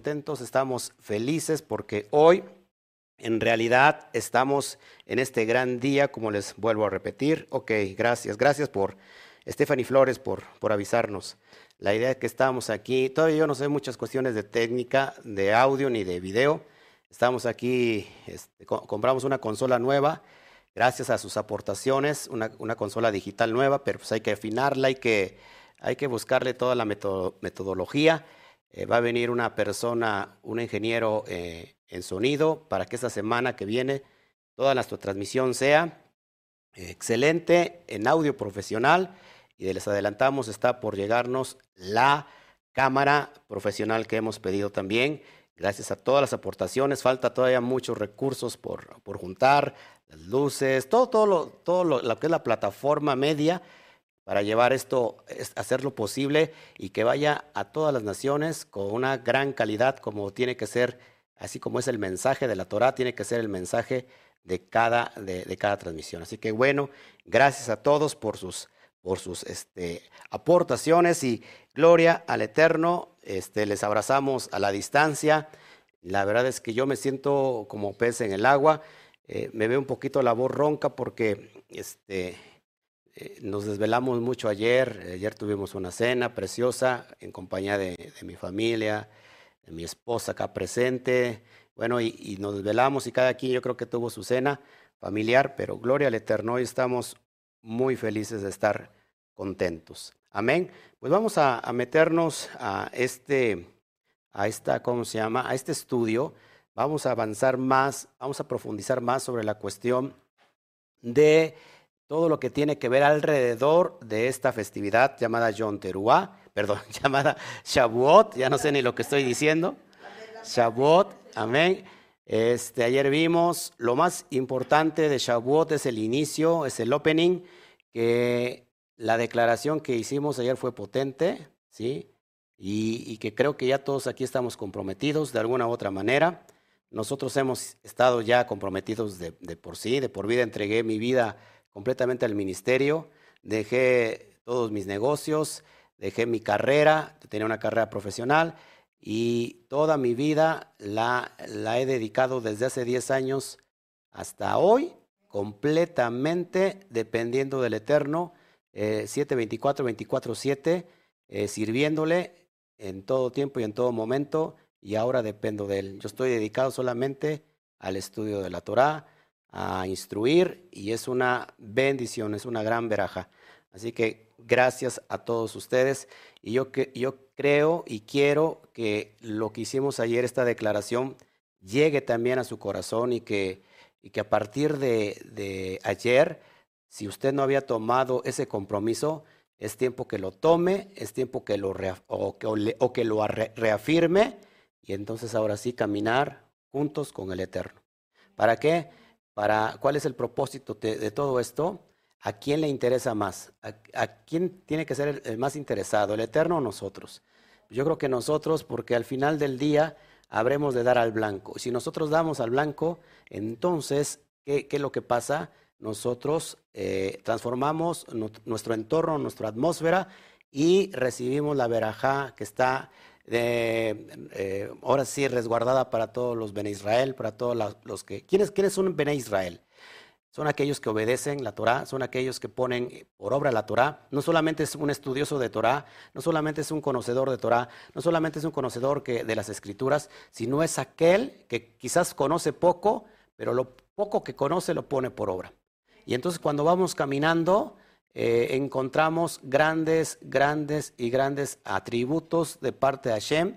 contentos, estamos felices porque hoy en realidad estamos en este gran día, como les vuelvo a repetir. Ok, gracias, gracias por Stephanie Flores por, por avisarnos. La idea es que estamos aquí, todavía yo no sé muchas cuestiones de técnica, de audio ni de video. Estamos aquí, este, compramos una consola nueva, gracias a sus aportaciones, una, una consola digital nueva, pero pues hay que afinarla, hay que, hay que buscarle toda la metodología. Eh, va a venir una persona, un ingeniero eh, en sonido, para que esta semana que viene toda nuestra transmisión sea excelente en audio profesional y les adelantamos, está por llegarnos la cámara profesional que hemos pedido también. Gracias a todas las aportaciones, falta todavía muchos recursos por, por juntar, las luces, todo, todo, lo, todo lo, que es la plataforma media para llevar esto, hacerlo posible y que vaya a todas las naciones con una gran calidad como tiene que ser, así como es el mensaje de la Torah, tiene que ser el mensaje de cada, de, cada transmisión. Así que bueno, gracias a todos por sus por sus este, aportaciones y gloria al Eterno. Este, les abrazamos a la distancia. La verdad es que yo me siento como pez en el agua. Eh, me veo un poquito la voz ronca porque este, eh, nos desvelamos mucho ayer. Ayer tuvimos una cena preciosa en compañía de, mi familia, de mi esposa acá presente. Bueno, y, y, nos desvelamos y cada quien yo creo que tuvo su cena familiar, pero gloria al Eterno. Hoy estamos muy felices de estar contentos. Amén. Pues vamos a, meternos a este, a esta, ¿cómo se llama? A este estudio. Vamos a avanzar más, vamos a profundizar más sobre la cuestión de todo lo que tiene que ver alrededor de esta festividad llamada Yom Teruah, perdón, llamada Shavuot, ya no sé ni lo que estoy diciendo. Shavuot, amén. Este, ayer vimos lo más importante de Shavuot es el inicio, es el opening, que la declaración que hicimos ayer fue potente, ¿sí? Y, que creo que ya todos aquí estamos comprometidos de alguna u otra manera. Nosotros hemos estado ya comprometidos de, de por sí, de por vida entregué mi vida completamente al ministerio, dejé todos mis negocios, dejé mi carrera, tenía una carrera profesional y toda mi vida la, he dedicado desde hace 10 años hasta hoy completamente dependiendo del Eterno, eh, 724, 24, 7, sirviéndole en todo tiempo y en todo momento, y ahora dependo de Él. Yo estoy dedicado solamente al estudio de la Torah, a instruir, y es una bendición, es una gran veraja. Así que gracias a todos ustedes. Y yo, yo creo y quiero que lo que hicimos ayer, esta declaración, llegue también a su corazón y que, y que a partir de, ayer, si usted no había tomado ese compromiso, es tiempo que lo tome, es tiempo que lo que, lo reafirme y entonces ahora sí caminar juntos con el Eterno. ¿Para qué? Para, ¿Cuál es el propósito de todo esto? ¿A quién le interesa más? ¿A, quién tiene que ser el, más interesado? ¿El Eterno o nosotros? Yo creo que nosotros, porque al final del día habremos de dar al blanco. Si nosotros damos al blanco, entonces, ¿qué, es lo que pasa? Nosotros eh, transformamos nuestro entorno, nuestra atmósfera y recibimos la verajá que está eh, ahora sí resguardada para todos los Bene Israel, para todos los que... ¿Quiénes, ¿Quiénes son Bene Israel? son aquellos que obedecen la Torah, son aquellos que ponen por obra la Torah. No solamente es un estudioso de Torah, no solamente es un conocedor de Torah, no solamente es un conocedor de las escrituras, sino es aquel que quizás conoce poco, pero lo poco que conoce lo pone por obra. Y entonces cuando vamos caminando, eh, encontramos grandes, grandes y grandes atributos de parte de Hashem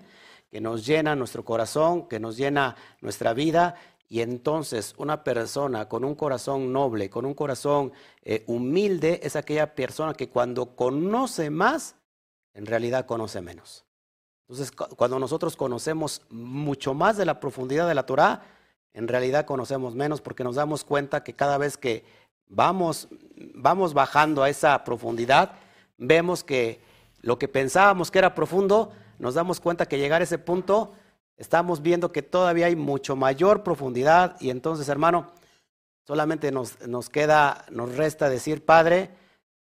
que nos llena nuestro corazón, que nos llena nuestra vida y entonces una persona con un corazón noble, con un corazón eh, humilde, es aquella persona que cuando conoce más, en realidad conoce menos. Entonces, cuando nosotros conocemos mucho más de la profundidad de la Torah, en realidad conocemos menos porque nos damos cuenta que cada vez que vamos, vamos bajando a esa profundidad, vemos que lo que pensábamos que era profundo, nos damos cuenta que llegar a ese punto estamos viendo que todavía hay mucho mayor profundidad y entonces, hermano, solamente nos, nos queda, nos resta decir, Padre,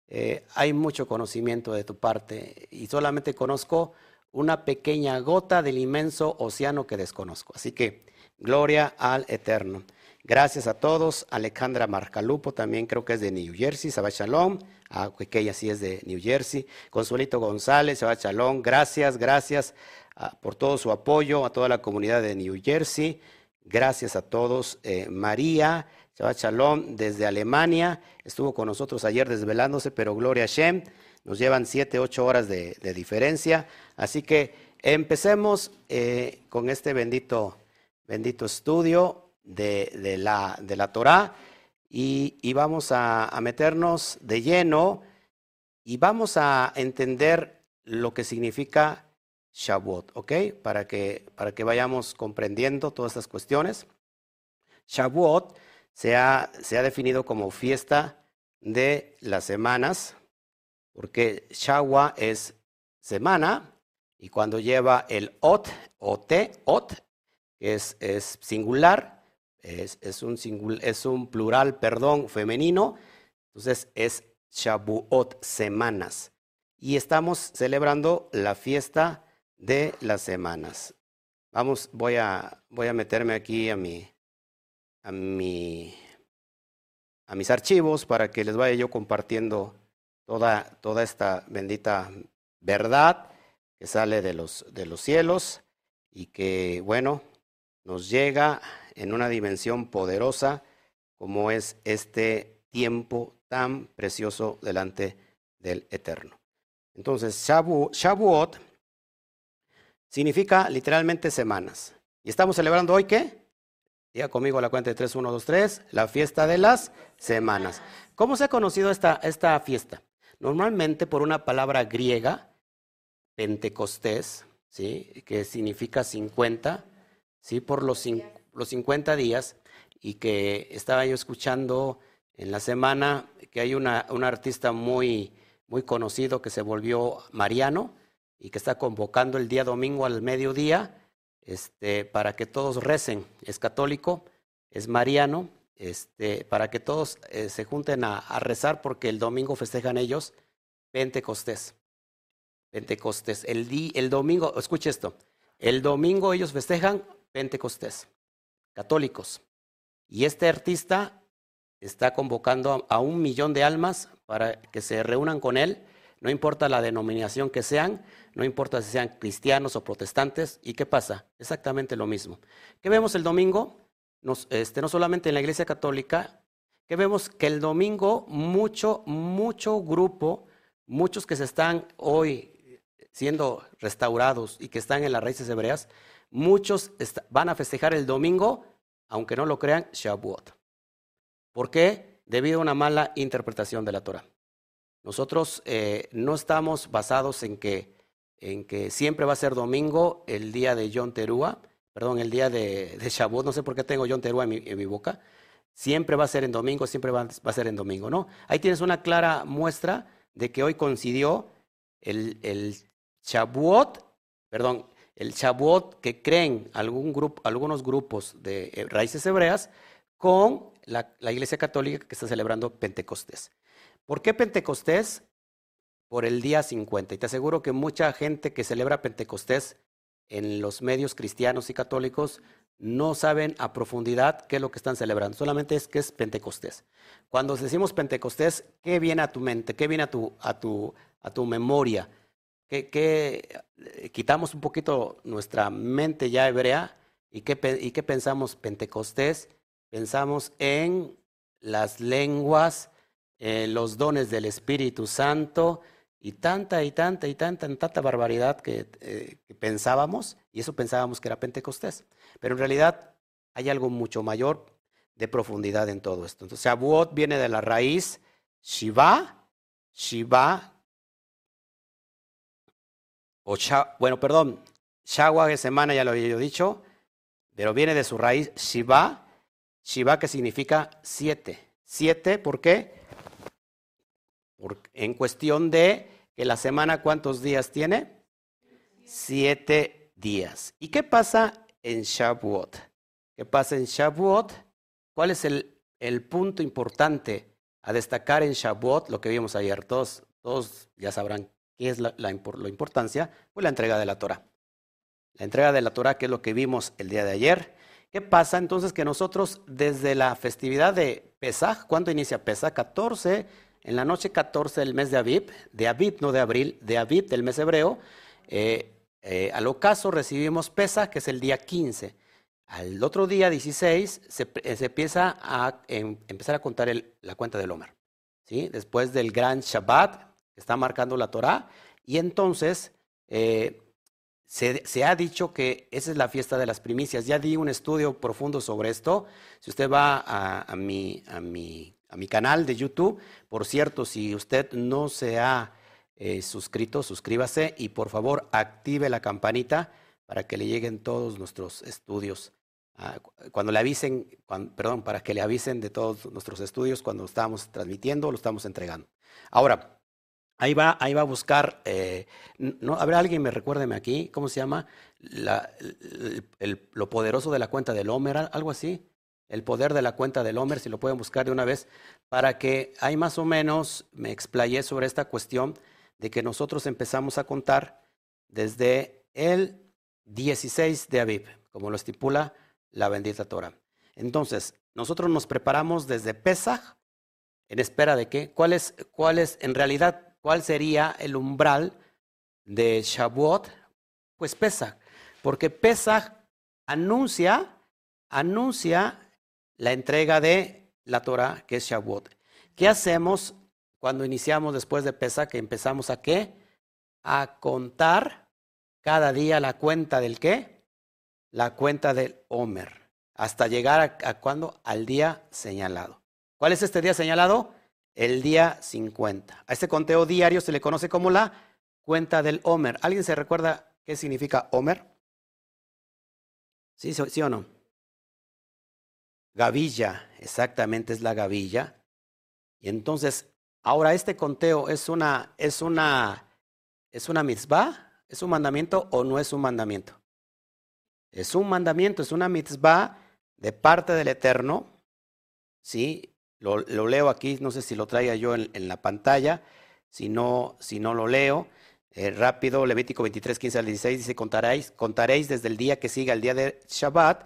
eh, hay mucho conocimiento de tu parte y solamente conozco una pequeña gota del inmenso océano que desconozco. Así que gloria al Eterno. Gracias a todos. Alejandra Marcalupo también creo que es de New Jersey. Shabbat Shalom. Ah, que ella sí es de New Jersey. Consuelito González, Shabbat Shalom. Gracias, gracias ah, por todo su apoyo a toda la comunidad de New Jersey. Gracias a todos. Eh, María, Shabbat Shalom desde Alemania. Estuvo con nosotros ayer desvelándose, pero gloria Shem. Nos llevan siete, ocho horas de, diferencia. Así que empecemos eh, con este bendito, bendito estudio de, la, de la Torah y, vamos a, meternos de lleno y vamos a entender lo que significa Shavuot, ¿ok? Para que, para que vayamos comprendiendo todas estas cuestiones. Shavuot se ha, se ha definido como fiesta de las semanas, porque Shawa es semana, y cuando lleva el ot, o te, ot, es, es singular, es, un, es un plural, perdón, femenino. Entonces es Shabuot, semanas. Y estamos celebrando la fiesta de las semanas. Vamos, voy a, voy a meterme aquí a mi, a mi, a mis archivos para que les vaya yo compartiendo toda, toda esta bendita verdad que sale de los, de los cielos y que, bueno, nos llega en una dimensión poderosa como es este tiempo tan precioso delante del Eterno. Entonces, Shavuot significa literalmente semanas. ¿Y estamos celebrando hoy qué? Diga conmigo la cuenta de 3, 1, 2, 3, la fiesta de las semanas. ¿Cómo se ha conocido esta, esta fiesta? Normalmente por una palabra griega, Pentecostés, ¿sí? que significa 50, ¿sí? por los los 50 días y que estaba yo escuchando en la semana que hay una, un artista muy, muy conocido que se volvió Mariano y que está convocando el día domingo al mediodía este, para que todos recen. Es católico, es mariano, este, para que todos eh, se junten a, a, rezar porque el domingo festejan ellos Pentecostés. Pentecostés. El, di, el domingo, escuche esto, el domingo ellos festejan Pentecostés católicos. Y este artista está convocando a un millón de almas para que se reúnan con él, no importa la denominación que sean, no importa si sean cristianos o protestantes. ¿Y qué pasa? Exactamente lo mismo. ¿Qué vemos el domingo? este, no solamente en la Iglesia Católica, que vemos que el domingo mucho, mucho grupo, muchos que se están hoy siendo restaurados y que están en las raíces hebreas, muchos van a festejar el domingo, aunque no lo crean, Shavuot. ¿Por qué? Debido a una mala interpretación de la Torah. Nosotros eh, no estamos basados en que, siempre va a ser domingo el día de Yom Teruah, perdón, el día de, de Shavuot, no sé por qué tengo Yom Teruah en mi, en mi boca, siempre va a ser en domingo, siempre va, va, a ser en domingo, ¿no? Ahí tienes una clara muestra de que hoy coincidió el, el Shavuot, perdón, el Shavuot que creen algunos grupos de eh, raíces hebreas con la, Iglesia Católica que está celebrando Pentecostés. ¿Por qué Pentecostés? Por el día 50. Y te aseguro que mucha gente que celebra Pentecostés en los medios cristianos y católicos no saben a profundidad qué es lo que están celebrando, solamente es que es Pentecostés. Cuando decimos Pentecostés, ¿qué viene a tu mente? ¿Qué viene a tu, a tu memoria? Que, eh, quitamos un poquito nuestra mente ya hebrea y qué, y qué pensamos Pentecostés, pensamos en las lenguas, en los dones del Espíritu Santo y tanta y tanta y tanta, tanta barbaridad que, eh, que pensábamos, y eso pensábamos que era Pentecostés. Pero en realidad hay algo mucho mayor de profundidad en todo esto. Entonces, Shavuot viene de la raíz Shiva, Shiva bueno, perdón, Shagua de semana, ya lo había yo dicho, pero viene de su raíz Shiva, Shiva que significa siete. Siete, ¿por qué? en cuestión de que la semana, ¿cuántos días tiene? Siete días. ¿Y qué pasa en Shavuot? ¿Qué pasa en Shavuot? ¿Cuál es el, el punto importante a destacar en Shavuot? Lo que vimos ayer, todos, todos ya sabrán ¿Qué es la, importancia? Pues la entrega de la Torah. La entrega de la Torah, que es lo que vimos el día de ayer. ¿Qué pasa entonces que nosotros desde la festividad de Pesaj, ¿cuándo inicia Pesaj? 14, en la noche 14 del mes de Aviv, de Aviv, no de abril, de Aviv del mes hebreo, eh, eh, al ocaso recibimos Pesaj, que es el día 15. Al otro día, 16, se, eh, empieza a em, empezar a contar la cuenta del Homer. ¿sí? Después del gran Shabbat, está marcando la Torah, y entonces se, ha dicho que esa es la fiesta de las primicias. Ya di un estudio profundo sobre esto. Si usted va a, mi, a, mi, a mi, canal de YouTube, por cierto, si usted no se ha eh, suscrito, suscríbase y por favor active la campanita para que le lleguen todos nuestros estudios. Ah, cuando le avisen, perdón, para que le avisen de todos nuestros estudios cuando estamos transmitiendo, lo estamos entregando. Ahora, Ahí va, ahí va a buscar, eh, no, ¿habrá alguien, me recuérdeme aquí, cómo se llama? lo poderoso de la cuenta del Homer, algo así. El poder de la cuenta del Homer, si lo pueden buscar de una vez, para que ahí más o menos me explayé sobre esta cuestión de que nosotros empezamos a contar desde el 16 de Aviv, como lo estipula la bendita Torah. Entonces, nosotros nos preparamos desde Pesach en espera de qué? ¿Cuál es, cuál es en realidad ¿Cuál sería el umbral de Shavuot? Pues Pesach, porque Pesach anuncia, anuncia la entrega de la Torah, que es Shavuot. ¿Qué hacemos cuando iniciamos después de Pesach? Que empezamos a qué? A contar cada día la cuenta del qué? La cuenta del Homer, hasta llegar a, a cuándo? Al día señalado. ¿Cuál es este día señalado? El día 50. A este conteo diario se le conoce como la cuenta del Homer. ¿Alguien se recuerda qué significa Homer? ¿Sí, sí o no? Gavilla, exactamente es la gavilla. Y entonces, ahora este conteo es una, es una, es una mitzvah, es un mandamiento o no es un mandamiento. Es un mandamiento, es una mitzvah de parte del Eterno, ¿sí? Lo, leo aquí, no sé si lo traía yo en, la pantalla, si no, si no lo leo. Eh, rápido, Levítico 23, 15 al 16 dice, contaréis, contaréis desde el día que siga el día de Shabbat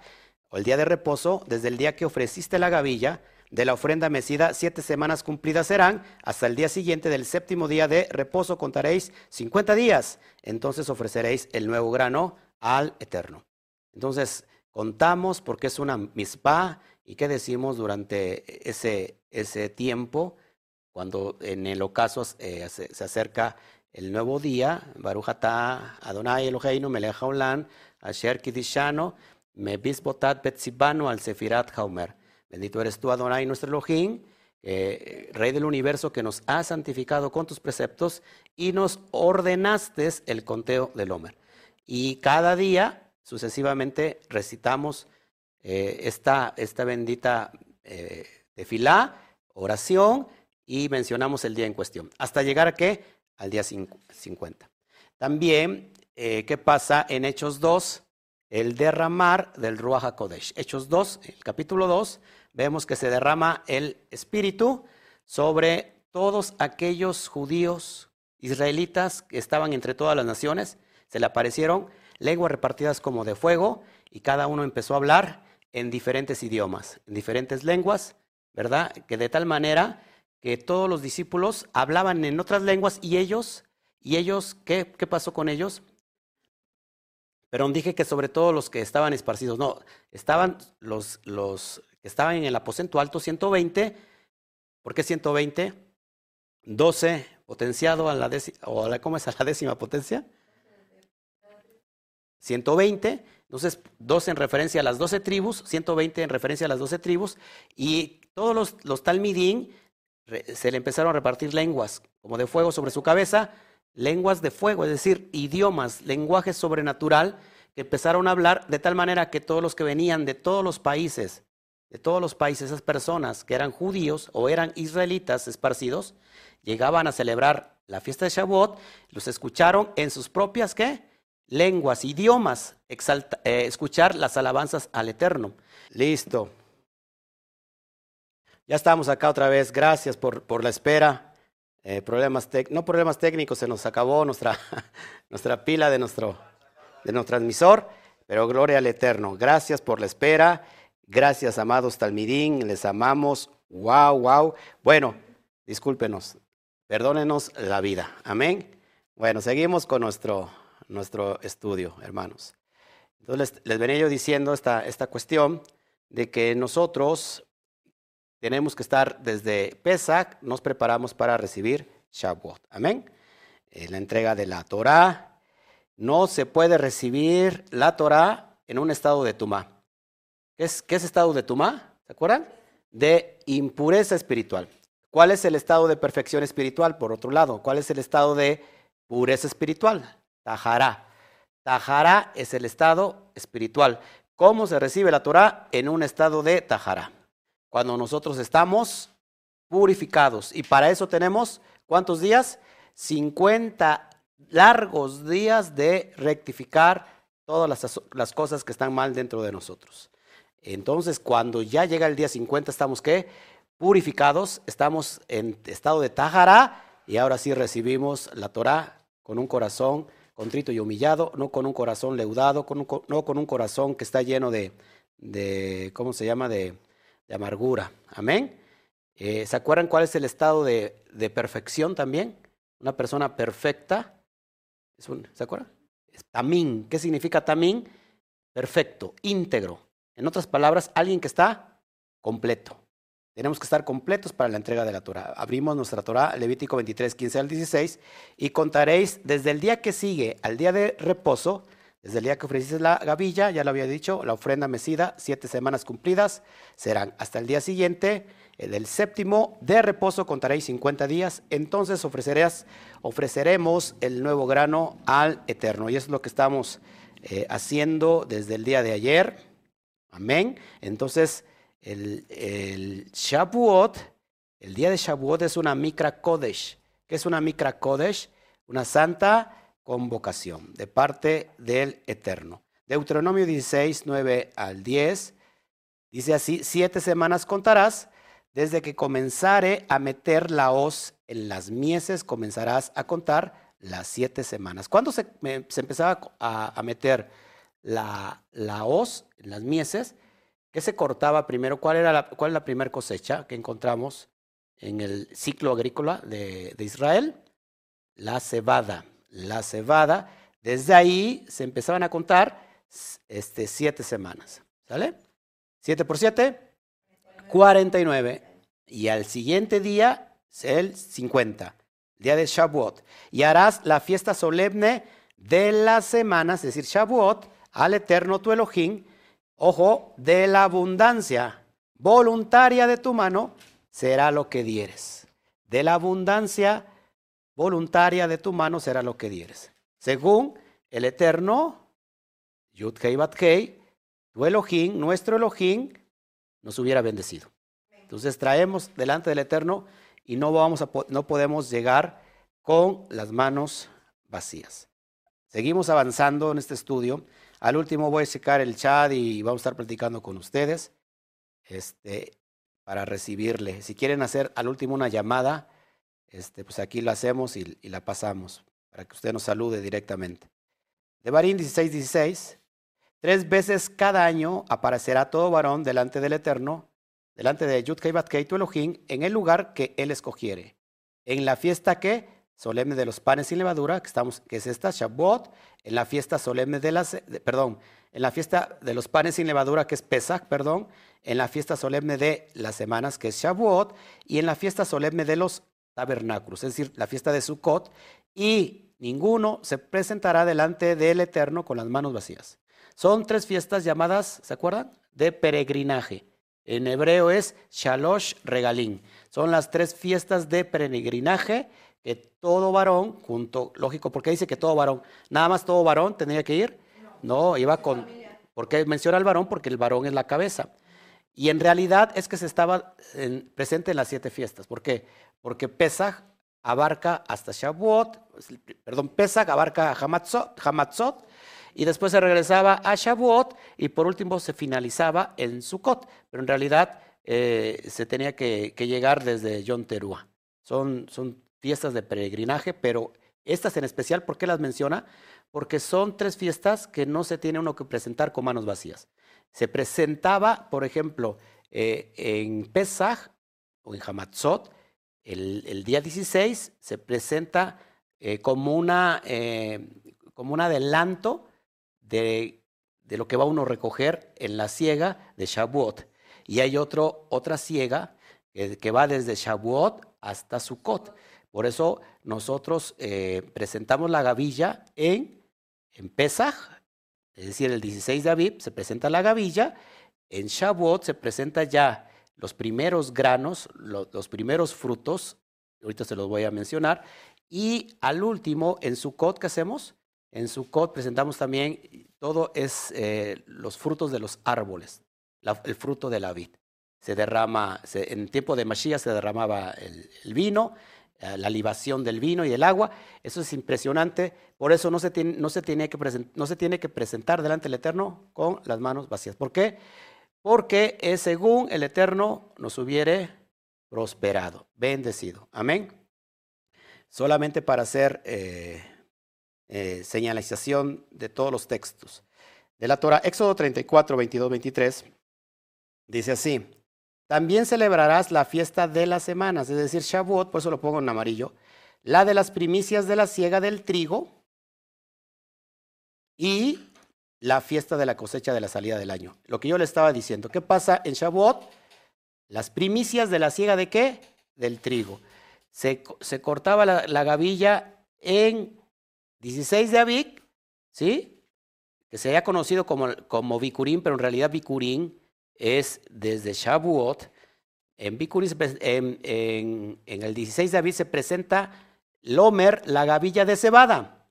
o el día de reposo, desde el día que ofreciste la gavilla de la ofrenda mecida, siete semanas cumplidas serán, hasta el día siguiente del séptimo día de reposo contaréis 50 días, entonces ofreceréis el nuevo grano al Eterno. Entonces, contamos porque es una mispa ¿Y qué decimos durante ese, ese tiempo, cuando en el ocaso eh, se, acerca el nuevo día? Barujata Adonai Eloheinu melech haolam, asher kidishano, mebisbotat betzibano al sefirat haumer. Bendito eres tú, Adonai, nuestro Elohim, eh, Rey del universo, que nos has santificado con tus preceptos y nos ordenaste el conteo del Homer. Y cada día, sucesivamente, recitamos eh, esta, esta, bendita eh, oración, y mencionamos el día en cuestión. ¿Hasta llegar a qué? Al día 50. También, eh, ¿qué pasa en Hechos 2? El derramar del Ruach HaKodesh. Hechos 2, el capítulo 2, vemos que se derrama el Espíritu sobre todos aquellos judíos israelitas que estaban entre todas las naciones. Se le aparecieron lenguas repartidas como de fuego y cada uno empezó a hablar en diferentes idiomas, en diferentes lenguas, ¿verdad? Que de tal manera que todos los discípulos hablaban en otras lenguas y ellos, y ellos, ¿qué, qué pasó con ellos? Pero dije que sobre todo los que estaban esparcidos, no, estaban los, los que estaban en el aposento alto 120, ¿por qué 120? 12 potenciado a la décima, o la, ¿cómo es a la décima potencia? 120 entonces, 12 en referencia a las 12 tribus, 120 en referencia a las 12 tribus, y todos los, los talmidín se le empezaron a repartir lenguas, como de fuego sobre su cabeza, lenguas de fuego, es decir, idiomas, lenguaje sobrenatural, que empezaron a hablar de tal manera que todos los que venían de todos los países, de todos los países, esas personas que eran judíos o eran israelitas esparcidos, llegaban a celebrar la fiesta de Shavuot, los escucharon en sus propias, ¿qué? Lenguas, idiomas, eh, escuchar las alabanzas al Eterno. Listo. Ya estamos acá otra vez. Gracias por, por la espera. eh, problemas no problemas técnicos, se nos acabó nuestra, nuestra pila de nuestro, de nuestro transmisor, pero gloria al Eterno. Gracias por la espera. Gracias, amados Talmidín, les amamos. Wow, wow. Bueno, discúlpenos, perdónenos la vida. Amén. Bueno, seguimos con nuestro, nuestro estudio, hermanos. Entonces les, venía yo diciendo esta, esta cuestión de que nosotros tenemos que estar desde Pesach, nos preparamos para recibir Shavuot. Amén. La entrega de la Torah. No se puede recibir la Torah en un estado de tumá. ¿Qué es, qué es estado de tumá? ¿Se acuerdan? De impureza espiritual. ¿Cuál es el estado de perfección espiritual? Por otro lado, ¿cuál es el estado de pureza espiritual? Tajará. Tajará es el estado espiritual. ¿Cómo se recibe la Torah? En un estado de tajará. Cuando nosotros estamos purificados. Y para eso tenemos, ¿cuántos días? 50 largos días de rectificar todas las, cosas que están mal dentro de nosotros. Entonces, cuando ya llega el día 50, estamos qué? Purificados, estamos en estado de Tajara y ahora sí recibimos la Torah con un corazón contrito y humillado, no con un corazón leudado, con no con un corazón que está lleno de, de ¿cómo se llama?, de, de amargura. Amén. Eh, ¿Se acuerdan cuál es el estado de, de perfección también? Una persona perfecta. Es un, ¿Se acuerdan? Tamín. ¿Qué significa tamín? Perfecto, íntegro. En otras palabras, alguien que está completo. Tenemos que estar completos para la entrega de la Torah. Abrimos nuestra Torah, Levítico 23, 15 al 16, y contaréis desde el día que sigue al día de reposo, desde el día que ofreciste la gavilla, ya lo había dicho, la ofrenda mecida, siete semanas cumplidas, serán hasta el día siguiente, el del séptimo de reposo contaréis 50 días, entonces ofrecerás, ofreceremos el nuevo grano al Eterno. Y eso es lo que estamos eh, haciendo desde el día de ayer. Amén. Entonces, el, el Shavuot, el día de Shavuot es una Mikra Kodesh. ¿Qué es una Mikra Kodesh? Una santa convocación de parte del Eterno. Deuteronomio 16, 9 al 10, dice así, siete semanas contarás, desde que comenzare a meter la hoz en las mieses, comenzarás a contar las siete semanas. ¿Cuándo se, empezaba a, meter la, la hoz en las mieses? ¿Qué se cortaba primero? ¿Cuál era la, cuál es la primera cosecha que encontramos en el ciclo agrícola de, Israel? La cebada. La cebada. Desde ahí se empezaban a contar este, siete semanas. ¿Sale? Siete por siete, 49. Y al siguiente día, el 50, día de Shavuot. Y harás la fiesta solemne de las semanas, es decir, Shavuot, al eterno tu Elohim, Ojo, de la abundancia voluntaria de tu mano será lo que dieres. De la abundancia voluntaria de tu mano será lo que dieres. Según el Eterno, Yud Hei tu Elohim, nuestro Elohim, nos hubiera bendecido. Entonces traemos delante del Eterno y no, vamos a, no podemos llegar con las manos vacías. Seguimos avanzando en este estudio. Al último voy a checar el chat y vamos a estar platicando con ustedes este, para recibirle. Si quieren hacer al último una llamada, este, pues aquí la hacemos y, la pasamos para que usted nos salude directamente. De Barín 16, 16. Tres veces cada año aparecerá todo varón delante del Eterno, delante de Yud Kei tu Elohim, en el lugar que él escogiere. En la fiesta que solemne de los panes sin levadura, que, estamos, que es esta, Shavuot, en la fiesta solemne de las, perdón, en la fiesta de los panes sin levadura, que es Pesach, perdón, en la fiesta solemne de las semanas, que es Shavuot, y en la fiesta solemne de los tabernáculos, es decir, la fiesta de Sukkot, y ninguno se presentará delante del Eterno con las manos vacías. Son tres fiestas llamadas, ¿se acuerdan? De peregrinaje. En hebreo es Shalosh Regalín. Son las tres fiestas de peregrinaje que todo varón, junto, lógico, porque dice que todo varón, nada más todo varón tendría que ir. No, iba con, porque menciona al varón porque el varón es la cabeza. Y en realidad es que se estaba presente en las siete fiestas. ¿Por qué? Porque Pesach abarca hasta Shavuot, perdón, Pesach abarca a Hamatzot, y después se regresaba a Shavuot y por último se finalizaba en Sukkot. Pero en realidad eh, se tenía que, llegar desde Yom Teruah. Son, son fiestas de peregrinaje, pero estas en especial, ¿por qué las menciona? Porque son tres fiestas que no se tiene uno que presentar con manos vacías. Se presentaba, por ejemplo, eh, en Pesach o en Hamatzot, el, día 16 se presenta eh, como, una, eh, como un adelanto de, de, lo que va uno a recoger en la siega de Shavuot. Y hay otro, otra siega que va desde Shavuot hasta Sukkot. Por eso nosotros presentamos la gavilla en, en Pesach, es decir, el 16 de Aviv se presenta la gavilla, en Shavuot se presenta ya los primeros granos, los, primeros frutos, ahorita se los voy a mencionar, y al último, en Sukkot, ¿qué hacemos? En Sukkot presentamos también todo es eh, los frutos de los árboles, el fruto de la vid. Se derrama, en tiempo de Mashiach se derramaba el vino, eh, la libación del vino y el agua. Eso es impresionante. Por eso no se, tiene, no, se tiene que no se tiene que presentar delante del Eterno con las manos vacías. ¿Por qué? Porque es según el Eterno nos hubiere prosperado, bendecido. Amén. Solamente para hacer eh, eh, señalización de todos los textos. De la Torah, Éxodo 34, 22, 23, dice así. También celebrarás la fiesta de las semanas, es decir, Shavuot, por eso lo pongo en amarillo, la de las primicias de la siega del trigo y la fiesta de la cosecha de la salida del año. Lo que yo le estaba diciendo, ¿qué pasa en Shavuot? Las primicias de la siega de qué? Del trigo. Se, cortaba la, gavilla en 16 de Aviv, ¿sí? Que se había conocido como, como Bicurín, pero en realidad Bicurín es desde Shavuot. En, en, en, en el 16 de Aviv se presenta Lomer, la gavilla de cebada.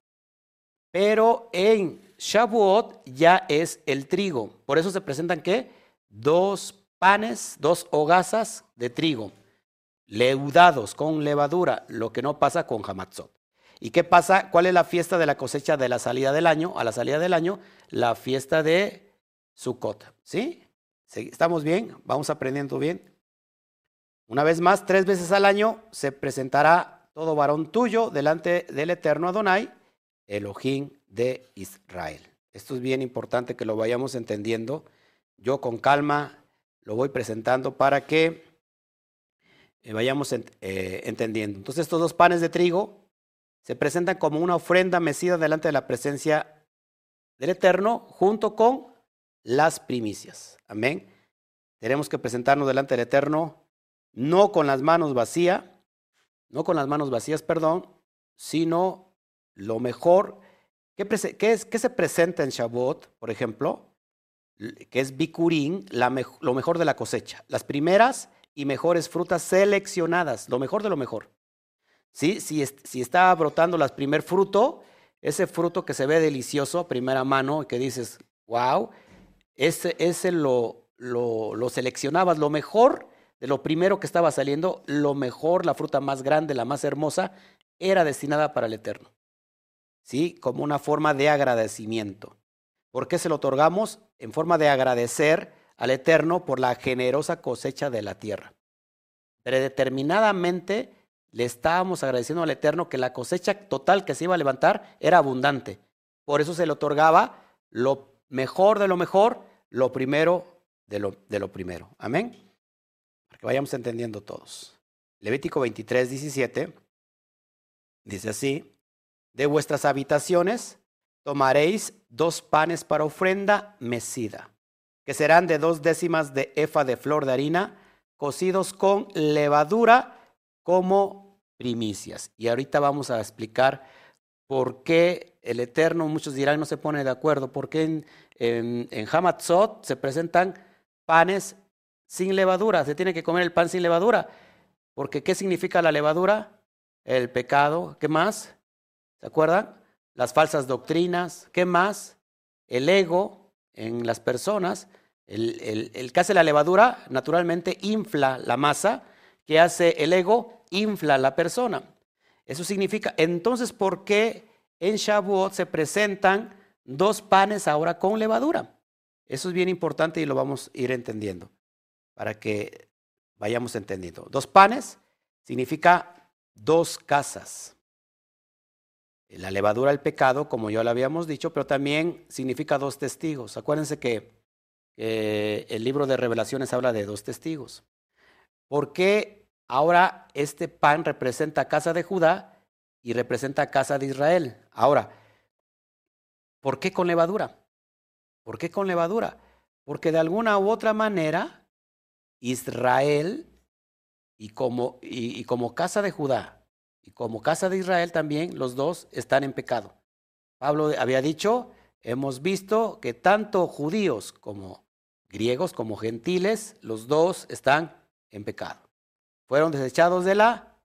Pero en Shavuot ya es el trigo. Por eso se presentan qué? Dos panes, dos hogazas de trigo, leudados con levadura, lo que no pasa con Hamatzot. ¿Y qué pasa? ¿Cuál es la fiesta de la cosecha de la salida del año? A la salida del año, la fiesta de Sukkot. ¿Sí? ¿Estamos bien? ¿Vamos aprendiendo bien? Una vez más, tres veces al año se presentará todo varón tuyo delante del eterno Adonai, Elohim de Israel. Esto es bien importante que lo vayamos entendiendo. Yo con calma lo voy presentando para que eh, vayamos eh, entendiendo. Entonces estos dos panes de trigo se presentan como una ofrenda mecida delante de la presencia del Eterno junto con las primicias. Amén. Tenemos que presentarnos delante del Eterno, no con las manos vacías, no con las manos vacías, perdón, sino lo mejor. ¿Qué, es, qué se presenta en Shavuot, por ejemplo? Que es Bikurín, lo mejor de la cosecha. Las primeras y mejores frutas seleccionadas, lo mejor de lo mejor. ¿Sí? Si, si está brotando las primer fruto, ese fruto que se ve delicioso, primera mano, y que dices, wow, ese, ese lo, lo, seleccionabas, lo mejor de lo primero que estaba saliendo, lo mejor, la fruta más grande, la más hermosa, era destinada para el Eterno. ¿Sí? Como una forma de agradecimiento. ¿Por qué se lo otorgamos? En forma de agradecer al Eterno por la generosa cosecha de la tierra. Predeterminadamente le estábamos agradeciendo al Eterno que la cosecha total que se iba a levantar era abundante. Por eso se le otorgaba lo mejor de lo mejor, lo primero de lo, de lo primero. Amén. Para que vayamos entendiendo todos. Levítico 23, 17 dice así, de vuestras habitaciones tomaréis dos panes para ofrenda mecida, que serán de dos décimas de efa de flor de harina, cocidos con levadura como primicias. Y ahorita vamos a explicar por qué el Eterno, muchos dirán, no se pone de acuerdo, porque en, en, en Hamatzot se presentan panes sin levadura, se tiene que comer el pan sin levadura, porque ¿qué significa la levadura? El pecado, ¿qué más? ¿Se acuerdan? Las falsas doctrinas, ¿qué más? El ego en las personas, el, el, el que hace la levadura naturalmente infla la masa, que hace el ego infla la persona. Eso significa, entonces, ¿por qué en Shavuot se presentan dos panes ahora con levadura. Eso es bien importante y lo vamos a ir entendiendo para que vayamos entendiendo. Dos panes significa dos casas. La levadura del pecado, como ya lo habíamos dicho, pero también significa dos testigos. Acuérdense que el libro de revelaciones habla de dos testigos. ¿Por qué ahora este pan representa casa de Judá y representa casa de Israel? Ahora, ¿por qué con levadura? ¿Por qué con levadura? Porque de alguna u otra manera Israel y como, y, como casa de Judá y como casa de Israel también, los dos están en pecado. Pablo había dicho, hemos visto que tanto judíos como griegos como gentiles, los dos están en pecado. Fueron desechados de la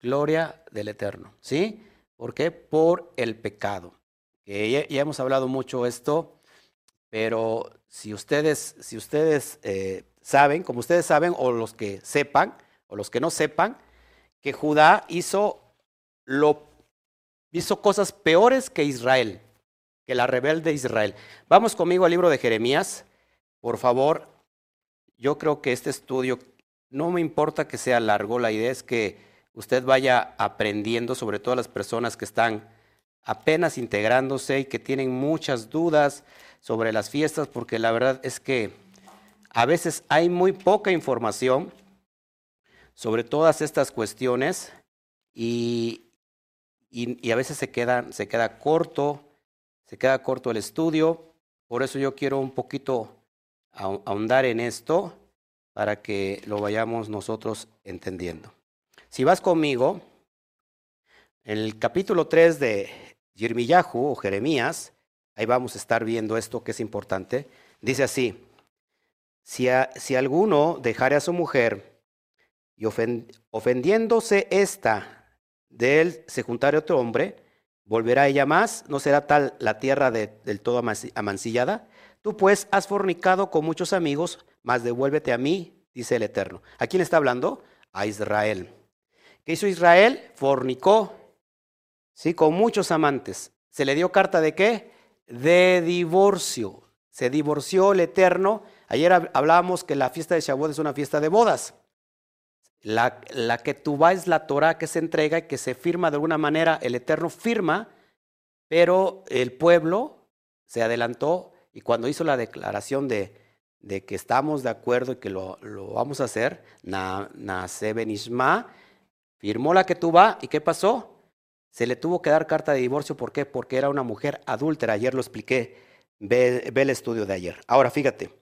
gloria del Eterno. ¿Sí? ¿Por qué? Por el pecado. ya, hemos hablado mucho esto, pero si ustedes, si ustedes eh, saben, como ustedes saben, o los que sepan, o los que no sepan, que Judá hizo, lo, hizo cosas peores que Israel, que la rebelde Israel. Vamos conmigo al libro de Jeremías, por favor. Yo creo que este estudio, no me importa que sea largo, la idea es que usted vaya aprendiendo, sobre todo las personas que están apenas integrándose y que tienen muchas dudas sobre las fiestas, porque la verdad es que a veces hay muy poca información sobre todas estas cuestiones y, y, a veces se, se queda corto, se queda corto el estudio. Por eso yo quiero un poquito ahondar en esto para que lo vayamos nosotros entendiendo. Si vas conmigo, en el capítulo 3 de Yirmiyahu o Jeremías, ahí vamos a estar viendo esto que es importante, dice así, si, alguno dejare a su mujer y ofendiéndose ésta de él se juntare otro hombre, volverá ella más, no será tal la tierra del todo amancillada. Tú pues has fornicado con muchos amigos, mas devuélvete a mí, dice el Eterno. ¿A quién está hablando? A Israel. ¿Qué hizo Israel? Fornicó, sí, con muchos amantes. ¿Se le dio carta de qué? De divorcio. Se divorció el Eterno Ayer hablábamos que la fiesta de Shavuot es una fiesta de bodas. La, que va es la Torah que se entrega y que se firma de alguna manera, el Eterno firma, pero el pueblo se adelantó y cuando hizo la declaración de, de que estamos de acuerdo y que lo, lo vamos a hacer, Nace Benishma, firmó la que va y ¿qué pasó? Se le tuvo que dar carta de divorcio, ¿por qué? Porque era una mujer adúltera, ayer lo expliqué, ve el estudio de ayer. Ahora fíjate,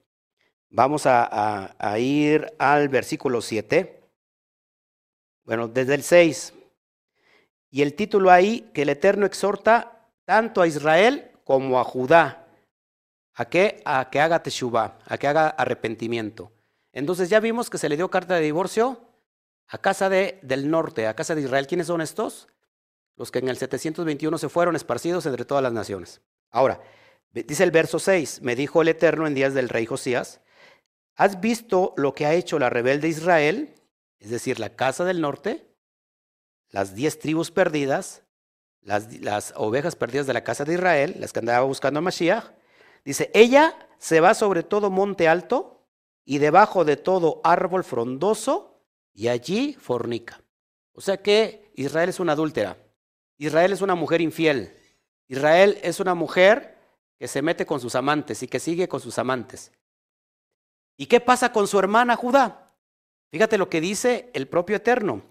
Vamos a, ir al versículo 7. Bueno, desde el 6. Y el título ahí, que el Eterno exhorta tanto a Israel como a Judá. ¿A qué? A que haga teshuvah, a que haga arrepentimiento. Entonces ya vimos que se le dio carta de divorcio a casa de, del norte, a casa de Israel. ¿Quiénes son estos? Los que en el 721 se fueron esparcidos entre todas las naciones. Ahora, dice el verso 6, me dijo el Eterno en días del rey Josías, ¿Has visto lo que ha hecho la rebelde Israel? Es decir, la casa del norte, las diez tribus perdidas, las, ovejas perdidas de la casa de Israel, las que andaba buscando a Mashiach. Dice, ella se va sobre todo monte alto y debajo de todo árbol frondoso y allí fornica. O sea que Israel es una adúltera. Israel es una mujer infiel. Israel es una mujer que se mete con sus amantes y que sigue con sus amantes. ¿Y qué pasa con su hermana Judá? Fíjate lo que dice el propio Eterno.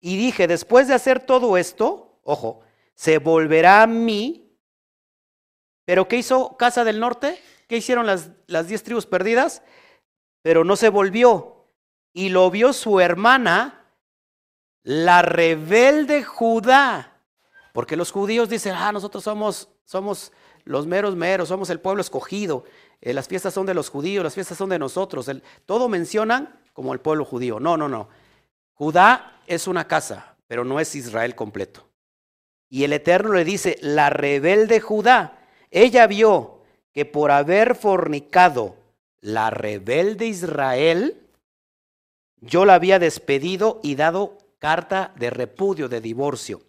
Y dije, después de hacer todo esto, ojo, se volverá a mí. Pero ¿qué hizo Casa del Norte? ¿Qué hicieron las, las diez tribus perdidas? Pero no se volvió. Y lo vio su hermana, la rebelde Judá. Porque los judíos dicen, ah, nosotros somos, somos los meros meros, somos el pueblo escogido. Eh, las fiestas son de los judíos, las fiestas son de nosotros. todo mencionan como el pueblo judío. No, no, no. Judá es una casa, pero no es Israel completo. Y el Eterno le dice, la rebelde Judá, ella vio que por haber fornicado la rebelde Israel, yo la había despedido y dado carta de repudio, de divorcio.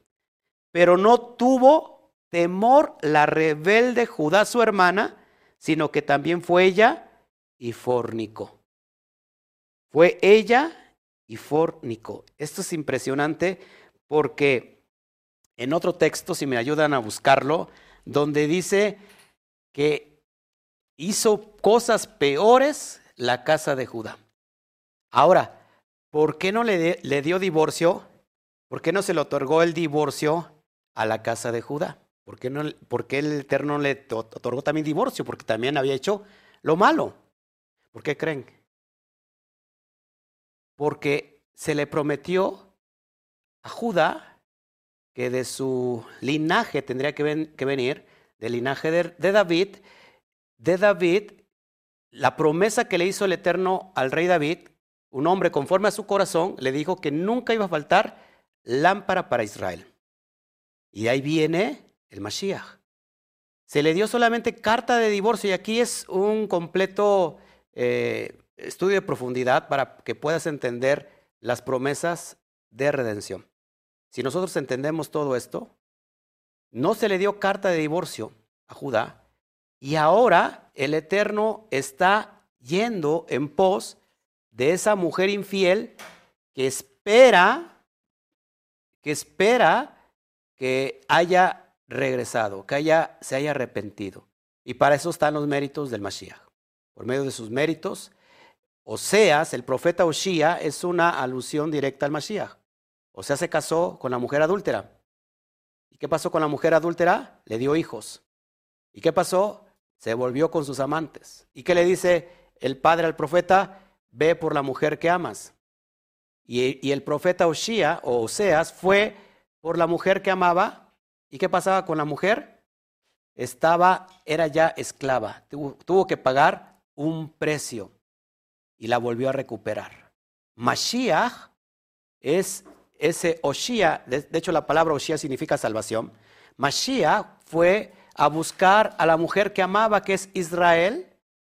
Pero no tuvo temor la rebelde Judá, su hermana, sino que también fue ella y fornicó. Fue ella y fornicó. Esto es impresionante porque en otro texto, si me ayudan a buscarlo, donde dice que hizo cosas peores la casa de Judá. Ahora, ¿por qué no le, dio divorcio? ¿Por qué no se le otorgó el divorcio a la casa de Judá? ¿Por qué, no, ¿Por qué el Eterno le otorgó también divorcio? Porque también había hecho lo malo. ¿Por qué creen? Porque se le prometió a Judá que de su linaje tendría que, venir, del linaje de, David, de David, la promesa que le hizo el Eterno al rey David, un hombre conforme a su corazón, le dijo que nunca iba a faltar lámpara para Israel. Y ahí viene el Mashiach. Se le dio solamente carta de divorcio y aquí es un completo eh, estudio de profundidad para que puedas entender las promesas de redención. Si nosotros entendemos todo esto, no se le dio carta de divorcio a Judá y ahora el Eterno está yendo en pos de esa mujer infiel que espera, que espera que haya regresado, que haya, se haya arrepentido. Y para eso están los méritos del Mashiach. Por medio de sus méritos, Oseas, el profeta Oshia, es una alusión directa al Mashiach. O sea, se casó con la mujer adúltera. ¿Y qué pasó con la mujer adúltera? Le dio hijos. ¿Y qué pasó? Se volvió con sus amantes. ¿Y qué le dice el padre al profeta? Ve por la mujer que amas. Y, el profeta Oshia o Oseas fue por la mujer que amaba. ¿Y qué pasaba con la mujer? Estaba, era ya esclava. tuvo que pagar un precio y la volvió a recuperar. Mashiach es ese Oshia, de, hecho la palabra Oshia significa salvación. Mashiach fue a buscar a la mujer que amaba, que es Israel,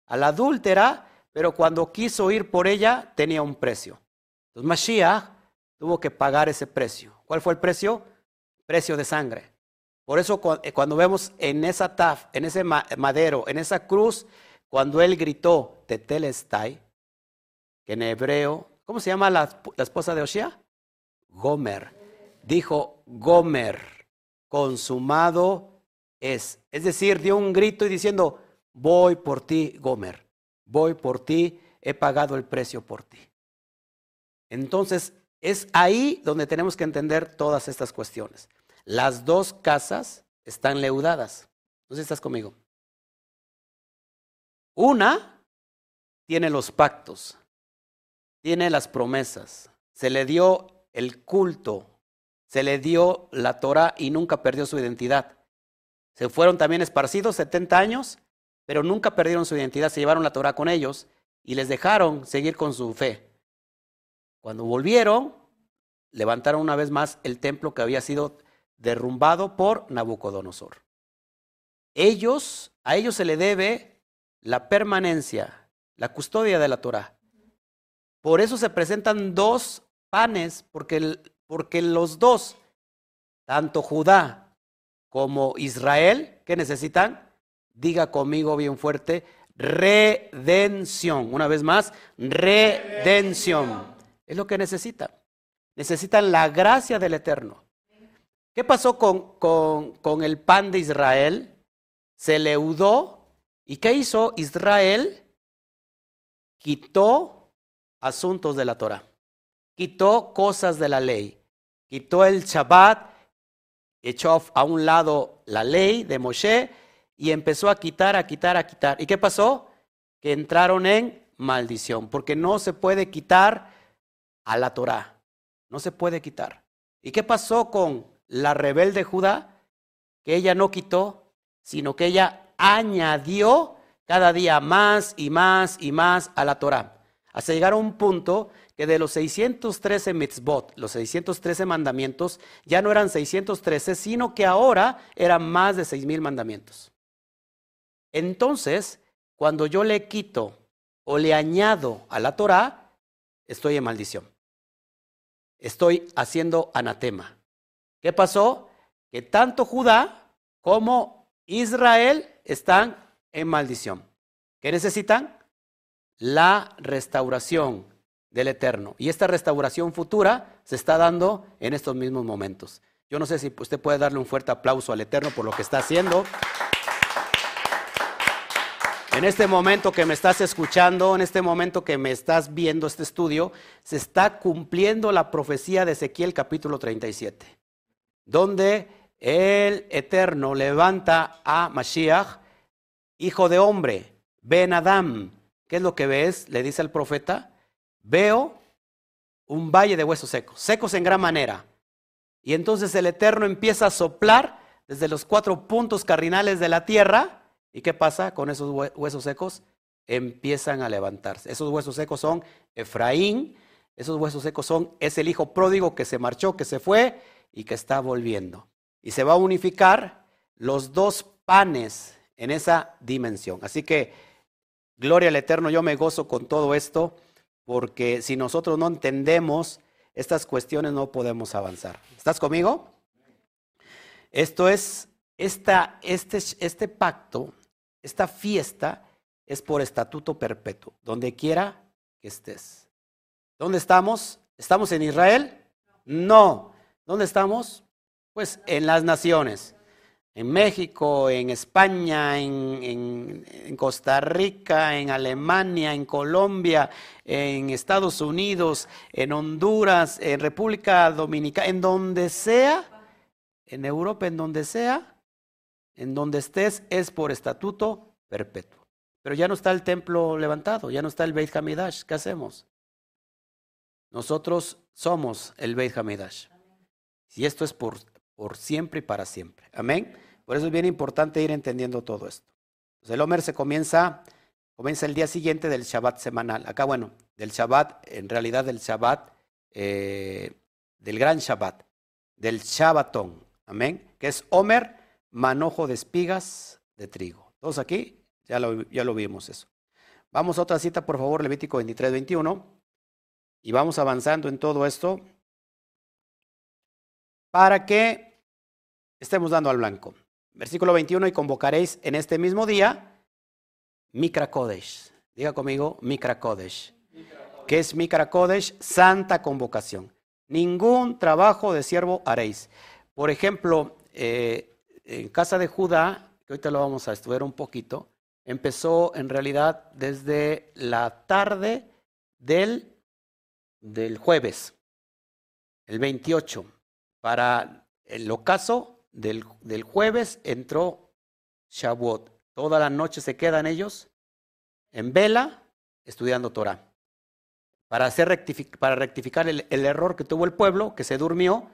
a la adúltera, pero cuando quiso ir por ella tenía un precio. Entonces Mashiach tuvo que pagar ese precio. ¿Cuál fue el precio? Precio de sangre. Por eso eh, cuando vemos en esa taf, en ese madero, en esa cruz, cuando él gritó Tetelestai, que en hebreo, ¿cómo se llama la, la esposa de Oshia? Gomer. Dijo Gomer, consumado es. Es decir, dio un grito y diciendo, voy por ti, Gomer, voy por ti, he pagado el precio por ti. Entonces, es ahí donde tenemos que entender todas estas cuestiones. Las dos casas están leudadas. No sé si estás conmigo. Una tiene los pactos, tiene las promesas, se le dio el culto, se le dio la Torah y nunca perdió su identidad. Se fueron también esparcidos 70 años, pero nunca perdieron su identidad, se llevaron la Torah con ellos y les dejaron seguir con su fe. Cuando volvieron, levantaron una vez más el templo que había sido derrumbado por Nabucodonosor. Ellos, a ellos se le debe la permanencia, la custodia de la Torah. Por eso se presentan dos panes, porque, porque los dos, tanto Judá como Israel, ¿qué necesitan? Diga conmigo bien fuerte, redención. Una vez más, redención. Es lo que necesitan. Necesitan la gracia del Eterno. ¿Qué pasó con, con, con el pan de Israel? Se leudó. ¿Y qué hizo Israel? Quitó asuntos de la Torah quitó cosas de la ley. Quitó el Shabbat, echó a un lado la ley de Moshe y empezó a quitar, a quitar, a quitar. ¿Y qué pasó? Que entraron en maldición, porque no se puede quitar a la Torah. No se puede quitar. ¿Y qué pasó con la rebelde Judá? Que ella no quitó, sino que ella añadió cada día más y más y más a la Torah. Hasta llegar a un punto que de los 613 mitzvot, los 613 mandamientos, ya no eran 613, sino que ahora eran más de 6000 mandamientos. Entonces, cuando yo le quito o le añado a la Torah, estoy en maldición. Estoy haciendo anatema. ¿Qué pasó? Que tanto Judá como Israel están en maldición. ¿Qué necesitan? La restauración del eterno. Y esta restauración futura se está dando en estos mismos momentos. Yo no sé si usted puede darle un fuerte aplauso al eterno por lo que está haciendo. En este momento que me estás escuchando, en este momento que me estás viendo este estudio, se está cumpliendo la profecía de Ezequiel capítulo 37, donde el Eterno levanta a Mashiach, hijo de hombre, Ben Adam. ¿Qué es lo que ves? Le dice el profeta, veo un valle de huesos secos, secos en gran manera. Y entonces el Eterno empieza a soplar desde los cuatro puntos cardinales de la tierra ¿Y qué pasa con esos huesos secos? Empiezan a levantarse. Esos huesos secos son Efraín, esos huesos secos son, es el hijo pródigo que se marchó, que se fue y que está volviendo. Y se va a unificar los dos panes en esa dimensión. Así que, gloria al Eterno, yo me gozo con todo esto, porque si nosotros no entendemos estas cuestiones no podemos avanzar. ¿Estás conmigo? Esto es, esta, este, este pacto esta fiesta es por estatuto perpetuo, donde quiera que estés. ¿Dónde estamos? ¿Estamos en Israel? No. ¿Dónde estamos? Pues en las naciones. En México, en España, en, Costa Rica, en Alemania, en Colombia, en Estados Unidos, en Honduras, en República Dominicana, en donde sea, en Europa, en donde sea, en donde estés es por estatuto perpetuo. Pero ya no está el templo levantado, ya no está el Beit Hamidash. ¿Qué hacemos? Nosotros somos el Beit Hamidash. Y esto es por, por siempre y para siempre. Amén. Por eso es bien importante ir entendiendo todo esto. el Homer se comienza, comienza el día siguiente del Shabbat semanal. Acá, bueno, del Shabbat, en realidad del Shabbat, eh, del gran Shabbat, del Shabbatón. Amén. Que es Homer manojo de espigas de trigo. Todos aquí, ya lo, ya lo vimos eso. Vamos a otra cita, por favor, Levítico 23, 21. Y vamos avanzando en todo esto para que estemos dando al blanco. Versículo 21, y convocaréis en este mismo día Mikra Kodesh. Diga conmigo, Mikra Kodesh. ¿Qué es Mikra Kodesh? Santa convocación. Ningún trabajo de siervo haréis. Por ejemplo, eh, en casa de Judá, que ahorita lo vamos a estudiar un poquito, empezó en realidad desde la tarde del, del jueves, el 28. Para el ocaso del, del jueves entró Shavuot. Toda la noche se quedan ellos en vela estudiando Torah. Para, hacer para rectificar el, el, error que tuvo el pueblo, que se durmió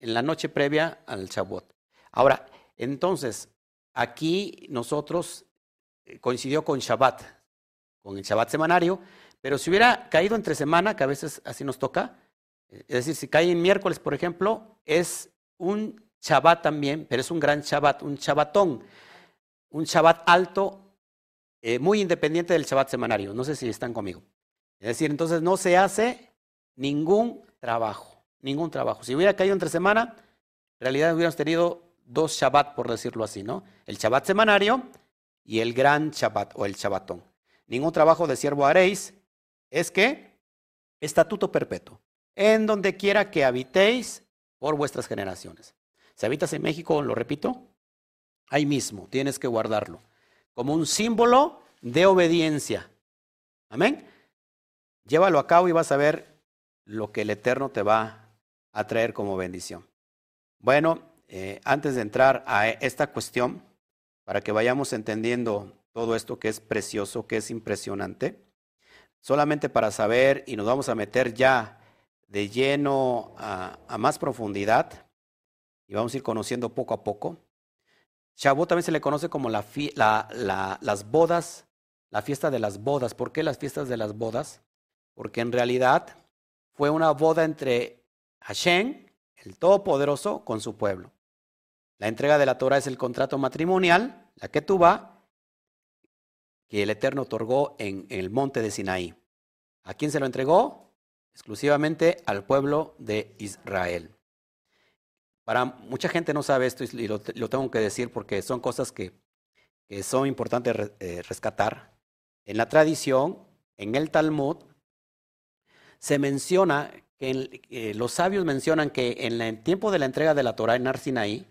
en la noche previa al Shavuot. Ahora, entonces, aquí nosotros eh, coincidió con Shabbat, con el Shabbat semanario, pero si hubiera caído entre semana, que a veces así nos toca, es decir, si cae en miércoles, por ejemplo, es un Shabbat también, pero es un gran Shabbat, un Shabbatón, un Shabbat alto, eh, muy independiente del Shabbat semanario. No sé si están conmigo. Es decir, entonces no se hace ningún trabajo, ningún trabajo. Si hubiera caído entre semana, en realidad hubiéramos tenido dos Shabbat, por decirlo así, ¿no? El Shabbat semanario y el gran Shabbat o el Shabbatón. Ningún trabajo de siervo haréis, es que estatuto perpetuo, en donde quiera que habitéis por vuestras generaciones. Si habitas en México, lo repito, ahí mismo tienes que guardarlo como un símbolo de obediencia. Amén. Llévalo a cabo y vas a ver lo que el Eterno te va a traer como bendición. Bueno, eh, antes de entrar a esta cuestión, para que vayamos entendiendo todo esto que es precioso, que es impresionante, solamente para saber, y nos vamos a meter ya de lleno a, más profundidad, y vamos a ir conociendo poco a poco. Shavuot también se le conoce como la, las bodas, la fiesta de las bodas. ¿Por qué las fiestas de las bodas? Porque en realidad fue una boda entre Hashem, el Todopoderoso, con su pueblo. La entrega de la Torah es el contrato matrimonial, la que que el Eterno otorgó en, el monte de Sinaí. ¿A quién se lo entregó? Exclusivamente al pueblo de Israel. Para mucha gente no sabe esto y lo, tengo que decir porque son cosas que, son importantes eh, rescatar. En la tradición, en el Talmud, se menciona, que los sabios mencionan que en el tiempo de la entrega de la Torah en Arsinaí,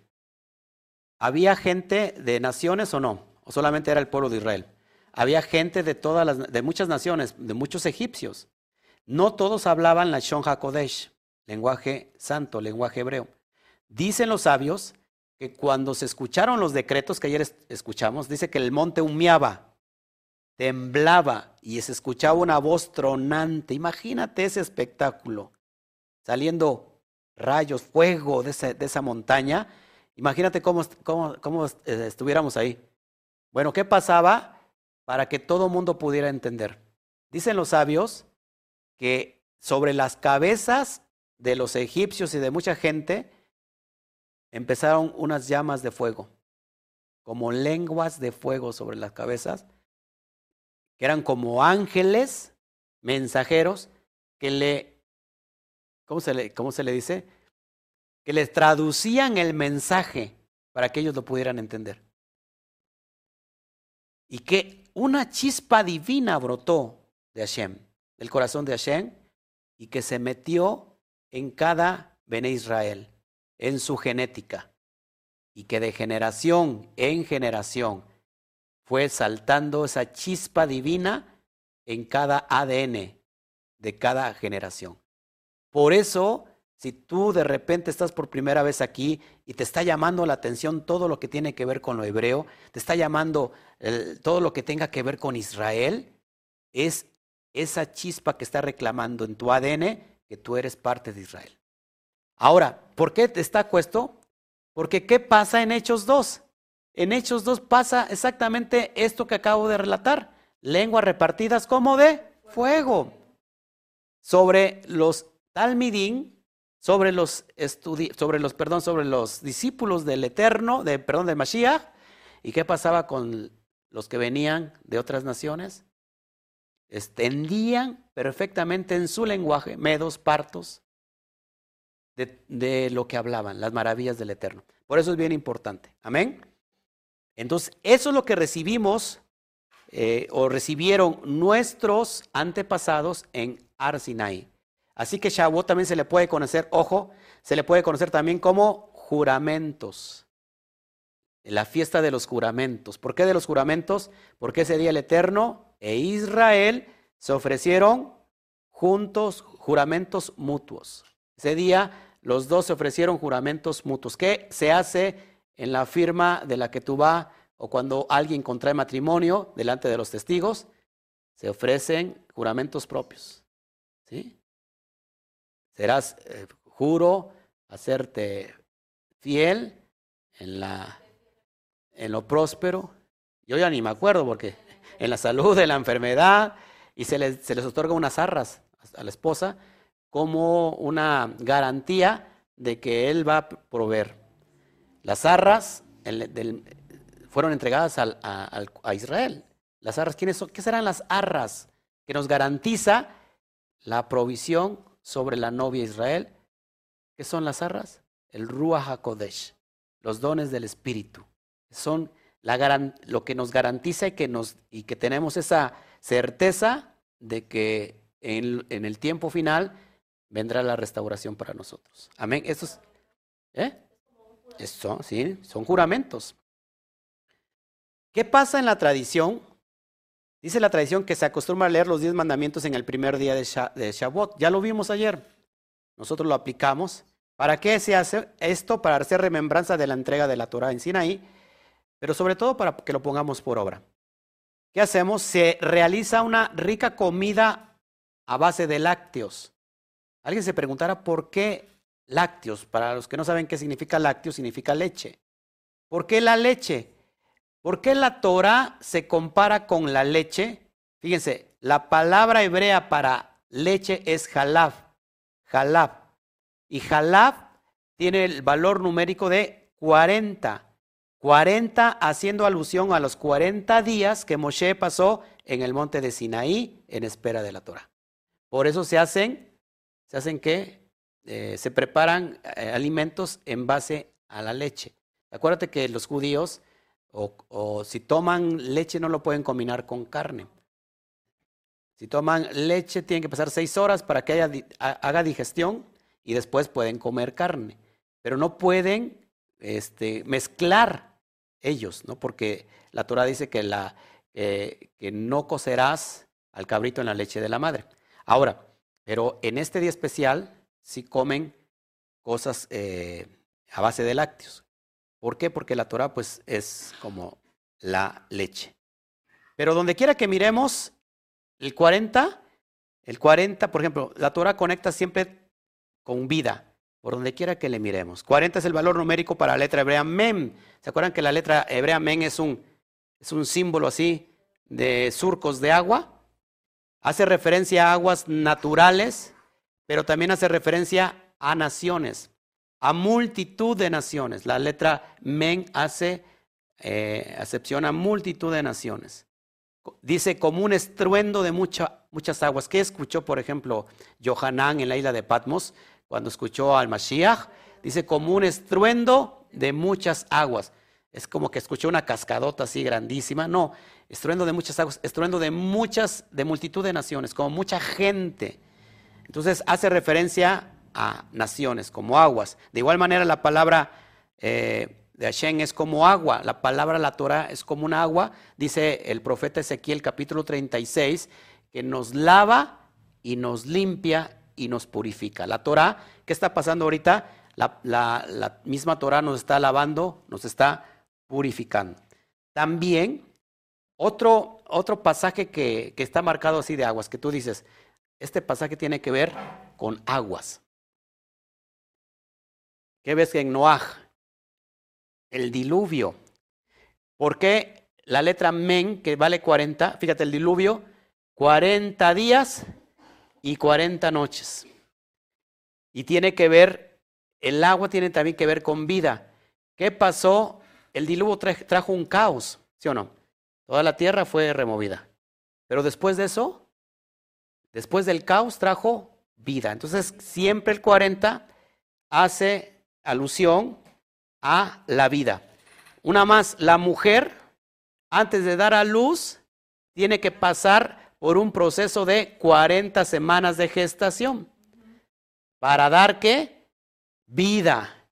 había gente de naciones o no, o solamente era el pueblo de Israel. Había gente de todas las, de muchas naciones, de muchos egipcios. No todos hablaban la Shon HaKodesh, lenguaje santo, lenguaje hebreo. Dicen los sabios que cuando se escucharon los decretos que ayer escuchamos, dice que el monte humeaba, temblaba y se escuchaba una voz tronante. Imagínate ese espectáculo, saliendo rayos, fuego de esa montaña Imagínate cómo, cómo, eh, estuviéramos ahí. Bueno, ¿qué pasaba para que todo mundo pudiera entender? Dicen los sabios que sobre las cabezas de los egipcios y de mucha gente empezaron unas llamas de fuego, como lenguas de fuego sobre las cabezas, que eran como ángeles mensajeros que le, ¿cómo se le, cómo se le dice? que les traducían el mensaje para que ellos lo pudieran entender. Y que una chispa divina brotó de Hashem, del corazón de Hashem, y que se metió en cada Bene Israel, en su genética, y que de generación en generación fue saltando esa chispa divina en cada ADN de cada generación. Por eso si tú de repente estás por primera vez aquí y te está llamando la atención todo lo que tiene que ver con lo hebreo, te está llamando todo lo que tenga que ver con Israel, es esa chispa que está reclamando en tu ADN que tú eres parte de Israel. Ahora, ¿por qué te está esto? Porque ¿qué pasa en Hechos 2? En Hechos 2 pasa exactamente esto que acabo de relatar. Lenguas repartidas como de fuego. Sobre los talmidín, sobre los, sobre los, perdón, sobre los discípulos del Eterno, de, perdón, de Mashiach. ¿Y qué pasaba con los que venían de otras naciones? Extendían perfectamente en su lenguaje, medos, partos, de, lo que hablaban, las maravillas del Eterno. Por eso es bien importante. Amén. Entonces, eso es lo que recibimos eh, o recibieron nuestros antepasados en Arsinai. Así que Shavuot también se le puede conocer, ojo, se le puede conocer también como juramentos. La fiesta de los juramentos. ¿Por qué de los juramentos? Porque ese día el Eterno e Israel se ofrecieron juntos juramentos mutuos. Ese día los dos se ofrecieron juramentos mutuos. ¿Qué se hace en la firma de la que tú vas o cuando alguien contrae matrimonio delante de los testigos? Se ofrecen juramentos propios. ¿Sí? serás, eh, juro, hacerte fiel en, la, en lo próspero. Yo ya ni me acuerdo porque en la salud, en la enfermedad, y se les, se les otorga unas arras a la esposa como una garantía de que él va a proveer. Las arras fueron entregadas a, a, Israel. Las arras, ¿quiénes son? ¿qué serán las arras? Que nos garantiza la provisión sobre la novia Israel. ¿Qué son las arras? El Ruach HaKodesh, los dones del Espíritu. Son la lo que nos garantiza y que, nos, y que tenemos esa certeza de que en, el tiempo final vendrá la restauración para nosotros. Amén. Estos, ¿eh? Eso, sí, son juramentos. ¿Qué pasa en la tradición? Dice la tradición que se acostumbra a leer los diez mandamientos en el primer día de, Shavuot. Ya lo vimos ayer. Nosotros lo aplicamos. ¿Para qué se hace esto? Para hacer remembranza de la entrega de la Torah en Sinaí, pero sobre todo para que lo pongamos por obra. ¿Qué hacemos? Se realiza una rica comida a base de lácteos. Alguien se preguntará por qué lácteos. Para los que no saben qué significa lácteos, significa leche. ¿Por qué la leche? ¿Por qué la Torah se compara con la leche? Fíjense, la palabra hebrea para leche es halab, halab. Y halab tiene el valor numérico de 40. 40 haciendo alusión a los 40 días que Moshe pasó en el monte de Sinaí en espera de la Torah. Por eso se hacen, se hacen que eh, se preparan eh, alimentos en base a la leche. Acuérdate que los judíos o, si toman leche no lo pueden combinar con carne. Si toman leche, tienen que pasar seis horas para que haga digestión y después pueden comer carne. Pero no pueden este, mezclar ellos, ¿no? Porque la Torah dice que, la, que no cocerás al cabrito en la leche de la madre. Ahora, pero en este día especial sí comen cosas eh, a base de lácteos. ¿Por qué? Porque la Torah pues es como la leche. Pero donde quiera que miremos, el 40, el 40, por ejemplo, la Torah conecta siempre con vida, por donde quiera que le miremos. 40 es el valor numérico para la letra hebrea mem. ¿Se acuerdan que la letra hebrea mem es un, es un símbolo así de surcos de agua? Hace referencia a aguas naturales, pero también hace referencia a naciones, a multitud de naciones. La letra men hace eh, acepción a multitud de naciones. Dice como un estruendo de muchas aguas. ¿Qué escuchó, por ejemplo, Johanán en la isla de Patmos cuando escuchó al Mashiach? Dice como un estruendo de muchas aguas. Es como que escuchó una cascadota así grandísima. No, estruendo de muchas aguas, estruendo de muchas, de multitud de naciones, como mucha gente. Entonces hace referencia a naciones, como aguas. De igual manera la palabra eh, de Hashem es como agua, la palabra la Torah es como un agua, dice el profeta Ezequiel capítulo 36, que nos lava y nos limpia y nos purifica. La Torah, ¿qué está pasando ahorita? La, la misma Torah nos está lavando, nos está purificando. También otro, otro pasaje que, que, está marcado así de aguas, que tú dices, este pasaje tiene que ver con aguas. ¿Qué ves en Noaj? El diluvio. ¿Por qué la letra men, que vale 40, fíjate el diluvio, 40 días y 40 noches. Y tiene que ver, el agua tiene también que ver con vida. ¿Qué pasó el diluvio trajo un caos, ¿sí o no? Toda la tierra fue removida. Pero después de eso, después del caos trajo vida. Entonces, siempre el 40 hace alusión a la vida. Una más, la mujer, antes de dar a luz, tiene que pasar por un proceso de 40 semanas de gestación. ¿Para dar qué? Vida.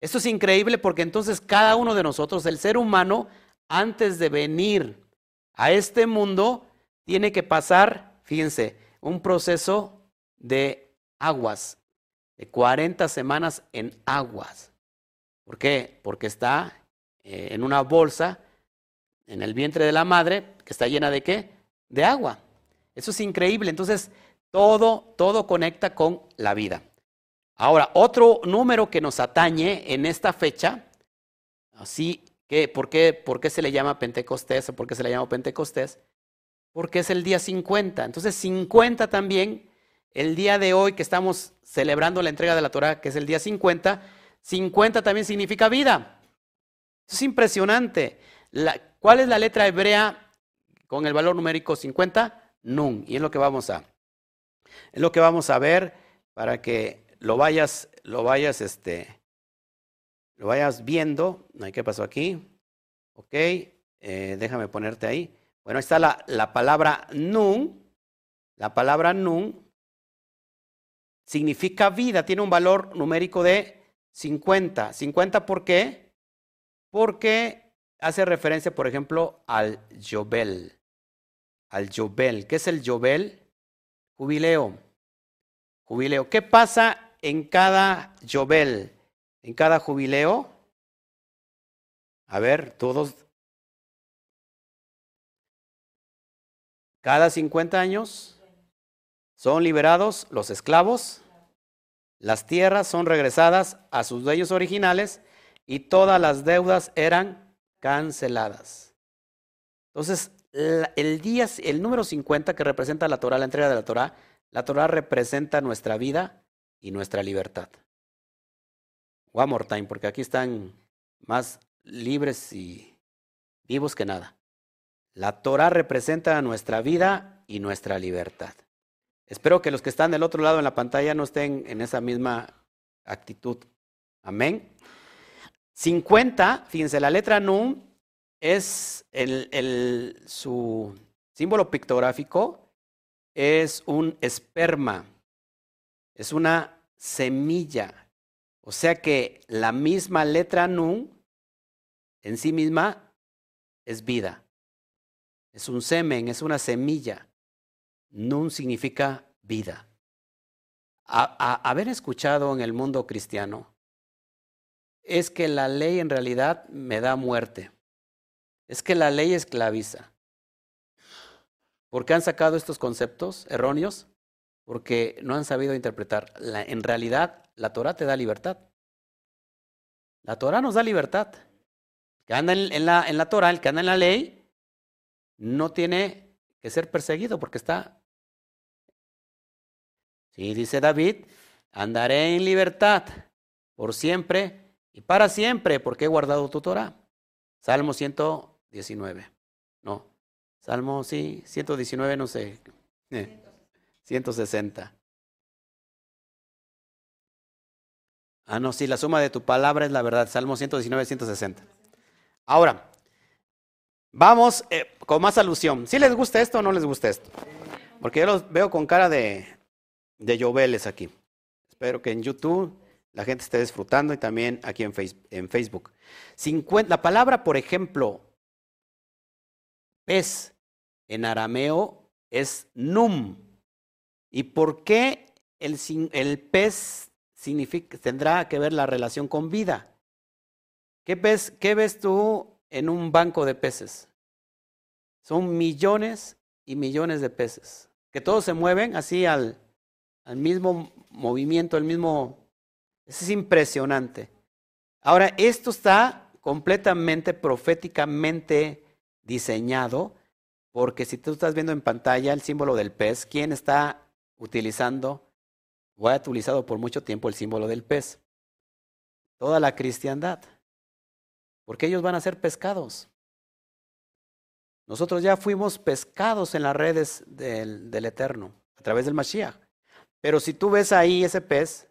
Esto es increíble porque entonces cada uno de nosotros, el ser humano, antes de venir a este mundo, tiene que pasar, fíjense, un proceso de aguas, de 40 semanas en aguas. ¿Por qué? Porque está eh, en una bolsa en el vientre de la madre que está llena de qué? De agua. Eso es increíble. Entonces, todo, todo conecta con la vida. Ahora, otro número que nos atañe en esta fecha, así que, ¿por qué, ¿por qué se le llama Pentecostés o por qué se le llama Pentecostés? Porque es el día 50. Entonces, 50 también, el día de hoy que estamos celebrando la entrega de la Torah, que es el día 50, 50 también significa vida. es impresionante. ¿Cuál es la letra hebrea con el valor numérico 50? Nun. Y es lo que vamos a, es lo que vamos a ver para que lo vayas, lo vayas, este, lo vayas viendo. ¿Qué pasó aquí? Ok, eh, déjame ponerte ahí. Bueno, está la, la palabra nun. La palabra nun significa vida, tiene un valor numérico de 50. ¿50 por qué? Porque hace referencia, por ejemplo, al Jobel. Al Jobel. ¿Qué es el Jobel? Jubileo. Jubileo. ¿Qué pasa en cada Jobel, en cada jubileo, a ver, todos, cada 50 años son liberados los esclavos, las tierras son regresadas a sus dueños originales y todas las deudas eran canceladas. Entonces, el día, el número 50 que representa la Torah, la entrega de la Torah, la Torah representa nuestra vida y nuestra libertad. One more time, porque aquí están más libres y vivos que nada. La Torah representa nuestra vida y nuestra libertad. Espero que los que están del otro lado en la pantalla no estén en esa misma actitud. Amén. 50, fíjense, la letra Nun es el, el, su símbolo pictográfico es un esperma, es una semilla. O sea que la misma letra Nun en sí misma es vida. Es un semen, es una semilla. Nun significa vida. haber escuchado en el mundo cristiano es que la ley en realidad me da muerte. Es que la ley esclaviza. ¿Por qué han sacado estos conceptos erróneos? Porque no han sabido interpretar. en realidad, la Torah te da libertad. La Torah nos da libertad. El que anda en, la, en la Torah, el que anda en la ley, no tiene que ser perseguido porque está. Sí, dice David, andaré en libertad por siempre y para siempre porque he guardado tu Torah. Salmo 119. No, Salmo, sí, 119, no sé. 160. Eh, ah, no, sí, la suma de tu palabra es la verdad. Salmo 119, 160. Ahora, vamos eh, con más alusión. ¿Sí les gusta esto o no les gusta esto? Porque yo los veo con cara de, de lloveles aquí. Espero que en YouTube la gente esté disfrutando y también aquí en, Facebook. la palabra, por ejemplo, pez en arameo es num. ¿Y por qué el, el pez tendrá que ver la relación con vida? ¿Qué ves, ¿Qué ves tú en un banco de peces? Son millones y millones de peces, que todos se mueven así al, al mismo movimiento, el mismo es impresionante. Ahora, esto está completamente proféticamente diseñado, porque si tú estás viendo en pantalla el símbolo del pez, ¿quién está utilizando o ha utilizado por mucho tiempo el símbolo del pez? Toda la cristiandad. Porque ellos van a ser pescados. Nosotros ya fuimos pescados en las redes del, del Eterno, a través del Mashiach. Pero si tú ves ahí ese pez,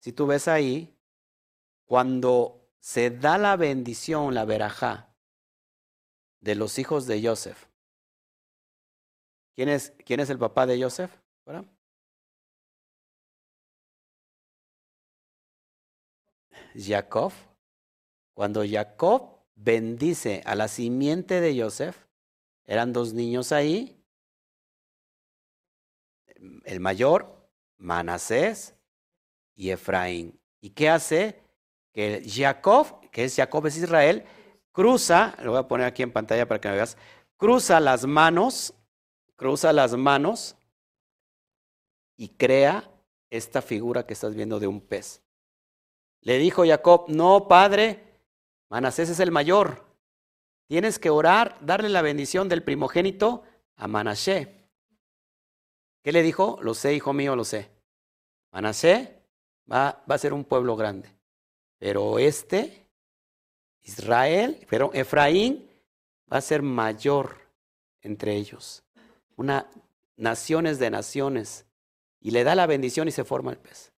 si tú ves ahí, cuando se da la bendición, la verajá, de los hijos de Joseph, ¿quién es, quién es el papá de Joseph? Jacob. Cuando Jacob bendice a la simiente de Joseph, eran dos niños ahí, el mayor, Manasés, y Efraín. ¿Y qué hace? Que Jacob, que es Jacob es Israel, cruza, lo voy a poner aquí en pantalla para que me veas, cruza las manos, cruza las manos y crea esta figura que estás viendo de un pez. Le dijo Jacob, no, padre, Manasés es el mayor. Tienes que orar, darle la bendición del primogénito a Manasé. ¿Qué le dijo? Lo sé, hijo mío, lo sé. Manasé va, a ser un pueblo grande. Pero este, Israel, pero Efraín va a ser mayor entre ellos. Una naciones de naciones. Y le da la bendición y se forma el pez.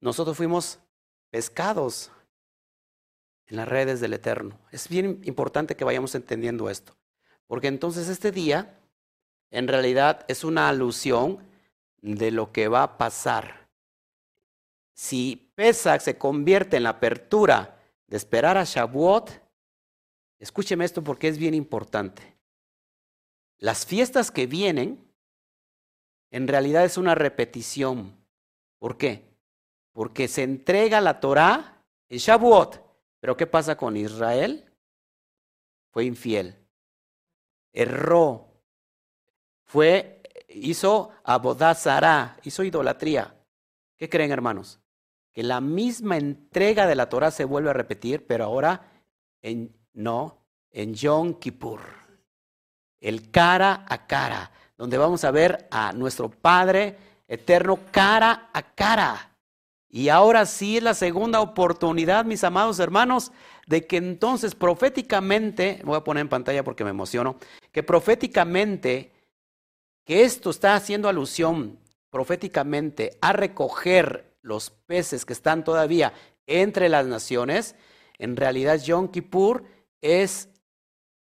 Nosotros fuimos pescados en las redes del Eterno. Es bien importante que vayamos entendiendo esto. Porque entonces este día, en realidad, es una alusión de lo que va a pasar si Pesach se convierte en la apertura esperar a Shavuot, escúcheme esto porque es bien importante. Las fiestas que vienen, en realidad es una repetición. ¿Por qué? Porque se entrega la Torah en Shavuot. Pero ¿qué pasa con Israel? Fue infiel. Erró. Fue, hizo abodazará, hizo idolatría. ¿Qué creen, hermanos? Que la misma entrega de la Torah se vuelve a repetir, pero ahora en, no, en Yom Kippur. El cara a cara, donde vamos a ver a nuestro Padre eterno cara a cara. Y ahora sí es la segunda oportunidad, mis amados hermanos, de que entonces proféticamente, voy a poner en pantalla porque me emociono, que proféticamente, que esto está haciendo alusión proféticamente a recoger los peces que están todavía entre las naciones, en realidad Yom Kippur es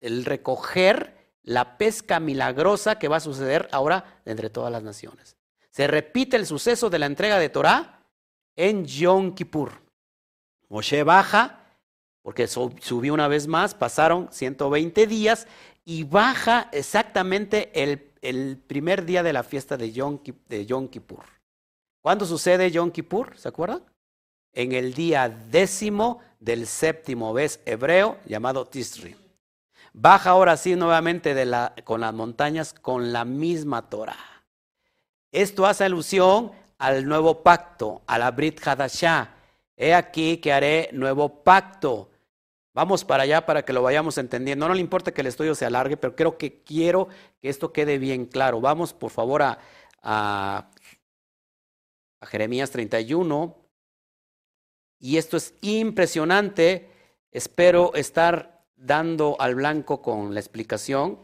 el recoger la pesca milagrosa que va a suceder ahora entre todas las naciones. Se repite el suceso de la entrega de Torah en Yom Kippur. Moshe baja, porque subió una vez más, pasaron 120 días y baja exactamente el, primer día de la fiesta de de Yom Kippur. ¿Cuándo sucede Yom Kippur? ¿Se acuerdan? En el día décimo del séptimo mes hebreo llamado Tisri. Baja ahora sí nuevamente con las montañas con la misma Torah. Esto hace alusión al nuevo pacto, a la Brit Hadashah. He aquí que haré nuevo pacto. Vamos para allá para que lo vayamos entendiendo. No le importa que el estudio se alargue, pero creo que quiero que esto quede bien claro. Vamos por favor a, Jeremías 31. Y esto es impresionante. Espero estar dando al blanco con la explicación.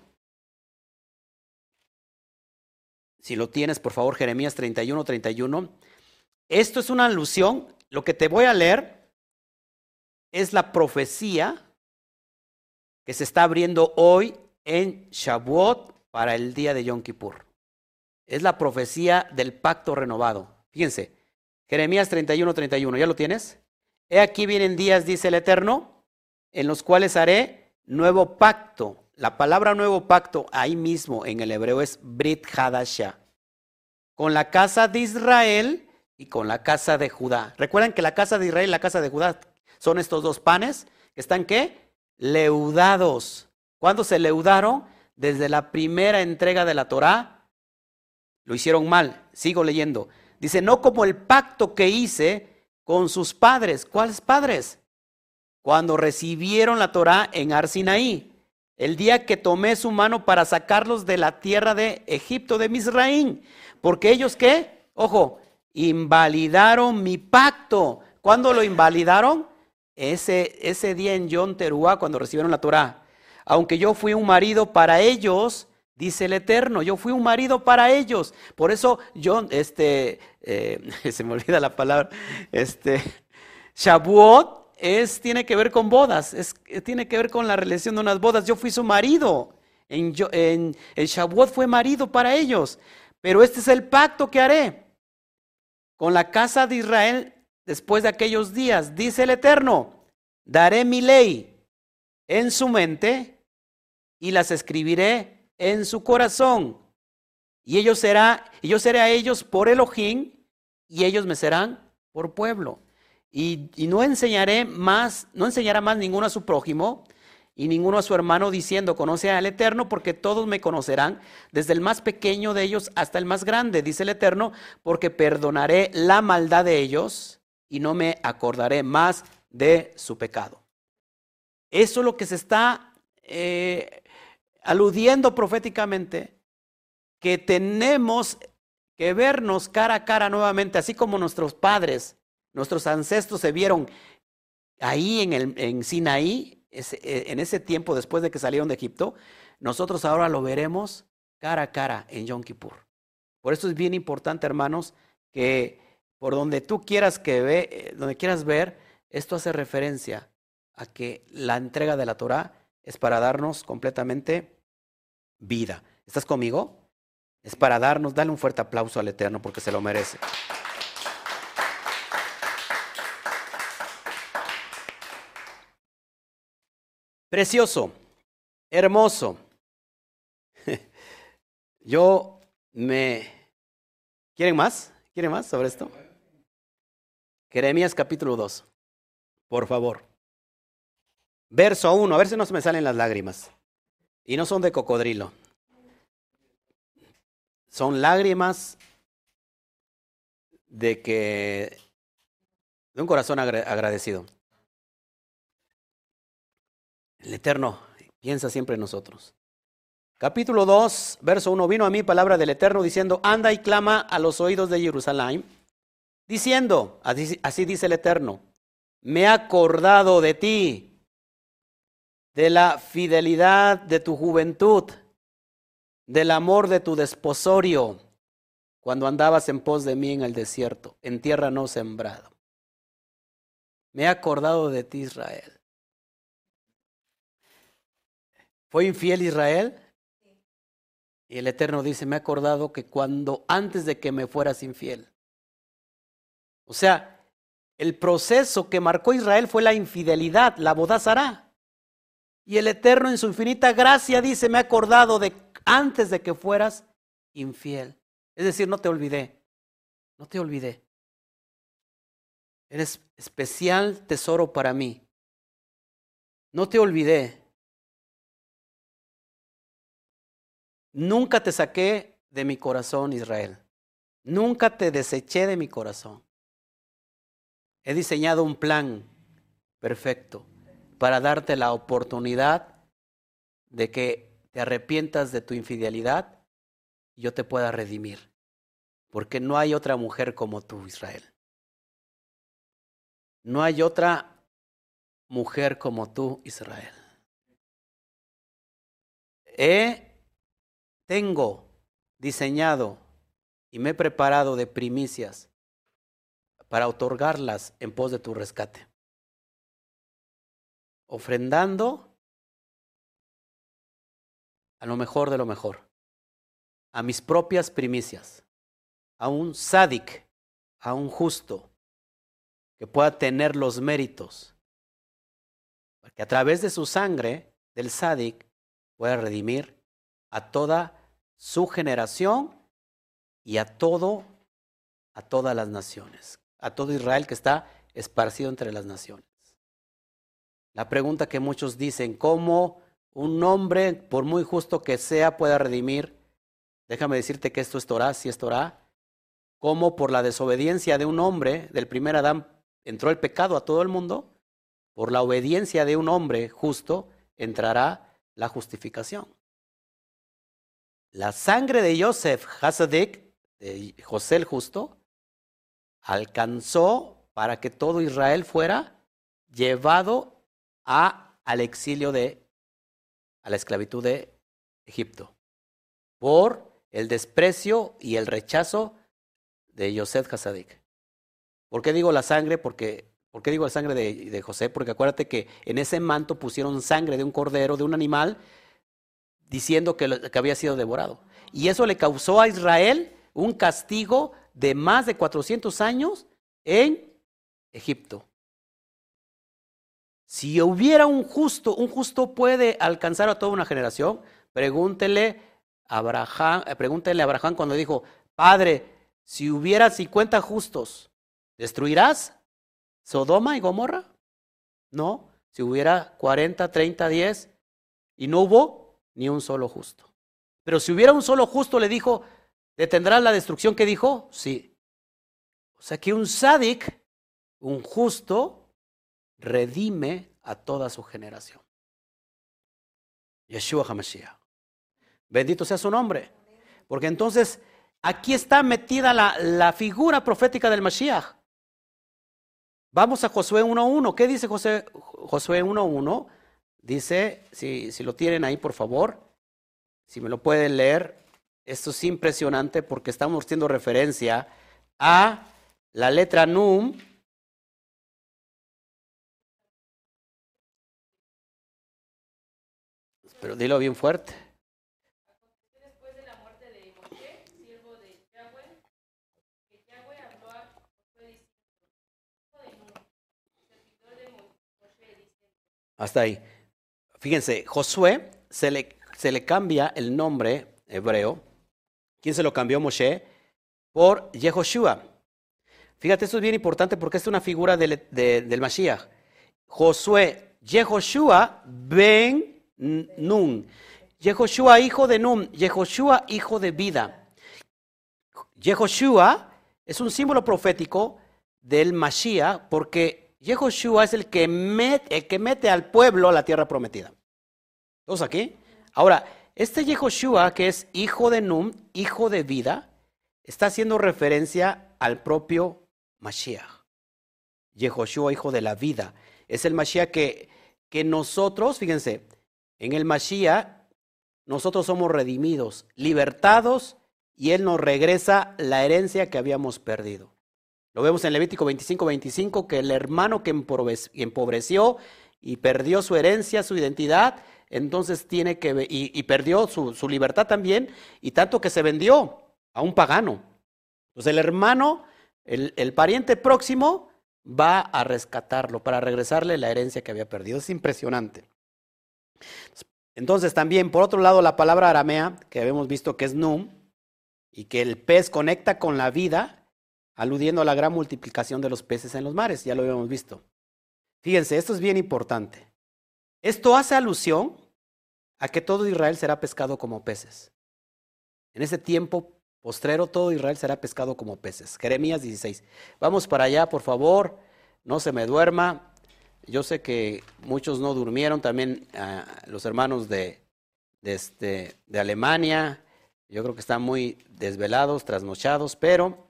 Si lo tienes, por favor, Jeremías 31, 31. Esto es una alusión. Lo que te voy a leer es la profecía que se está abriendo hoy en Shavuot para el día de Yom Kippur. Es la profecía del pacto renovado. Fíjense, Jeremías 31, 31. ¿Ya lo tienes? He aquí vienen días, dice el Eterno, en los cuales haré nuevo pacto. La palabra nuevo pacto ahí mismo en el hebreo es Brit Hadashah. Con la casa de Israel y con la casa de Judá. Recuerden que la casa de Israel y la casa de Judá son estos dos panes que están qué? Leudados. ¿Cuándo se leudaron? Desde la primera entrega de la Torá. Lo hicieron mal. Sigo leyendo. Dice, no como el pacto que hice con sus padres. ¿Cuáles padres? cuando recibieron la Torá en Arsinaí, el día que tomé su mano para sacarlos de la tierra de Egipto, de Misraín. Porque ellos qué? Ojo, invalidaron mi pacto. ¿Cuándo lo invalidaron? Ese, ese día en Yom Teruá, cuando recibieron la Torá. Aunque yo fui un marido para ellos, dice el Eterno, yo fui un marido para ellos. Por eso yo, este, eh, se me olvida la palabra, este, Shavuot es, tiene que ver con bodas, es, tiene que ver con la relación de unas bodas. Yo fui su marido. En, en, el Shavuot fue marido para ellos. Pero este es el pacto que haré con la casa de Israel después de aquellos días. Dice el Eterno, daré mi ley en su mente y las escribiré en su corazón. Y ellos será, y yo seré a ellos por Elohim y ellos me serán por pueblo. Y, no enseñaré más, no enseñará más ninguno a su prójimo y ninguno a su hermano diciendo, conoce al Eterno, porque todos me conocerán, desde el más pequeño de ellos hasta el más grande, dice el Eterno, porque perdonaré la maldad de ellos y no me acordaré más de su pecado. Eso es lo que se está eh, aludiendo proféticamente, que tenemos que vernos cara a cara nuevamente, así como nuestros padres Nuestros ancestros se vieron ahí en, el, en Sinaí, e, en ese tiempo después de que salieron de Egipto. Nosotros ahora lo veremos cara a cara en Yom Kippur. Por eso es bien importante, hermanos, que por donde tú quieras que ve, eh, donde quieras ver, esto hace referencia a que la entrega de la Torah es para darnos completamente vida. ¿Estás conmigo? Es para darnos, dale un fuerte aplauso al Eterno porque se lo merece. Precioso, hermoso. Yo me... ¿Quieren más? ¿Quieren más sobre esto? Jeremías capítulo 2, por favor. Verso 1, a ver si no se me salen las lágrimas. Y no son de cocodrilo. Son lágrimas de que... de un corazón agradecido. El Eterno piensa siempre en nosotros. Capítulo 2, verso 1. Vino a mí palabra del Eterno diciendo, anda y clama a los oídos de Jerusalén, diciendo, así, dice el Eterno, me he acordado de ti, de la fidelidad de tu juventud, del amor de tu desposorio, cuando andabas en pos de mí en el desierto, en tierra no sembrado. Me he acordado de ti, Israel. ¿Fue infiel Israel? Y el Eterno dice, me he acordado que cuando antes de que me fueras infiel. O sea, el proceso que marcó Israel fue la infidelidad, la bodazará. Y el Eterno en su infinita gracia dice, me he acordado de antes de que fueras infiel. Es decir, no te olvidé, no te olvidé. Eres especial tesoro para mí. No te olvidé. Nunca te saqué de mi corazón, Israel. Nunca te deseché de mi corazón. He diseñado un plan perfecto para darte la oportunidad de que te arrepientas de tu infidelidad y yo te pueda redimir. Porque no hay otra mujer como tú, Israel. No hay otra mujer como tú, Israel. He, tengo diseñado y me he preparado de primicias para otorgarlas en pos de tu rescate. Ofrendando a lo mejor de lo mejor, a mis propias primicias, a un sádic, a un justo, que pueda tener los méritos, que a través de su sangre, del sádic, pueda redimir a toda su generación y a todo, a todas las naciones, a todo Israel que está esparcido entre las naciones. La pregunta que muchos dicen, ¿cómo un hombre, por muy justo que sea, pueda redimir? Déjame decirte que esto es Torah, si es Torah. ¿Cómo por la desobediencia de un hombre, del primer Adán, entró el pecado a todo el mundo? Por la obediencia de un hombre justo entrará la justificación. La sangre de Joseph Hasadik, de José el justo, alcanzó para que todo Israel fuera llevado a, al exilio de, a la esclavitud de Egipto, por el desprecio y el rechazo de Yosef Hasadik. ¿Por qué digo la sangre? Porque, ¿Por qué digo la sangre de, de José? Porque acuérdate que en ese manto pusieron sangre de un cordero, de un animal, diciendo que, que había sido devorado. Y eso le causó a Israel un castigo de más de 400 años en Egipto. Si hubiera un justo, un justo puede alcanzar a toda una generación. Pregúntele a Abraham, eh, pregúntele a Abraham cuando dijo, Padre, si hubiera 50 justos, ¿destruirás Sodoma y Gomorra? No, si hubiera 40, 30, 10 y no hubo ni un solo justo. Pero si hubiera un solo justo, le dijo, ¿detendrás la destrucción que dijo? Sí. O sea que un sádic, un justo, redime a toda su generación. Yeshua HaMashiach. Bendito sea su nombre. Porque entonces aquí está metida la, la figura profética del Mashiach. Vamos a Josué 1.1. ¿Qué dice José, Josué 1.1? Dice, si, si lo tienen ahí por favor, si me lo pueden leer, esto es impresionante porque estamos haciendo referencia a la letra Num Pero dilo bien fuerte. Después de la muerte servidor de Moshe, Hasta ahí. Fíjense, Josué se le, se le cambia el nombre hebreo. ¿Quién se lo cambió Moshe? Por Yehoshua. Fíjate, esto es bien importante porque es una figura del, de, del Mashiach. Josué, Yehoshua, ven Nun. Yehoshua, hijo de Nun. Yehoshua, hijo de vida. Yehoshua es un símbolo profético del Mashiach porque Yehoshua es el que, mete, el que mete al pueblo a la tierra prometida. ¿Todos aquí? Ahora, este Yehoshua, que es hijo de Nun, hijo de vida, está haciendo referencia al propio Mashiach. Yehoshua, hijo de la vida. Es el Mashiach que, que nosotros, fíjense, en el Mashiach, nosotros somos redimidos, libertados, y Él nos regresa la herencia que habíamos perdido. Lo vemos en Levítico 25, 25, que el hermano que empobreció y perdió su herencia, su identidad, entonces tiene que, y, y perdió su, libertad también, y tanto que se vendió a un pagano. Entonces el hermano, el pariente próximo, va a rescatarlo para regresarle la herencia que había perdido. Es impresionante. Entonces también, por otro lado, la palabra aramea, que habíamos visto que es num, y que el pez conecta con la vida, aludiendo a la gran multiplicación de los peces en los mares, ya lo habíamos visto. Fíjense, esto es bien importante. Esto hace alusión a que todo Israel será pescado como peces. En ese tiempo postrero todo Israel será pescado como peces. Jeremías 16. Vamos para allá, por favor, no se me duerma. Yo sé que muchos no durmieron, también uh, los hermanos de, de, este, de Alemania, yo creo que están muy desvelados, trasnochados, pero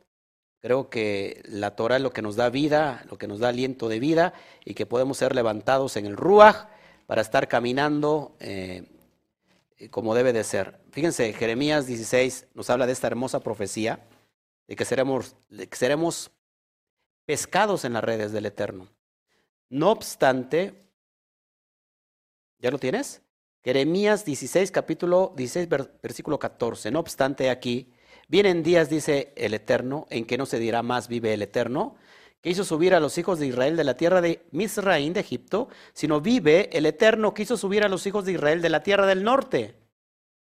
creo que la Torah es lo que nos da vida, lo que nos da aliento de vida y que podemos ser levantados en el Ruach para estar caminando eh, como debe de ser. Fíjense, Jeremías 16 nos habla de esta hermosa profecía de que seremos, de que seremos pescados en las redes del Eterno. No obstante, ¿ya lo tienes? Jeremías 16, capítulo 16, versículo 14. No obstante, aquí vienen días, dice el Eterno, en que no se dirá más vive el Eterno, que hizo subir a los hijos de Israel de la tierra de Misraín, de Egipto, sino vive el Eterno que hizo subir a los hijos de Israel de la tierra del norte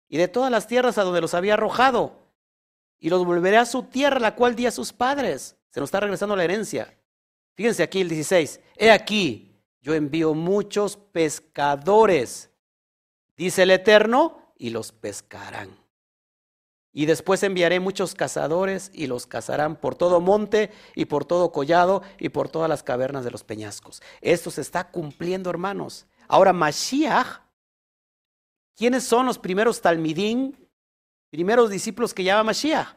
y de todas las tierras a donde los había arrojado, y los volveré a su tierra, la cual di a sus padres. Se nos está regresando la herencia. Fíjense aquí el 16. He aquí, yo envío muchos pescadores dice el Eterno, y los pescarán. Y después enviaré muchos cazadores y los cazarán por todo monte y por todo collado y por todas las cavernas de los peñascos. Esto se está cumpliendo, hermanos. Ahora, Mashiach, ¿quiénes son los primeros talmidín, primeros discípulos que llama Mashiach?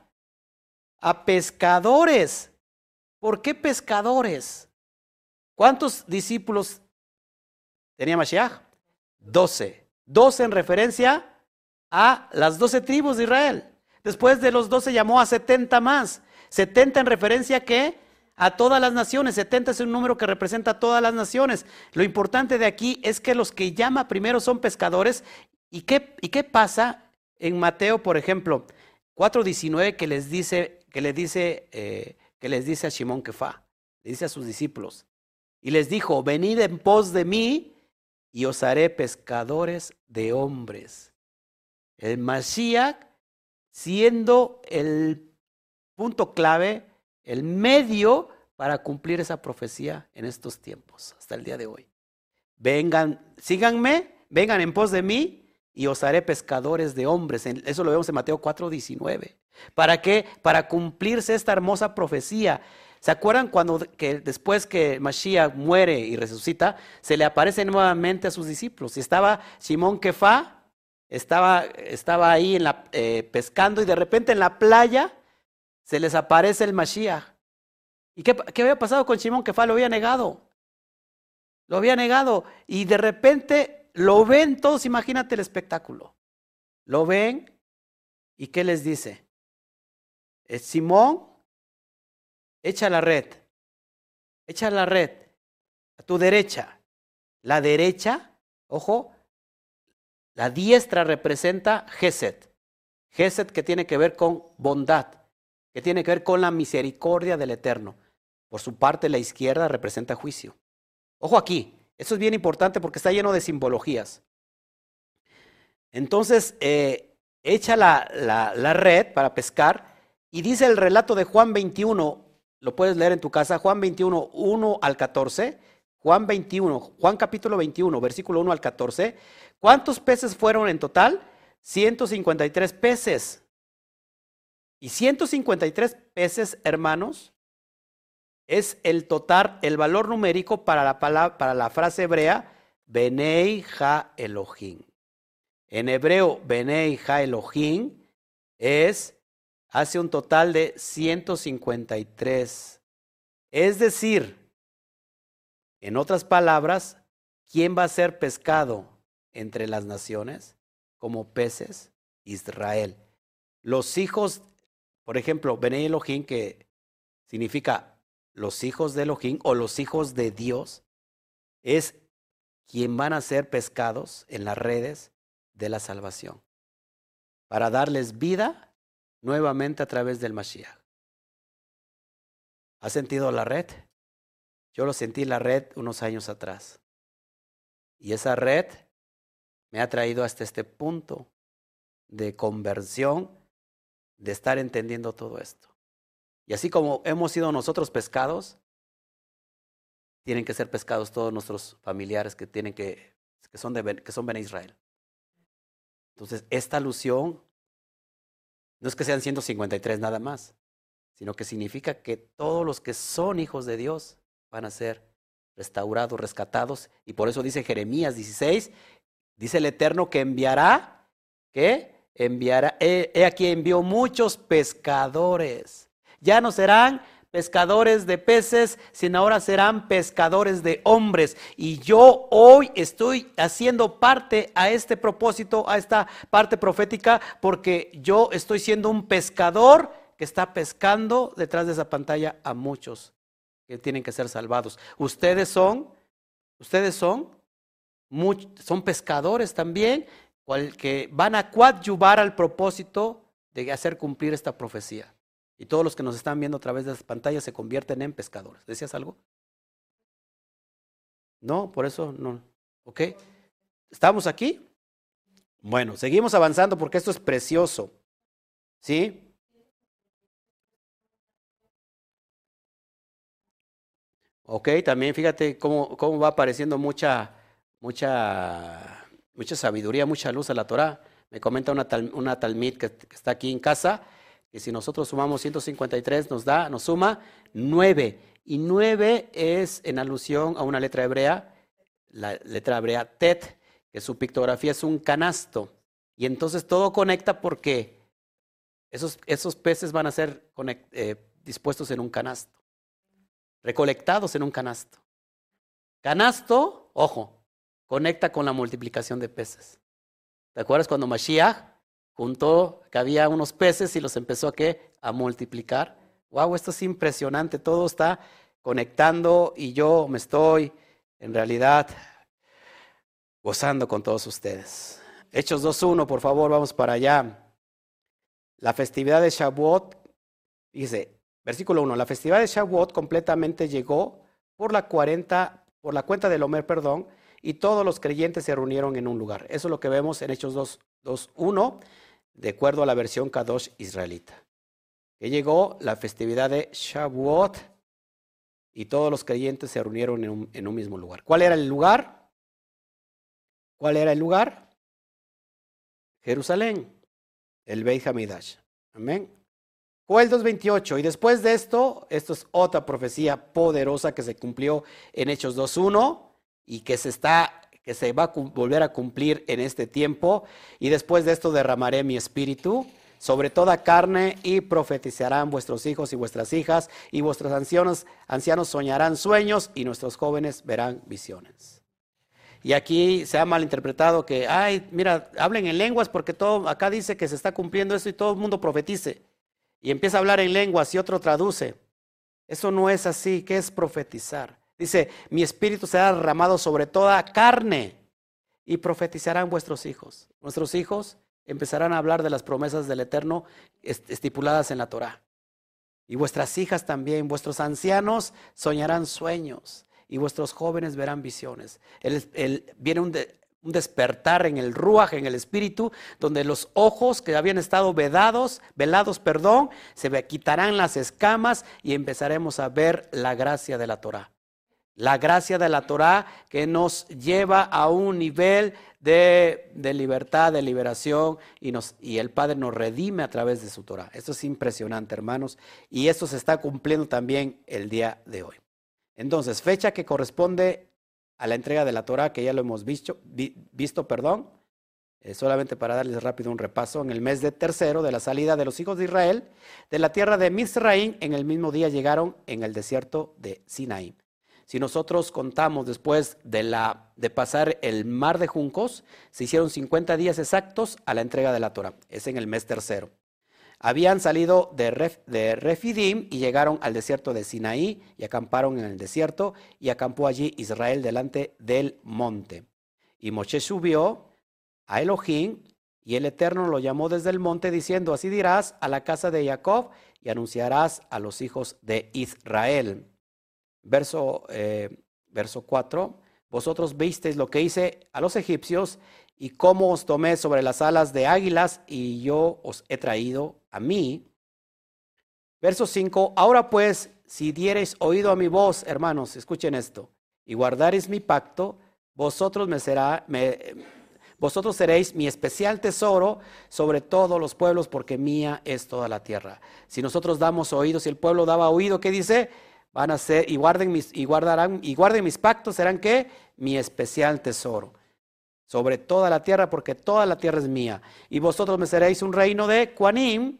A pescadores. ¿Por qué pescadores? ¿Cuántos discípulos tenía Mashiach? Doce. 12 en referencia a las 12 tribus de Israel. Después de los 12 llamó a 70 más. 70 en referencia a qué? A todas las naciones. 70 es un número que representa a todas las naciones. Lo importante de aquí es que los que llama primero son pescadores. ¿Y qué, y qué pasa en Mateo, por ejemplo, 4.19 que les dice, que le dice, eh, que les dice a Simón Kefa, le dice a sus discípulos, y les dijo, venid en pos de mí y os haré pescadores de hombres. El Mashiach siendo el punto clave, el medio para cumplir esa profecía en estos tiempos, hasta el día de hoy. Vengan, síganme, vengan en pos de mí y os haré pescadores de hombres. Eso lo vemos en Mateo 4:19. ¿Para qué? Para cumplirse esta hermosa profecía. ¿Se acuerdan cuando que después que Mashiach muere y resucita, se le aparece nuevamente a sus discípulos? Y estaba Simón Kefa, estaba, estaba ahí en la, eh, pescando y de repente en la playa se les aparece el Mashiach. ¿Y qué, qué había pasado con Simón Kefa? Lo había negado. Lo había negado. Y de repente lo ven todos, imagínate el espectáculo. Lo ven y ¿qué les dice? Es Simón, echa la red, echa la red a tu derecha. La derecha, ojo, la diestra representa Geset. Geset que tiene que ver con bondad, que tiene que ver con la misericordia del Eterno. Por su parte, la izquierda representa juicio. Ojo aquí, eso es bien importante porque está lleno de simbologías. Entonces, eh, echa la, la, la red para pescar y dice el relato de Juan 21, lo puedes leer en tu casa, Juan 21, 1 al 14. Juan 21, Juan capítulo 21, versículo 1 al 14. ¿Cuántos peces fueron en total? 153 peces. Y 153 peces, hermanos, es el total, el valor numérico para la, palabra, para la frase hebrea, Benei Ha Elohim. En hebreo, Benei Ha Elohim es hace un total de 153. Es decir, en otras palabras, ¿quién va a ser pescado entre las naciones como peces? Israel. Los hijos, por ejemplo, Bene Elohim, que significa los hijos de Elohim o los hijos de Dios, es quien van a ser pescados en las redes de la salvación, para darles vida nuevamente a través del Mashiach. ¿Has sentido la red? Yo lo sentí la red unos años atrás. Y esa red me ha traído hasta este punto de conversión, de estar entendiendo todo esto. Y así como hemos sido nosotros pescados, tienen que ser pescados todos nuestros familiares que tienen que, que son de que son Bene Israel. Entonces, esta alusión no es que sean 153 nada más, sino que significa que todos los que son hijos de Dios van a ser restaurados, rescatados. Y por eso dice Jeremías 16, dice el Eterno que enviará, ¿qué? Enviará, he aquí envió muchos pescadores. Ya no serán pescadores de peces, sino ahora serán pescadores de hombres. Y yo hoy estoy haciendo parte a este propósito, a esta parte profética, porque yo estoy siendo un pescador que está pescando detrás de esa pantalla a muchos que tienen que ser salvados. Ustedes son, ustedes son, son pescadores también, que van a coadyuvar al propósito de hacer cumplir esta profecía. Y todos los que nos están viendo a través de las pantallas se convierten en pescadores. ¿Decías algo? No, por eso no. ¿Ok? ¿Estamos aquí? Bueno, seguimos avanzando porque esto es precioso. ¿Sí? Ok, también fíjate cómo, cómo va apareciendo mucha, mucha, mucha sabiduría, mucha luz a la Torah. Me comenta una, una talmid que está aquí en casa que si nosotros sumamos 153 nos da, nos suma 9. Y 9 es en alusión a una letra hebrea, la letra hebrea Tet, que su pictografía es un canasto. Y entonces todo conecta porque esos, esos peces van a ser eh, dispuestos en un canasto, recolectados en un canasto. Canasto, ojo, conecta con la multiplicación de peces. ¿Te acuerdas cuando Mashiach juntó que había unos peces y los empezó a, ¿qué? a multiplicar. Wow, esto es impresionante, todo está conectando y yo me estoy en realidad gozando con todos ustedes. Hechos 2.1, por favor, vamos para allá. La festividad de Shavuot, dice, versículo 1, la festividad de Shavuot completamente llegó por la, 40, por la cuenta del Homer, perdón, y todos los creyentes se reunieron en un lugar. Eso es lo que vemos en Hechos 2.1 de acuerdo a la versión Kadosh israelita. Que llegó la festividad de Shavuot y todos los creyentes se reunieron en un, en un mismo lugar. ¿Cuál era el lugar? ¿Cuál era el lugar? Jerusalén, el Beit Hamidash. Amén. Joel 2.28. Y después de esto, esto es otra profecía poderosa que se cumplió en Hechos 2.1 y que se está se va a volver a cumplir en este tiempo, y después de esto derramaré mi espíritu sobre toda carne y profetizarán vuestros hijos y vuestras hijas, y vuestros ancianos, ancianos soñarán sueños y nuestros jóvenes verán visiones. Y aquí se ha malinterpretado que, ay, mira, hablen en lenguas porque todo, acá dice que se está cumpliendo eso y todo el mundo profetice. Y empieza a hablar en lenguas y otro traduce. Eso no es así. ¿Qué es profetizar? Dice, mi espíritu será derramado sobre toda carne y profetizarán vuestros hijos. Nuestros hijos empezarán a hablar de las promesas del Eterno estipuladas en la Torah. Y vuestras hijas también, vuestros ancianos soñarán sueños y vuestros jóvenes verán visiones. viene un, despertar en el ruaj, en el espíritu, donde los ojos que habían estado vedados, velados, perdón, se quitarán las escamas y empezaremos a ver la gracia de la Torah. La gracia de la Torah que nos lleva a un nivel de, libertad, de liberación, y, nos, y el Padre nos redime a través de su Torah. Esto es impresionante, hermanos, y esto se está cumpliendo también el día de hoy. Entonces, fecha que corresponde a la entrega de la Torah, que ya lo hemos visto, visto perdón, eh, solamente para darles rápido un repaso, en el mes de tercero de la salida de los hijos de Israel de la tierra de Misraim, en el mismo día llegaron en el desierto de Sinaí. Si nosotros contamos después de, la, de pasar el mar de juncos, se hicieron 50 días exactos a la entrega de la Torah. Es en el mes tercero. Habían salido de, Refidim y llegaron al desierto de Sinaí y acamparon en el desierto y acampó allí Israel delante del monte. Y Moshe subió a Elohim y el Eterno lo llamó desde el monte diciendo, así dirás a la casa de Jacob y anunciarás a los hijos de Israel. Verso, eh, verso 4, vosotros visteis lo que hice a los egipcios y cómo os tomé sobre las alas de águilas y yo os he traído a mí. Verso 5, ahora pues, si diereis oído a mi voz, hermanos, escuchen esto, y guardareis mi pacto, vosotros me será, vosotros seréis mi especial tesoro sobre todos los pueblos, porque mía es toda la tierra. Si nosotros damos oídos, si el pueblo daba oído, ¿qué dice? Van a ser, y guarden mis, y guardarán, y guarden mis pactos, serán qué? Mi especial tesoro. Sobre toda la tierra, porque toda la tierra es mía. Y vosotros me seréis un reino de Quanim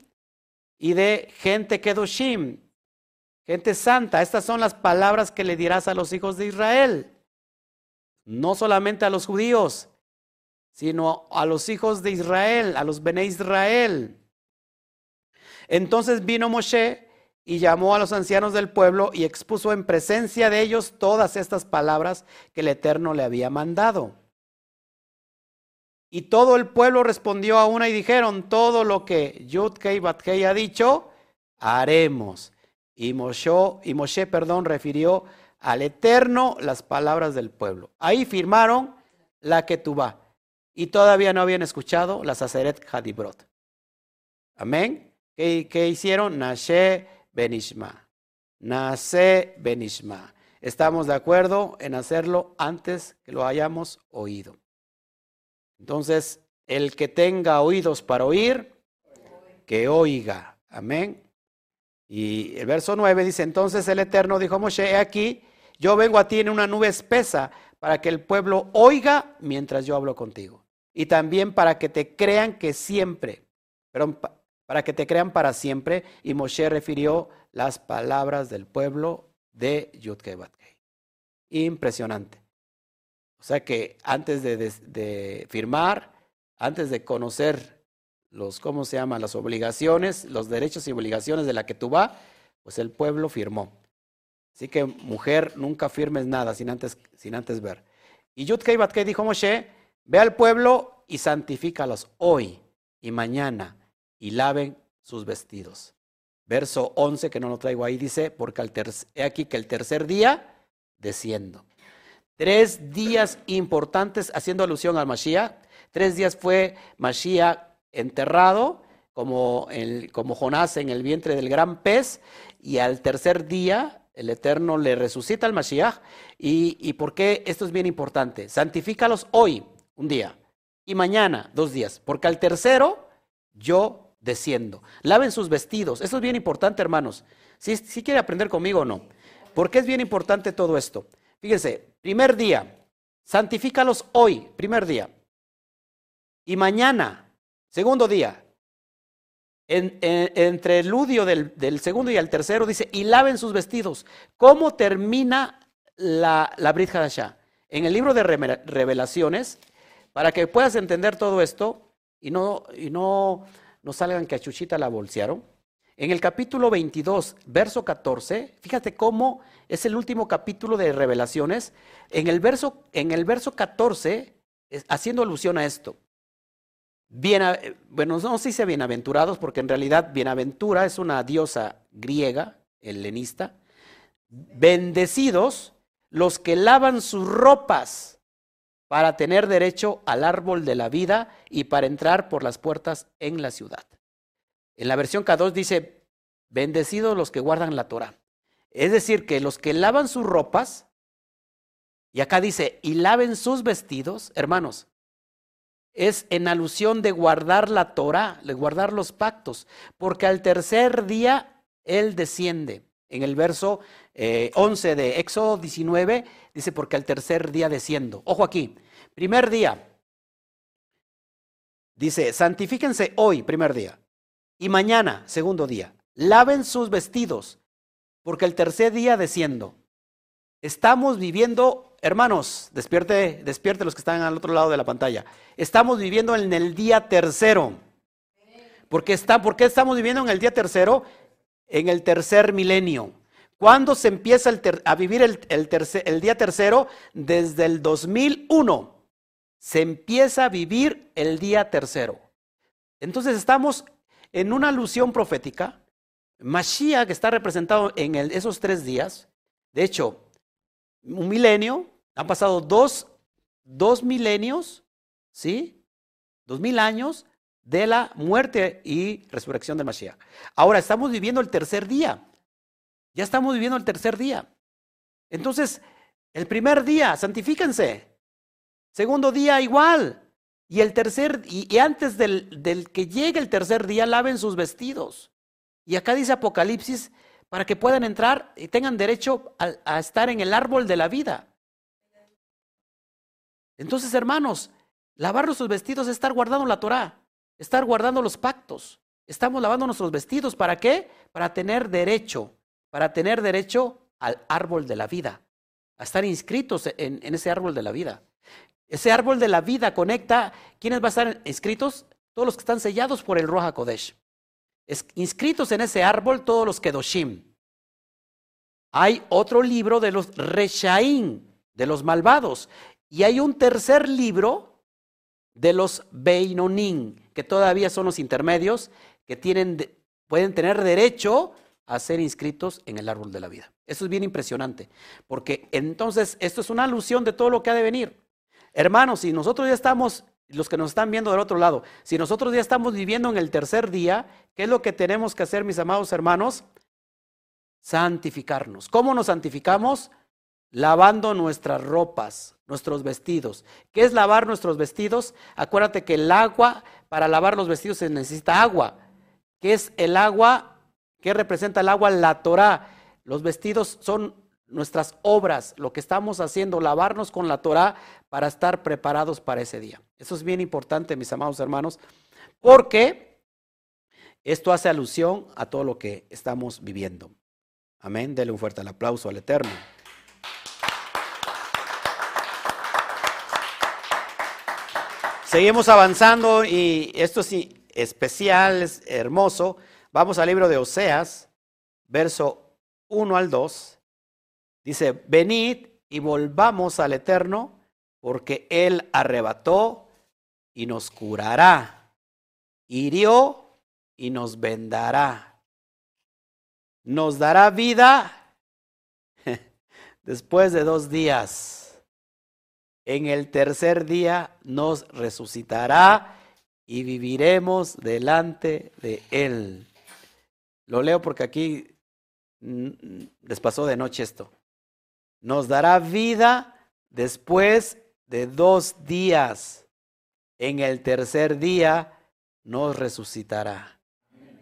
y de gente Kedoshim, gente santa. Estas son las palabras que le dirás a los hijos de Israel. No solamente a los judíos, sino a los hijos de Israel, a los Bene Israel. Entonces vino Moshe y llamó a los ancianos del pueblo y expuso en presencia de ellos todas estas palabras que el Eterno le había mandado. Y todo el pueblo respondió a una y dijeron, todo lo que Yudkei Batkei ha dicho, haremos. Y Moshe, y perdón, refirió al Eterno las palabras del pueblo. Ahí firmaron la que y todavía no habían escuchado la Saceret Hadibrot. Amén. ¿Qué, hicieron? Nashe Benishma. Nase Benishma. Estamos de acuerdo en hacerlo antes que lo hayamos oído. Entonces, el que tenga oídos para oír, que oiga. Amén. Y el verso 9 dice, entonces el Eterno dijo a Moshe, he aquí, yo vengo a ti en una nube espesa para que el pueblo oiga mientras yo hablo contigo y también para que te crean que siempre, pero para que te crean para siempre. Y Moshe refirió las palabras del pueblo de Yudke Impresionante. O sea que antes de, firmar, antes de conocer los, ¿cómo se llama? Las obligaciones, los derechos y obligaciones de la que tú vas, pues el pueblo firmó. Así que mujer, nunca firmes nada sin antes, sin antes ver. Y Yudke dijo Moshe, Ve al pueblo y santifícalos hoy y mañana y laven sus vestidos. Verso 11, que no lo traigo ahí, dice, porque al he aquí que el tercer día desciendo. Tres días importantes haciendo alusión al Mashiach. Tres días fue Mashiach enterrado, como, el, como Jonás en el vientre del gran pez, y al tercer día el Eterno le resucita al Mashiach. ¿Y, y por qué esto es bien importante? Santifícalos hoy un día, y mañana dos días, porque al tercero yo desciendo. Laven sus vestidos. Eso es bien importante, hermanos. Si, si quiere aprender conmigo o no. ¿Por qué es bien importante todo esto? Fíjense, primer día, santifícalos hoy, primer día. Y mañana, segundo día, entre el ludio del, del, segundo y el tercero, dice, y laven sus vestidos. ¿Cómo termina la, la Brit Hadashah? En el libro de revelaciones, para que puedas entender todo esto y no, y no, no salgan que a Chuchita la bolsearon. En el capítulo 22, verso 14, fíjate cómo es el último capítulo de Revelaciones. En el verso, en el verso 14, haciendo alusión a esto. Bien, bueno, no se dice bienaventurados, porque en realidad bienaventura es una diosa griega, helenista. Bendecidos los que lavan sus ropas para tener derecho al árbol de la vida y para entrar por las puertas en la ciudad. En la versión K2 dice, bendecidos los que guardan la Torah. Es decir, que los que lavan sus ropas, y acá dice, y laven sus vestidos, hermanos, es en alusión de guardar la Torah, de guardar los pactos, porque al tercer día Él desciende. En el verso 11 eh, de Éxodo 19 dice, porque al tercer día desciendo. Ojo aquí, primer día. Dice, santifíquense hoy, primer día. Y mañana, segundo día. Laven sus vestidos, porque el tercer día desciendo. Estamos viviendo, hermanos, despierte, despierte los que están al otro lado de la pantalla. Estamos viviendo en el día tercero. Porque está, ¿Por qué estamos viviendo en el día tercero? En el tercer milenio. ¿Cuándo se empieza a vivir el, el día tercero? Desde el 2001. Se empieza a vivir el día tercero. Entonces estamos en una alusión profética. Mashiach que está representado en esos tres días. De hecho, un milenio, han pasado dos, dos milenios, ¿sí? Dos mil años de la muerte y resurrección del Mashiach. Ahora estamos viviendo el tercer día. Ya estamos viviendo el tercer día. Entonces, el primer día, santifíquense. Segundo día, igual. Y el tercer, y, antes del, del, que llegue el tercer día, laven sus vestidos. Y acá dice Apocalipsis, para que puedan entrar y tengan derecho a, a estar en el árbol de la vida. Entonces, hermanos, lavar nuestros vestidos es estar guardando la Torah estar guardando los pactos. Estamos lavando nuestros vestidos. ¿Para qué? Para tener derecho, para tener derecho al árbol de la vida, a estar inscritos en, ese árbol de la vida. Ese árbol de la vida conecta, ¿quiénes van a estar inscritos? Todos los que están sellados por el Roja Kodesh. Es, inscritos en ese árbol todos los Kedoshim. Hay otro libro de los Reshaim, de los malvados. Y hay un tercer libro de los Beinonim, que todavía son los intermedios, que tienen, pueden tener derecho a ser inscritos en el árbol de la vida. Eso es bien impresionante, porque entonces esto es una alusión de todo lo que ha de venir. Hermanos, si nosotros ya estamos, los que nos están viendo del otro lado, si nosotros ya estamos viviendo en el tercer día, ¿qué es lo que tenemos que hacer, mis amados hermanos? Santificarnos. ¿Cómo nos santificamos? Lavando nuestras ropas, nuestros vestidos. ¿Qué es lavar nuestros vestidos? Acuérdate que el agua para lavar los vestidos se necesita agua. ¿Qué es el agua? ¿Qué representa el agua? La Torah. Los vestidos son nuestras obras, lo que estamos haciendo, lavarnos con la Torah para estar preparados para ese día. Eso es bien importante, mis amados hermanos, porque esto hace alusión a todo lo que estamos viviendo. Amén. Dele un fuerte aplauso al Eterno. Seguimos avanzando y esto es especial, es hermoso. Vamos al libro de Oseas, verso 1 al 2. Dice, venid y volvamos al Eterno, porque Él arrebató y nos curará, hirió y nos vendará. Nos dará vida después de dos días en el tercer día nos resucitará y viviremos delante de Él. Lo leo porque aquí les pasó de noche esto. Nos dará vida después de dos días. En el tercer día nos resucitará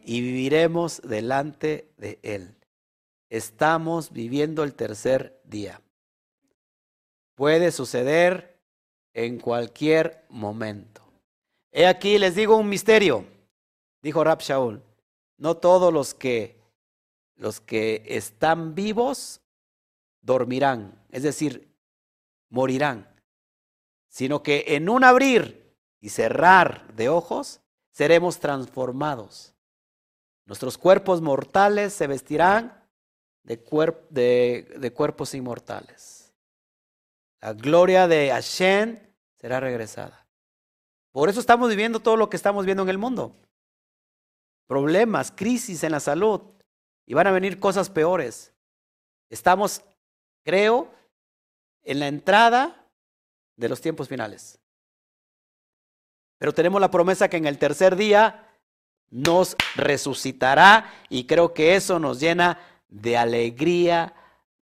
y viviremos delante de Él. Estamos viviendo el tercer día puede suceder en cualquier momento. He aquí les digo un misterio, dijo Rab Shaul. No todos los que los que están vivos dormirán, es decir, morirán, sino que en un abrir y cerrar de ojos seremos transformados. Nuestros cuerpos mortales se vestirán de, de cuerpos inmortales. La gloria de Hashem será regresada. Por eso estamos viviendo todo lo que estamos viendo en el mundo. Problemas, crisis en la salud. Y van a venir cosas peores. Estamos, creo, en la entrada de los tiempos finales. Pero tenemos la promesa que en el tercer día nos resucitará y creo que eso nos llena de alegría,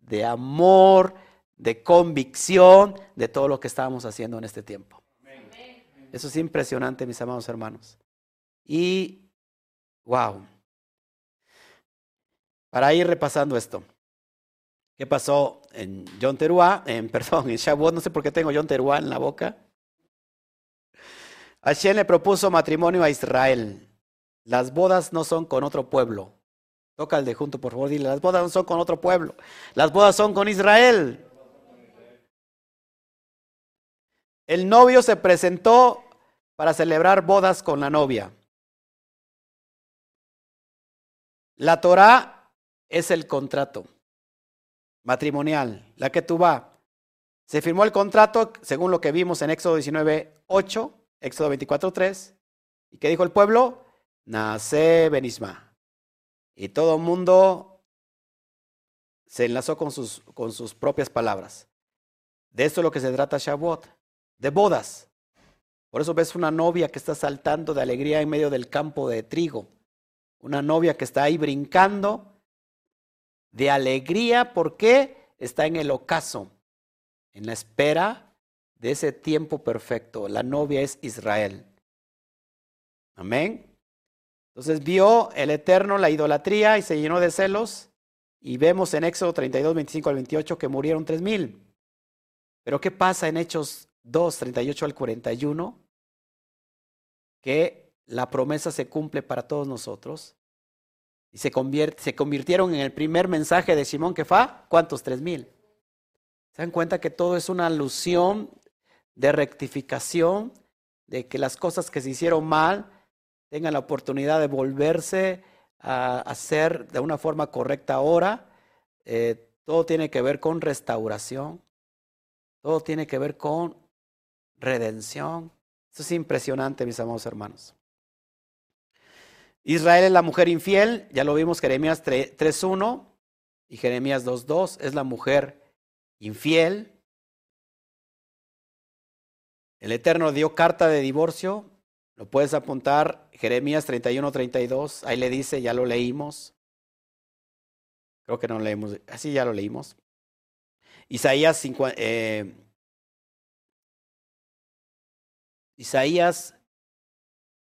de amor, de convicción de todo lo que estábamos haciendo en este tiempo. Eso es impresionante, mis amados hermanos. Y, wow. Para ir repasando esto. ¿Qué pasó en John Teruá? En, perdón, en Shavuot, no sé por qué tengo John Teruá en la boca. Hashem le propuso matrimonio a Israel. Las bodas no son con otro pueblo. Toca el de junto, por favor, dile, las bodas no son con otro pueblo. Las bodas son con Israel. El novio se presentó para celebrar bodas con la novia. La Torah es el contrato matrimonial, la que tú va. Se firmó el contrato según lo que vimos en Éxodo 19, 8, Éxodo 24, 3. ¿Y qué dijo el pueblo? Nace Benisma. Y todo el mundo se enlazó con sus, con sus propias palabras. De esto es lo que se trata Shavuot, de bodas. Por eso ves una novia que está saltando de alegría en medio del campo de trigo. Una novia que está ahí brincando de alegría porque está en el ocaso, en la espera de ese tiempo perfecto. La novia es Israel. Amén. Entonces vio el Eterno la idolatría y se llenó de celos. Y vemos en Éxodo 32, 25 al 28 que murieron tres mil. Pero ¿qué pasa en Hechos 2, 38 al 41? Que la promesa se cumple para todos nosotros. Y se, se convirtieron en el primer mensaje de Simón que ¿cuántos? Tres mil. ¿Se dan cuenta que todo es una alusión de rectificación, de que las cosas que se hicieron mal tengan la oportunidad de volverse a hacer de una forma correcta ahora? Eh, todo tiene que ver con restauración, todo tiene que ver con redención. Eso es impresionante, mis amados hermanos. Israel es la mujer infiel, ya lo vimos Jeremías 3.1 y Jeremías 2.2, es la mujer infiel. El Eterno dio carta de divorcio, lo puedes apuntar, Jeremías 31.32, ahí le dice, ya lo leímos. Creo que no leímos, así ya lo leímos. Isaías, 5, eh, Isaías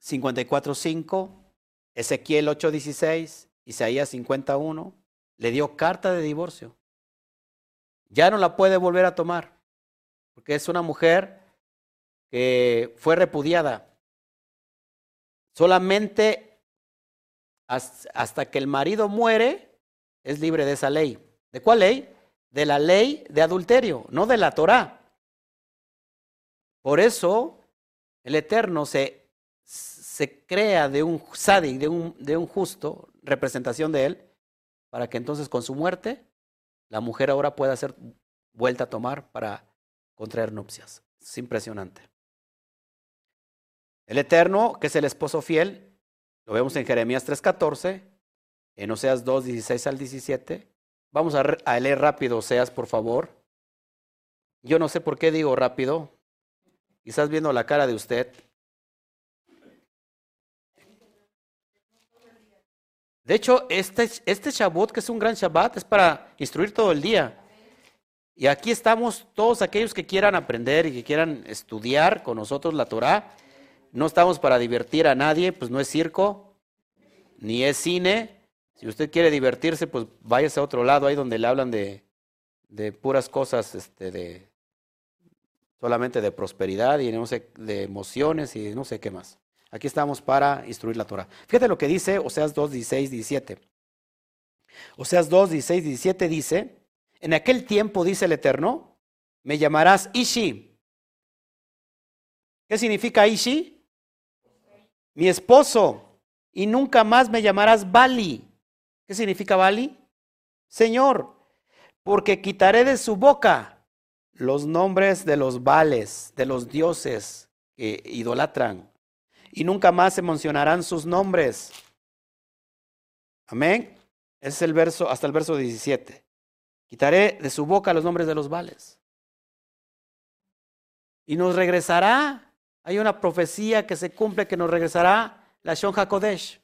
54.5 Ezequiel 8:16, Isaías 51, le dio carta de divorcio. Ya no la puede volver a tomar, porque es una mujer que fue repudiada. Solamente hasta que el marido muere es libre de esa ley. ¿De cuál ley? De la ley de adulterio, no de la Torah. Por eso el Eterno se se crea de un sadik, de un, de un justo, representación de él, para que entonces con su muerte la mujer ahora pueda ser vuelta a tomar para contraer nupcias. Es impresionante. El Eterno, que es el esposo fiel, lo vemos en Jeremías 3.14, en Oseas 2.16 al 17. Vamos a, a leer rápido Oseas, por favor. Yo no sé por qué digo rápido. Quizás viendo la cara de usted, De hecho, este, este Shabbat, que es un gran Shabbat, es para instruir todo el día. Y aquí estamos todos aquellos que quieran aprender y que quieran estudiar con nosotros la Torah. No estamos para divertir a nadie, pues no es circo, ni es cine. Si usted quiere divertirse, pues váyase a otro lado, ahí donde le hablan de, de puras cosas, este, de solamente de prosperidad y no sé, de emociones y no sé qué más. Aquí estamos para instruir la Torah. Fíjate lo que dice Oseas 2, 16, 17. Oseas 2, 16, 17 dice, en aquel tiempo, dice el Eterno, me llamarás Ishi. ¿Qué significa Ishi? Mi esposo. Y nunca más me llamarás Bali. ¿Qué significa Bali? Señor, porque quitaré de su boca los nombres de los vales, de los dioses que idolatran y nunca más se mencionarán sus nombres. Amén. Es el verso, hasta el verso 17. Quitaré de su boca los nombres de los vales. Y nos regresará. Hay una profecía que se cumple que nos regresará la Shon HaKodesh.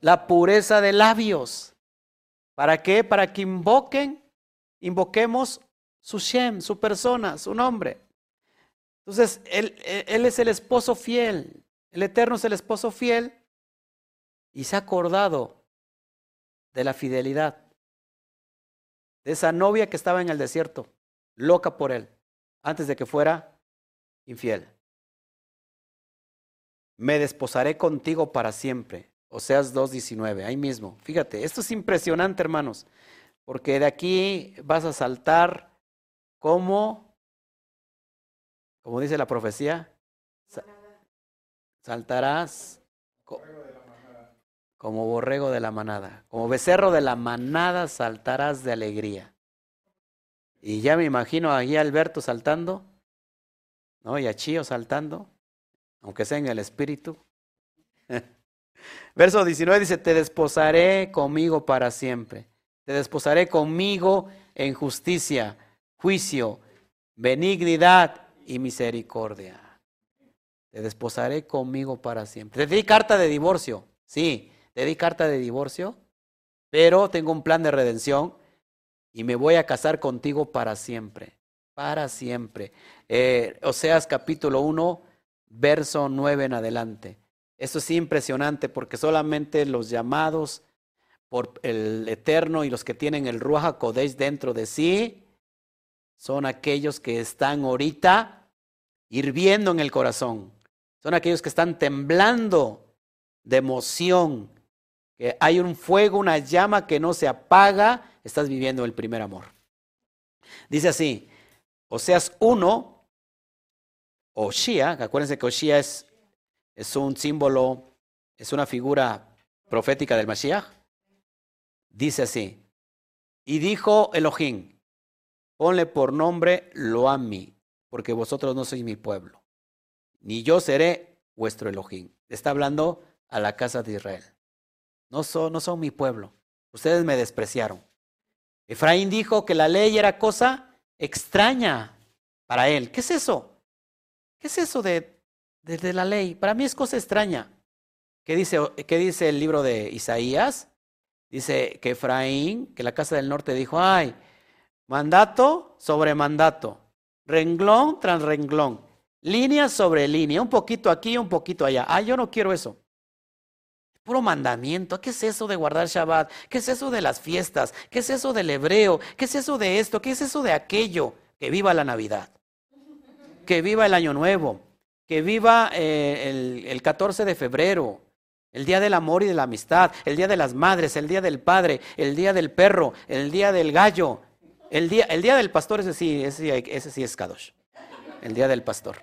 La pureza de labios. ¿Para qué? Para que invoquen, invoquemos su Shem, su persona, su nombre. Entonces, él es el esposo fiel. El Eterno es el esposo fiel y se ha acordado de la fidelidad de esa novia que estaba en el desierto, loca por él, antes de que fuera infiel. Me desposaré contigo para siempre. Oseas 2.19, ahí mismo. Fíjate, esto es impresionante, hermanos, porque de aquí vas a saltar como, como dice la profecía, saltarás como borrego de la manada, como becerro de la manada saltarás de alegría. Y ya me imagino ahí a Alberto saltando, ¿no? Y a Chío saltando, aunque sea en el espíritu. Verso 19 dice, te desposaré conmigo para siempre. Te desposaré conmigo en justicia, juicio, benignidad y misericordia. Te desposaré conmigo para siempre. Te di carta de divorcio, sí, te di carta de divorcio, pero tengo un plan de redención y me voy a casar contigo para siempre, para siempre. Eh, Oseas capítulo 1, verso 9 en adelante. Esto es impresionante porque solamente los llamados por el Eterno y los que tienen el Ruach Kodesh dentro de sí son aquellos que están ahorita hirviendo en el corazón. Son aquellos que están temblando de emoción, que hay un fuego, una llama que no se apaga, estás viviendo el primer amor. Dice así, Oseas 1, Oshia, acuérdense que Oshia es es un símbolo, es una figura profética del Mashiach. Dice así, y dijo Elohim, ponle por nombre Loami, porque vosotros no sois mi pueblo, ni yo seré vuestro Elohim. Está hablando a la casa de Israel. No son, no mi pueblo, ustedes me despreciaron. Efraín dijo que la ley era cosa extraña para él. ¿Qué es eso? ¿Qué es eso de desde la ley. Para mí es cosa extraña. ¿Qué dice, ¿Qué dice el libro de Isaías? Dice que Efraín, que la casa del norte dijo, ay, mandato sobre mandato, renglón tras renglón, línea sobre línea, un poquito aquí, un poquito allá. Ah, yo no quiero eso. Puro mandamiento. ¿Qué es eso de guardar Shabbat? ¿Qué es eso de las fiestas? ¿Qué es eso del hebreo? ¿Qué es eso de esto? ¿Qué es eso de aquello? Que viva la Navidad. Que viva el Año Nuevo que viva eh, el, el 14 de febrero, el día del amor y de la amistad, el día de las madres, el día del padre, el día del perro, el día del gallo, el día, el día del pastor, ese sí, ese sí es Kadosh. El día del pastor.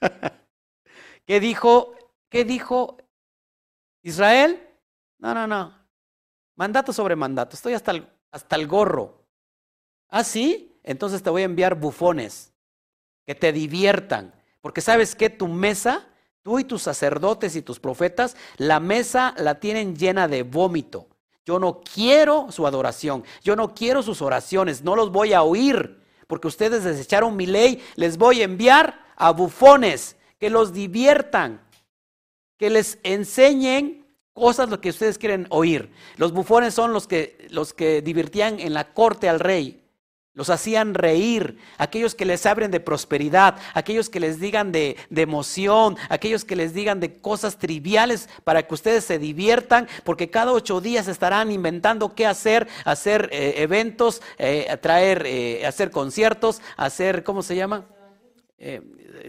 ¿Qué dijo? ¿Qué dijo Israel? No, no, no. Mandato sobre mandato. Estoy hasta el, hasta el gorro. ¿Ah, sí? Entonces te voy a enviar bufones que te diviertan, porque sabes que tu mesa, tú y tus sacerdotes y tus profetas, la mesa la tienen llena de vómito. Yo no quiero su adoración, yo no quiero sus oraciones, no los voy a oír, porque ustedes desecharon mi ley, les voy a enviar a bufones que los diviertan, que les enseñen cosas lo que ustedes quieren oír. Los bufones son los que, los que divertían en la corte al rey. Los hacían reír, aquellos que les abren de prosperidad, aquellos que les digan de, emoción, aquellos que les digan de cosas triviales para que ustedes se diviertan, porque cada ocho días estarán inventando qué hacer, hacer eh, eventos, eh, traer, eh, hacer conciertos, hacer, ¿cómo se llama?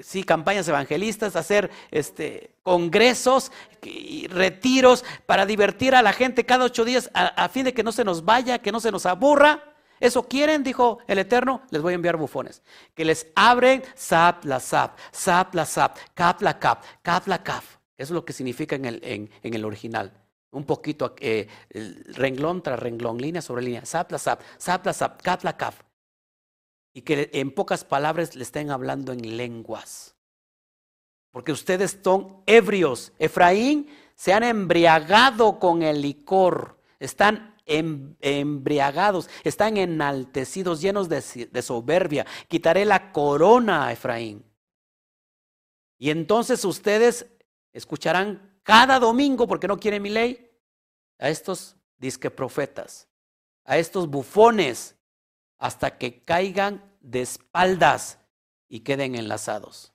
sí, campañas evangelistas, hacer este, congresos, y retiros para divertir a la gente cada ocho días a fin de que no se nos vaya, que no se nos aburra. ¿Eso quieren? Dijo el Eterno. Les voy a enviar bufones. Que les abren sap la sap, sap la sap, cap la cap, cap la cap. Eso es lo que significa en el, original. Un poquito eh, renglón tras renglón, línea sobre línea, sap la sap, sap la sap, cap la cap. Y que en pocas palabras le estén hablando en lenguas. Porque ustedes son ebrios. Efraín se han embriagado con el licor. Están embriagados, están enaltecidos, llenos de, de soberbia. Quitaré la corona a Efraín. Y entonces ustedes escucharán cada domingo, porque no quieren mi ley, a estos disque profetas, a estos bufones, hasta que caigan de espaldas y queden enlazados.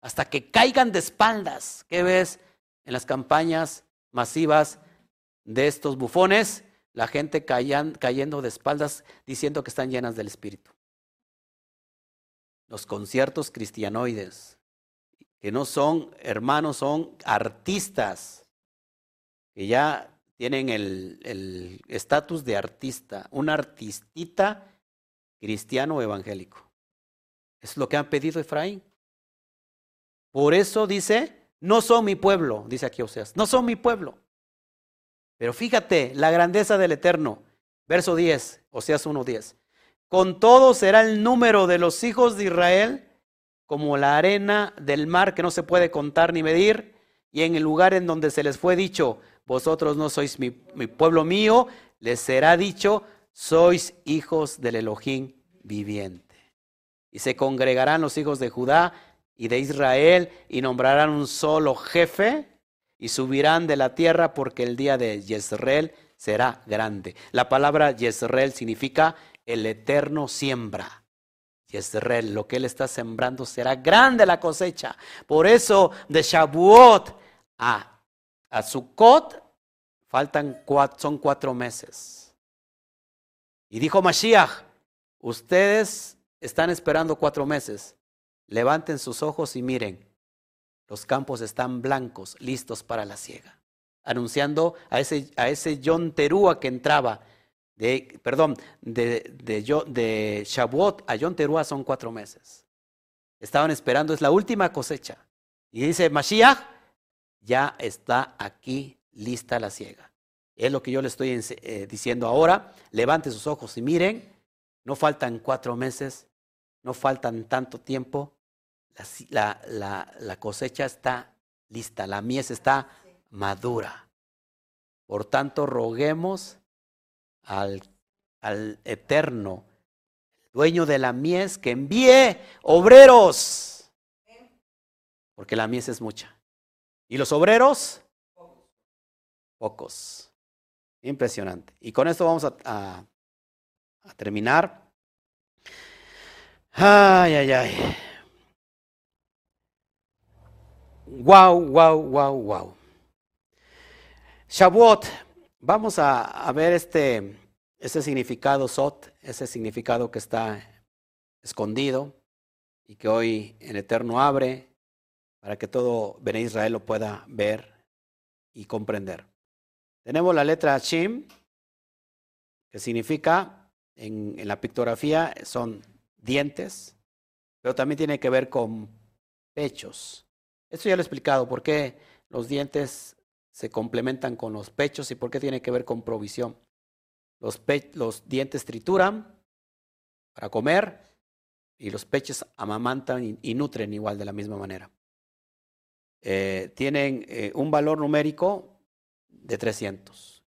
Hasta que caigan de espaldas. ¿Qué ves en las campañas masivas de estos bufones, la gente cayendo de espaldas diciendo que están llenas del Espíritu. Los conciertos cristianoides, que no son hermanos, son artistas, que ya tienen el estatus de artista, un artistita cristiano evangélico. Es lo que han pedido Efraín. Por eso dice, no son mi pueblo, dice aquí Oseas, no son mi pueblo. Pero fíjate la grandeza del Eterno. Verso 10, Oseas 1.10. Con todo será el número de los hijos de Israel como la arena del mar que no se puede contar ni medir, y en el lugar en donde se les fue dicho, vosotros no sois mi, mi pueblo mío, les será dicho, sois hijos del Elohim viviente. Y se congregarán los hijos de Judá y de Israel y nombrarán un solo jefe y subirán de la tierra porque el día de Jezreel será grande. La palabra Jezreel significa el eterno siembra. Jezreel, lo que él está sembrando será grande la cosecha. Por eso de Shavuot a, a Sukkot faltan son cuatro meses. Y dijo Mashiach, ustedes están esperando cuatro meses. Levanten sus ojos y miren. Los campos están blancos, listos para la siega. Anunciando a ese, a ese John Terúa que entraba, de, perdón, de, de, Shavuot a John Terúa son cuatro meses. Estaban esperando, es la última cosecha. Y dice Mashiach, ya está aquí lista la siega. Es lo que yo le estoy eh, diciendo ahora. Levante sus ojos y miren, no faltan cuatro meses, no faltan tanto tiempo, la, la, la, cosecha está lista, la mies está madura. Por tanto, roguemos al, al eterno, dueño de la mies, que envíe obreros, porque la mies es mucha. ¿Y los obreros? Pocos. Impresionante. Y con esto vamos a, a, a terminar. Ay, ay, ay. Wow, wow, wow, wow. Shavuot, vamos a, ver este, significado Sot, ese significado que está escondido y que hoy en Eterno abre para que todo Bene Israel lo pueda ver y comprender. Tenemos la letra Shim, que significa en la pictografía son dientes, pero también tiene que ver con pechos. Esto ya lo he explicado, por qué los dientes se complementan con los pechos y por qué tiene que ver con provisión. Los, dientes trituran para comer y los pechos amamantan y, y nutren igual de la misma manera. Eh, tienen eh, un valor numérico de 300.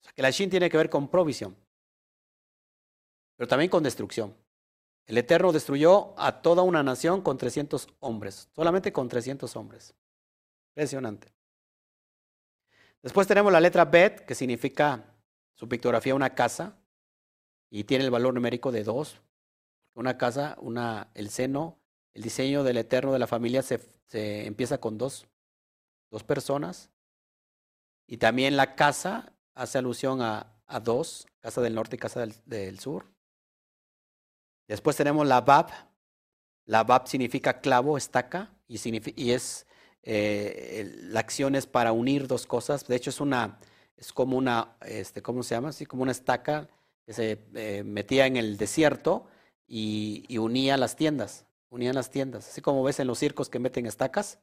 O sea que la Shin tiene que ver con provisión, pero también con destrucción. El Eterno destruyó a toda una nación con 300 hombres, solamente con 300 hombres. Impresionante. Después tenemos la letra Bet, que significa su pictografía una casa, y tiene el valor numérico de dos. Una casa, una, el seno, el diseño del Eterno de la familia se, se empieza con dos, dos personas. Y también la casa hace alusión a, a dos, casa del norte y casa del, del sur. Después tenemos la Bab. La Bab significa clavo, estaca, y, y es eh, la acción es para unir dos cosas. De hecho, es una, es como una, este, ¿cómo se llama? Así como una estaca que se eh, metía en el desierto y, unía las tiendas, unían las tiendas. Así como ves en los circos que meten estacas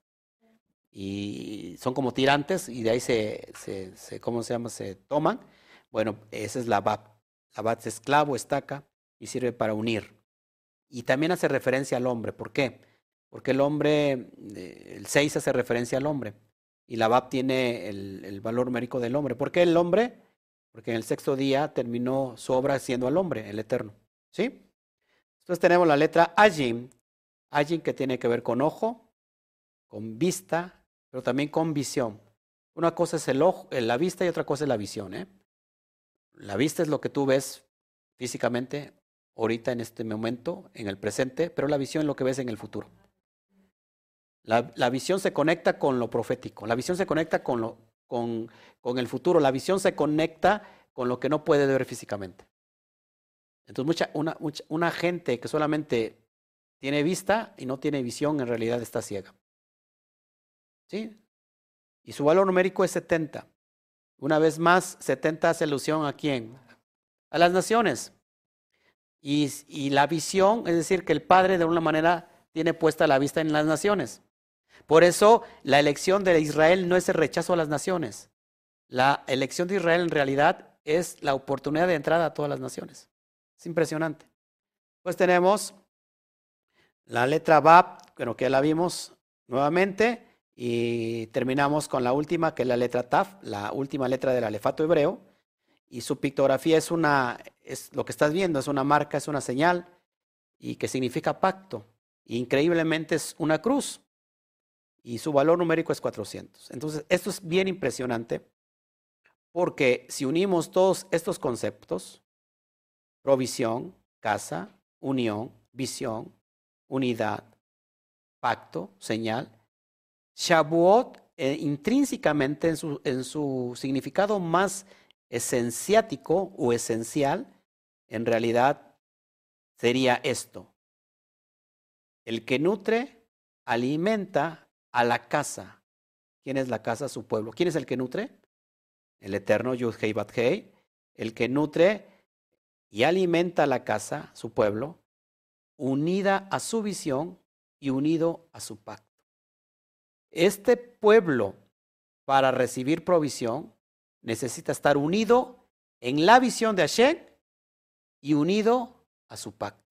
y son como tirantes y de ahí se, se, ¿cómo se llama? Se toman. Bueno, esa es la Bab. La Bab es clavo, estaca y sirve para unir. Y también hace referencia al hombre. ¿Por qué? Porque el hombre, eh, el 6 hace referencia al hombre. Y la Bab tiene el, valor numérico del hombre. ¿Por qué el hombre? Porque en el sexto día terminó su obra siendo al hombre, el eterno. ¿Sí? Entonces tenemos la letra Ajim. Ajim que tiene que ver con ojo, con vista, pero también con visión. Una cosa es el ojo, eh, la vista y otra cosa es la visión. ¿eh? La vista es lo que tú ves físicamente ahorita en este momento, en el presente, pero la visión es lo que ves en el futuro. La, la visión se conecta con lo profético, la visión se conecta con, lo, con, con el futuro, la visión se conecta con lo que no puede ver físicamente. Entonces, mucha, una, mucha, una gente que solamente tiene vista y no tiene visión, en realidad está ciega. ¿Sí? Y su valor numérico es 70. Una vez más, 70 hace alusión a quién? A las naciones. Y, la visión, es decir, que el Padre de alguna manera tiene puesta la vista en las naciones. Por eso la elección de Israel no es el rechazo a las naciones, la elección de Israel en realidad es la oportunidad de entrada a todas las naciones. Es impresionante. Pues tenemos la letra Bab, bueno, que ya la vimos nuevamente, y terminamos con la última, que es la letra Taf, la última letra del alefato hebreo, y su pictografía es una, es lo que estás viendo, es una marca, es una señal, y que significa pacto. Increíblemente es una cruz, y su valor numérico es 400. Entonces, esto es bien impresionante, porque si unimos todos estos conceptos, provisión, casa, unión, visión, unidad, pacto, señal, Shavuot eh, intrínsecamente en su, en su significado más esenciático o esencial, en realidad sería esto. El que nutre, alimenta a la casa. ¿Quién es la casa? Su pueblo. ¿Quién es el que nutre? El eterno Yud Hei Bat Hei. El que nutre y alimenta a la casa, su pueblo, unida a su visión y unido a su pacto. Este pueblo, para recibir provisión, necesita estar unido en la visión de Hashem y unido a su pacto.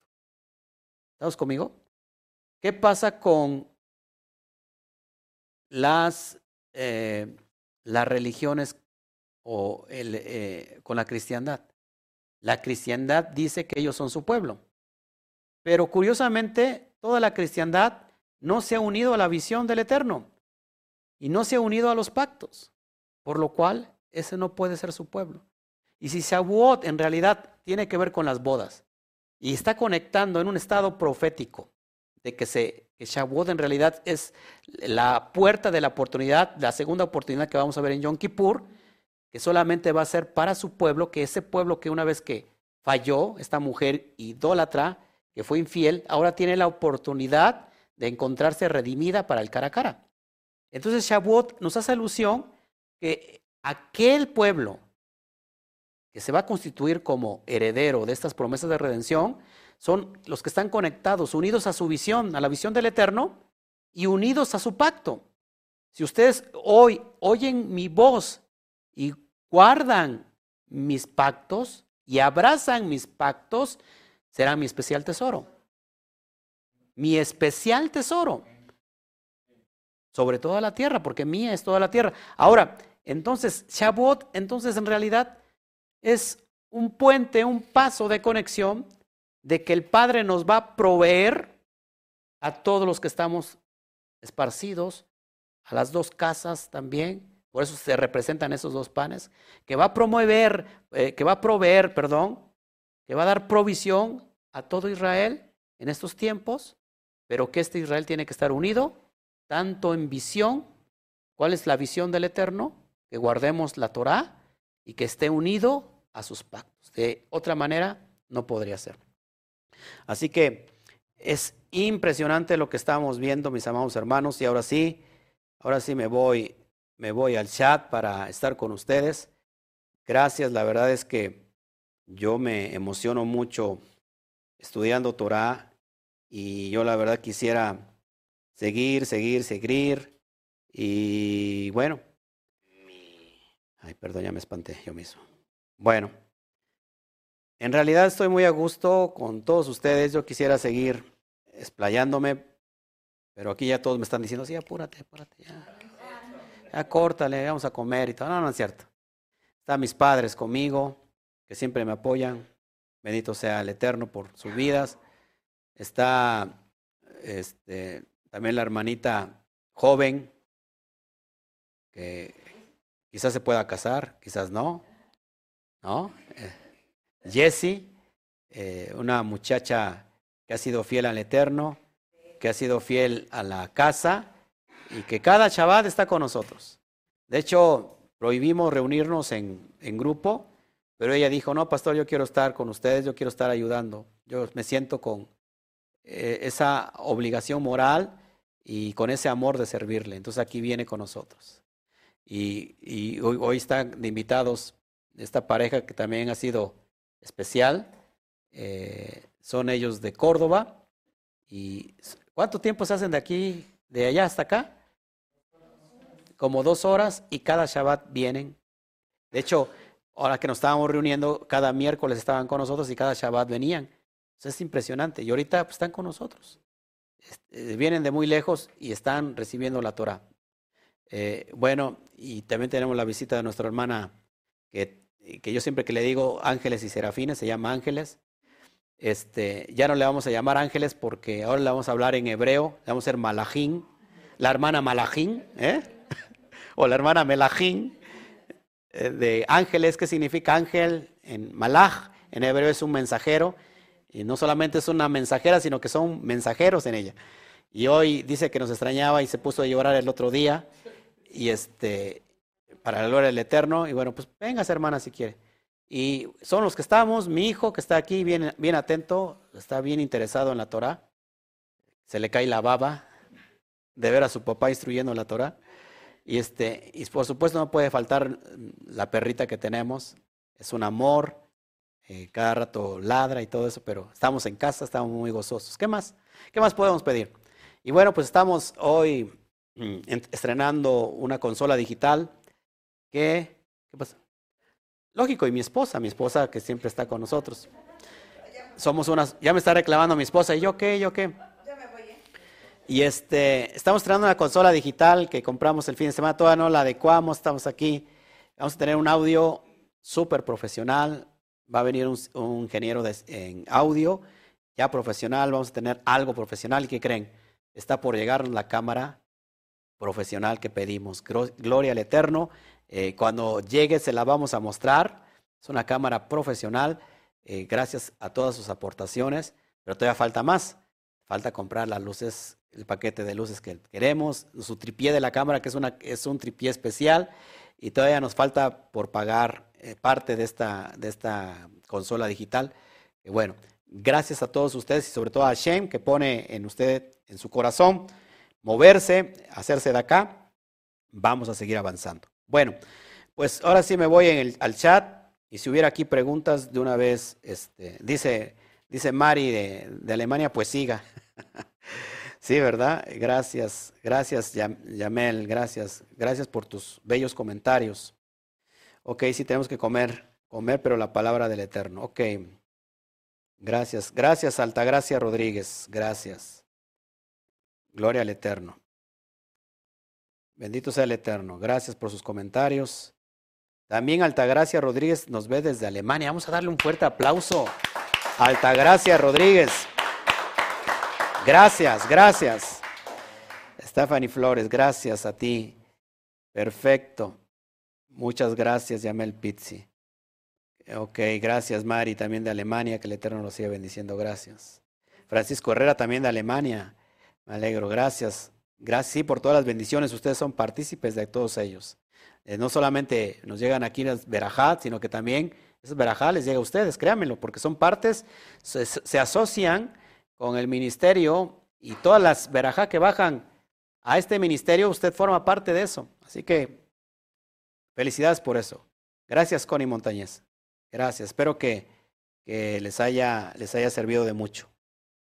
¿Estamos conmigo? ¿Qué pasa con las, eh, las religiones o el, eh, con la cristiandad? La cristiandad dice que ellos son su pueblo. Pero curiosamente, toda la cristiandad no se ha unido a la visión del Eterno y no se ha unido a los pactos, por lo cual ese no puede ser su pueblo. Y si Shavuot en realidad tiene que ver con las bodas y está conectando en un estado profético de que, se, Shavuot en realidad es la puerta de la oportunidad, la segunda oportunidad que vamos a ver en Yom Kippur, que solamente va a ser para su pueblo, que ese pueblo que una vez que falló, esta mujer idólatra, que fue infiel, ahora tiene la oportunidad de encontrarse redimida para el cara a cara. Entonces Shavuot nos hace alusión que aquel pueblo que se va a constituir como heredero de estas promesas de redención son los que están conectados, unidos a su visión, a la visión del Eterno y unidos a su pacto. Si ustedes hoy oyen mi voz y guardan mis pactos y abrazan mis pactos, será mi especial tesoro. Mi especial tesoro sobre toda la tierra, porque mía es toda la tierra. Ahora, entonces, Shavuot, entonces en realidad es un puente, un paso de conexión de que el Padre nos va a proveer a todos los que estamos esparcidos, a las dos casas también, por eso se representan esos dos panes, que va a promover, eh, que va a proveer, perdón, que va a dar provisión a todo Israel en estos tiempos, pero que este Israel tiene que estar unido tanto en visión, ¿cuál es la visión del Eterno? Que guardemos la Torah y que esté unido a sus pactos. De otra manera, no podría ser. Así que es impresionante lo que estamos viendo, mis amados hermanos, y ahora sí, ahora sí me voy, me voy al chat para estar con ustedes. Gracias, la verdad es que yo me emociono mucho estudiando Torah y yo la verdad quisiera seguir, seguir, seguir. Y bueno, ay, perdón, ya me espanté yo mismo. Bueno, en realidad estoy muy a gusto con todos ustedes. Yo quisiera seguir explayándome, pero aquí ya todos me están diciendo, sí, apúrate, apúrate, ya. Ya córtale, vamos a comer y todo. No, no es cierto. Están mis padres conmigo, que siempre me apoyan. Bendito sea el Eterno por sus vidas. Está este, también la hermanita joven, que quizás se pueda casar, quizás no. ¿No? Eh, Jessie, eh, una muchacha que ha sido fiel al Eterno, que ha sido fiel a la casa y que cada Shabbat está con nosotros. De hecho, prohibimos reunirnos en, grupo, pero ella dijo, no, pastor, yo quiero estar con ustedes, yo quiero estar ayudando. Yo me siento con eh, esa obligación moral y con ese amor de servirle. Entonces aquí viene con nosotros. Y, hoy, están invitados esta pareja que también ha sido especial. Eh, son ellos de Córdoba. ¿Y cuánto tiempo se hacen de aquí, de allá hasta acá? Como dos horas y cada Shabbat vienen De hecho, ahora que nos estábamos reuniendo, cada miércoles estaban con nosotros y cada Shabbat venían. es impresionante. Y ahorita pues, están con nosotros. Este, vienen de muy lejos y están recibiendo la Torah. Eh, bueno, y también tenemos la visita de nuestra hermana, que, que yo siempre que le digo ángeles y serafines, se llama ángeles. Este, ya no le vamos a llamar ángeles porque ahora le vamos a hablar en hebreo, le vamos a ser Malajín, la hermana Malajín, ¿eh? o la hermana Melajín, eh, de ángeles, ¿qué significa ángel? En Malaj, en hebreo es un mensajero, y no solamente es una mensajera, sino que son mensajeros en ella. Y hoy dice que nos extrañaba y se puso a llorar el otro día, y este, para la gloria del Eterno, y bueno, pues vengas hermana si quiere. Y son los que estamos, mi hijo que está aquí bien, bien atento, está bien interesado en la Torah, se le cae la baba de ver a su papá instruyendo la Torah. Y, este, y por supuesto no puede faltar la perrita que tenemos, es un amor, eh, cada rato ladra y todo eso, pero estamos en casa, estamos muy gozosos. ¿Qué más? ¿Qué más podemos pedir? Y bueno, pues estamos hoy estrenando una consola digital que, ¿qué pasa? Lógico, y mi esposa, mi esposa que siempre está con nosotros. Somos unas, ya me está reclamando mi esposa, ¿y yo qué? ¿Yo qué? Y este, estamos estrenando una consola digital que compramos el fin de semana, todavía no la adecuamos, estamos aquí. Vamos a tener un audio súper profesional, va a venir un, ingeniero en audio ya profesional, vamos a tener algo profesional. ¿Y qué creen? Está por llegar la cámara profesional que pedimos. Gloria al Eterno. Eh, cuando llegue se la vamos a mostrar. Es una cámara profesional, eh, gracias a todas sus aportaciones, pero todavía falta más. Falta comprar las luces, el paquete de luces que queremos, su tripié de la cámara, que es, una, es un tripié especial, y todavía nos falta por pagar eh, parte de esta, de esta consola digital. bueno, gracias a todos ustedes y sobre todo a Shem que pone en usted, en su corazón, moverse, hacerse de acá. Vamos a seguir avanzando. Bueno, pues ahora sí me voy al chat y si hubiera aquí preguntas de una vez, este, dice, dice Mari de, de Alemania, pues siga. sí, ¿verdad? Gracias, gracias Yamel, gracias, gracias por tus bellos comentarios. Ok, sí tenemos que comer, comer, pero la palabra del Eterno. Ok, gracias, gracias Altagracia Rodríguez, gracias. Gloria al Eterno. Bendito sea el Eterno. Gracias por sus comentarios. También Altagracia Rodríguez nos ve desde Alemania. Vamos a darle un fuerte aplauso. Altagracia Rodríguez. Gracias, gracias. Stephanie Flores, gracias a ti. Perfecto. Muchas gracias, Yamel Pizzi. Ok, gracias Mari, también de Alemania, que el Eterno nos siga bendiciendo, gracias. Francisco Herrera, también de Alemania, me alegro, gracias. Gracias sí, por todas las bendiciones. Ustedes son partícipes de todos ellos. Eh, no solamente nos llegan aquí las verajat, sino que también esos verajat les llega a ustedes, créanmelo, porque son partes, se, asocian con el ministerio y todas las verajat que bajan a este ministerio, usted forma parte de eso. Así que felicidades por eso. Gracias, Connie Montañez. Gracias. Espero que, que les, haya, les haya servido de mucho.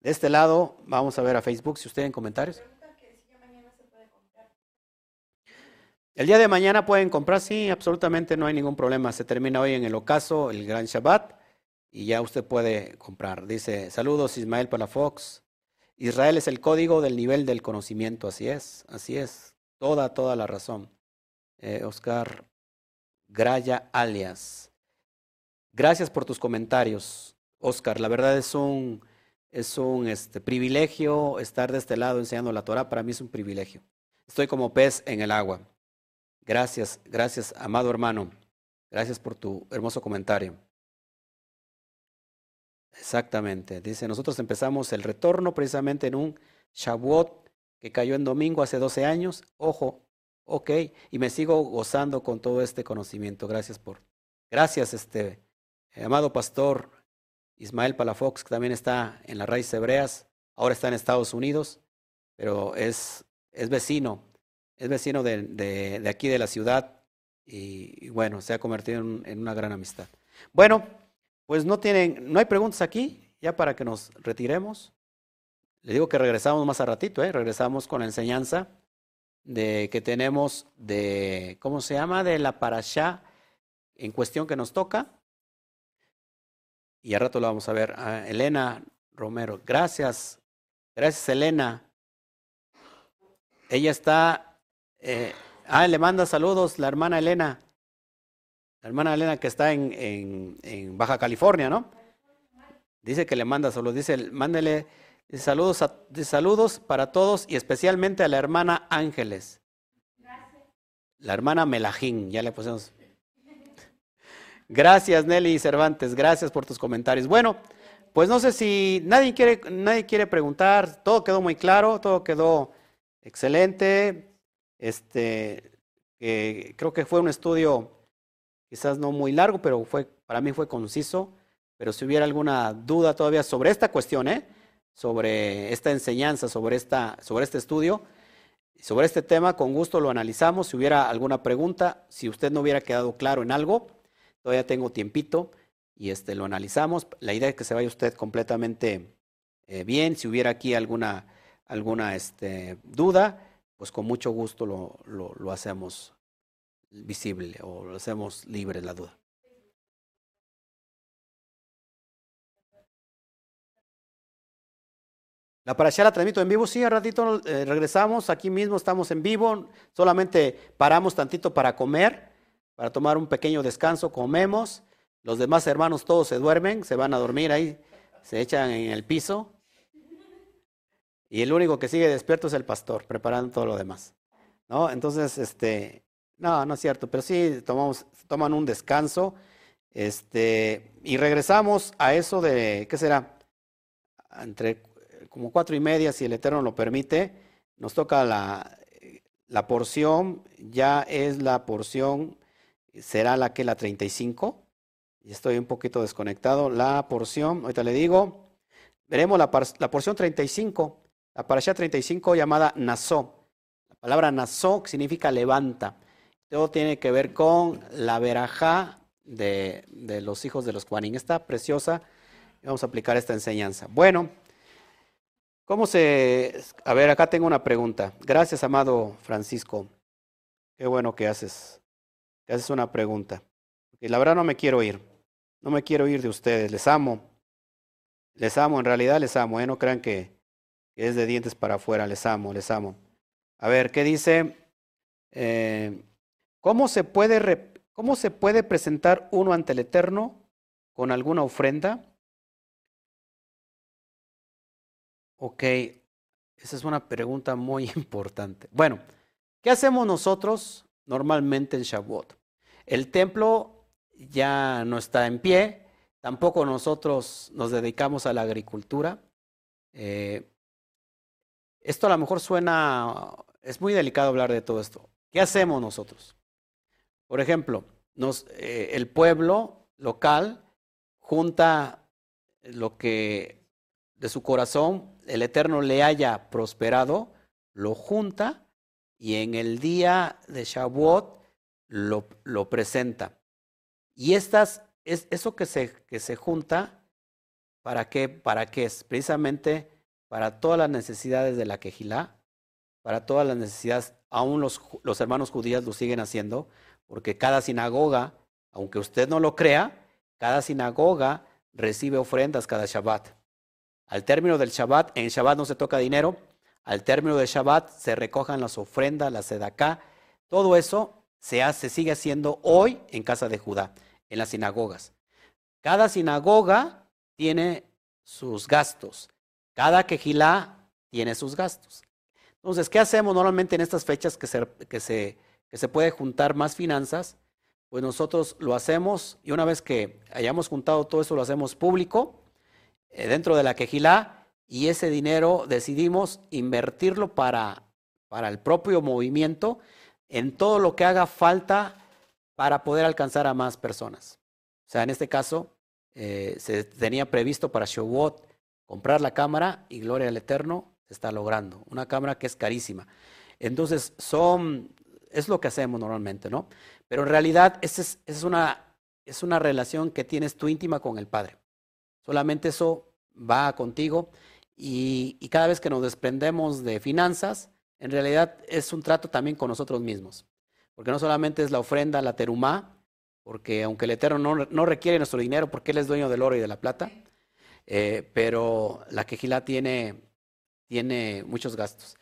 De este lado, vamos a ver a Facebook si usted en comentarios. El día de mañana pueden comprar, sí, absolutamente no hay ningún problema. Se termina hoy en el ocaso, el gran Shabbat, y ya usted puede comprar. Dice, saludos Ismael Palafox. Israel es el código del nivel del conocimiento, así es, así es. Toda, toda la razón. Eh, Oscar Graya alias. Gracias por tus comentarios, Oscar. La verdad es un, es un este, privilegio estar de este lado enseñando la Torah. Para mí es un privilegio. Estoy como pez en el agua. Gracias, gracias, amado hermano. Gracias por tu hermoso comentario. Exactamente. Dice, nosotros empezamos el retorno precisamente en un Shavuot que cayó en domingo hace 12 años. Ojo, ok. Y me sigo gozando con todo este conocimiento. Gracias por. Gracias, este amado pastor Ismael Palafox, que también está en las raíces hebreas. Ahora está en Estados Unidos, pero es, es vecino es vecino de, de, aquí de la ciudad y, bueno, se ha convertido en, una gran amistad. Bueno, pues no tienen, no hay preguntas aquí, ya para que nos retiremos. Le digo que regresamos más a ratito, ¿eh? regresamos con la enseñanza de que tenemos de, ¿cómo se llama? De la parashá en cuestión que nos toca. Y a rato lo vamos a ver. Ah, Elena Romero, gracias. Gracias, Elena. Ella está. Eh, ah, le manda saludos la hermana Elena. La hermana Elena que está en, en, en Baja California, ¿no? Dice que le manda saludos. Dice, mándele saludos, a, saludos para todos y especialmente a la hermana Ángeles. La hermana Melajín, ya le pusimos. Gracias Nelly Cervantes, gracias por tus comentarios. Bueno, pues no sé si nadie quiere, nadie quiere preguntar, todo quedó muy claro, todo quedó excelente. Este, creo que fue un estudio quizás no muy largo, pero fue, para mí fue conciso. Pero si hubiera alguna duda todavía sobre esta cuestión, ¿eh? sobre esta enseñanza, sobre, esta, sobre este estudio, sobre este tema, con gusto lo analizamos. Si hubiera alguna pregunta, si usted no hubiera quedado claro en algo, todavía tengo tiempito y este, lo analizamos. La idea es que se vaya usted completamente eh, bien. Si hubiera aquí alguna, alguna este, duda, pues con mucho gusto lo, lo, hacemos visible o lo hacemos libre la duda. La parasha la transmito en vivo, sí, a ratito eh, regresamos, aquí mismo estamos en vivo, solamente paramos tantito para comer, para tomar un pequeño descanso, comemos, los demás hermanos todos se duermen, se van a dormir ahí, se echan en el piso, y el único que sigue despierto es el pastor, preparando todo lo demás. ¿no? Entonces, este, no, no es cierto, pero sí tomamos, toman un descanso, este, y regresamos a eso de, ¿qué será? Entre como cuatro y media, si el Eterno lo permite. Nos toca la, la porción, ya es la porción, será la que la 35. Y estoy un poquito desconectado. La porción, ahorita le digo, veremos la, la porción 35, la parasha 35 llamada Nasó. La palabra Nasó significa levanta. Todo tiene que ver con la verajá de, de los hijos de los Juanín. Está preciosa. Vamos a aplicar esta enseñanza. Bueno. ¿Cómo se... A ver, acá tengo una pregunta. Gracias, amado Francisco. Qué bueno que haces. Que haces una pregunta. Porque la verdad no me quiero ir. No me quiero ir de ustedes. Les amo. Les amo, en realidad les amo. ¿eh? No crean que es de dientes para afuera. Les amo, les amo. A ver, ¿qué dice? Eh, ¿cómo, se puede ¿Cómo se puede presentar uno ante el Eterno con alguna ofrenda? Ok, esa es una pregunta muy importante. Bueno, ¿qué hacemos nosotros normalmente en Shavuot? El templo ya no está en pie, tampoco nosotros nos dedicamos a la agricultura. Eh, esto a lo mejor suena, es muy delicado hablar de todo esto. ¿Qué hacemos nosotros? Por ejemplo, eh, el pueblo local junta lo que de su corazón el Eterno le haya prosperado, lo junta y en el día de Shavuot lo, lo presenta. Y estas, es, eso que se, que se junta, ¿para qué? ¿Para qué es? Precisamente para todas las necesidades de la quejilá, para todas las necesidades, aún los, los hermanos judíos lo siguen haciendo, porque cada sinagoga, aunque usted no lo crea, cada sinagoga recibe ofrendas cada Shabbat. Al término del Shabbat, en Shabbat no se toca dinero, al término del Shabbat se recojan las ofrendas, la sedaká, todo eso se, hace, sigue haciendo hoy en casa de Judá, en las sinagogas. Cada sinagoga tiene sus gastos, cada quejilá tiene sus gastos. Entonces, ¿qué hacemos normalmente en estas fechas que se puede juntar más finanzas? Pues nosotros lo hacemos y una vez que hayamos juntado todo eso, lo hacemos público eh, dentro de la quejilá y ese dinero decidimos invertirlo para, para el propio movimiento en todo lo que haga falta para poder alcanzar a más personas. O sea, en este caso, eh, se tenía previsto para Shavuot comprar la cámara y Gloria al Eterno se está logrando. Una cámara que es carísima. Entonces, son, es lo que hacemos normalmente, ¿no? Pero en realidad, esa es, es, una, es una relación que tienes tú íntima con el Padre. Solamente eso va contigo y, cada vez que nos desprendemos de finanzas, en realidad es un trato también con nosotros mismos. Porque no solamente es la ofrenda, la terumá, porque aunque el Eterno no, requiere nuestro dinero porque Él es dueño del oro y de la plata, eh, pero la quejilá tiene, tiene muchos gastos.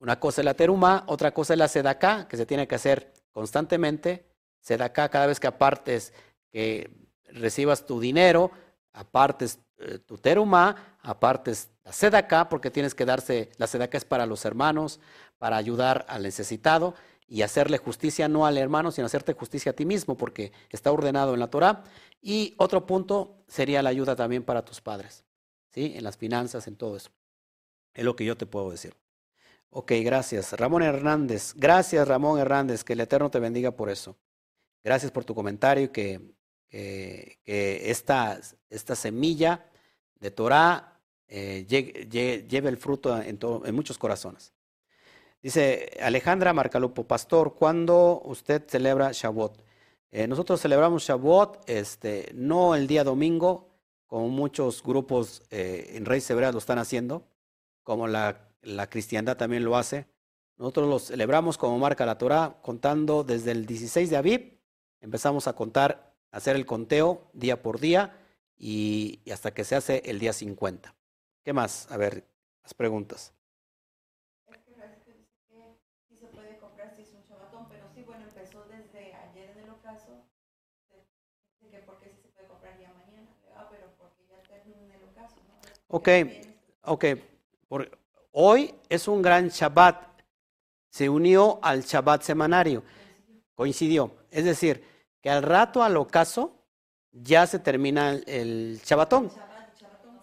Una cosa es la teruma, otra cosa es la sedacá, que se tiene que hacer constantemente. Sedacá cada vez que apartes, que recibas tu dinero, apartes eh, tu teruma, apartes la sedacá, porque tienes que darse, la sedacá es para los hermanos, para ayudar al necesitado y hacerle justicia no al hermano, sino hacerte justicia a ti mismo, porque está ordenado en la Torah. Y otro punto sería la ayuda también para tus padres, ¿sí? En las finanzas, en todo eso. Es lo que yo te puedo decir. Ok, gracias. Ramón Hernández. Gracias, Ramón Hernández. Que el Eterno te bendiga por eso. Gracias por tu comentario y que, que, esta, esta, semilla de Torah eh, lleve, el fruto en, muchos corazones. Dice Alejandra Marcalupo, pastor, ¿cuándo usted celebra Shavuot? Eh, nosotros celebramos Shavuot, este, no el día domingo, como muchos grupos eh, en Reyes Hebreas lo están haciendo, como la, la, cristiandad también lo hace. Nosotros lo celebramos como marca la Torah, contando desde el 16 de Aviv, empezamos a contar, hacer el conteo día por día y, hasta que se hace el día 50. ¿Qué más? A ver, las preguntas. Ok, ok. hoy es un gran Shabbat. Se unió al Shabbat semanario. Coincidió. Es decir, que al rato al ocaso ya se termina el Shabbatón.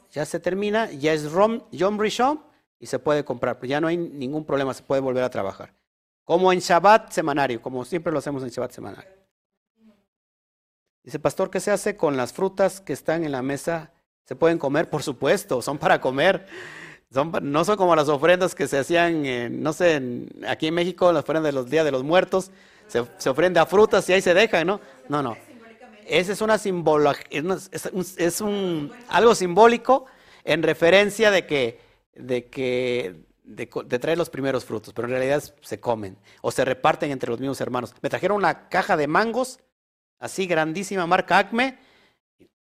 Ya se termina, ya es Rom, Yom Rishon y se puede comprar. Ya no hay ningún problema, se puede volver a trabajar. Como en Shabbat semanario, como siempre lo hacemos en Shabbat semanario. Dice, pastor, ¿qué se hace con las frutas que están en la mesa ¿Se pueden comer? Por supuesto, son para comer. Son, no son como las ofrendas que se hacían, no sé, aquí en México, las ofrendas de los días de los muertos, se, se ofrenda frutas y ahí se dejan, ¿no? No, no. Esa es una simbología, es, un, algo simbólico en referencia de que, de que de, traer los primeros frutos, pero en realidad se comen o se reparten entre los mismos hermanos. Me trajeron una caja de mangos, así grandísima, marca Acme,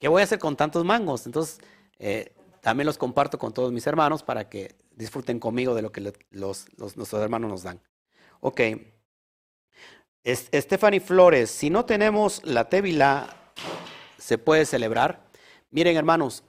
¿Qué voy a hacer con tantos mangos? Entonces, eh, también los comparto con todos mis hermanos para que disfruten conmigo de lo que los, nuestros hermanos nos dan. Ok. Stephanie Flores, si no tenemos la Tevila, ¿se puede celebrar? Miren, hermanos,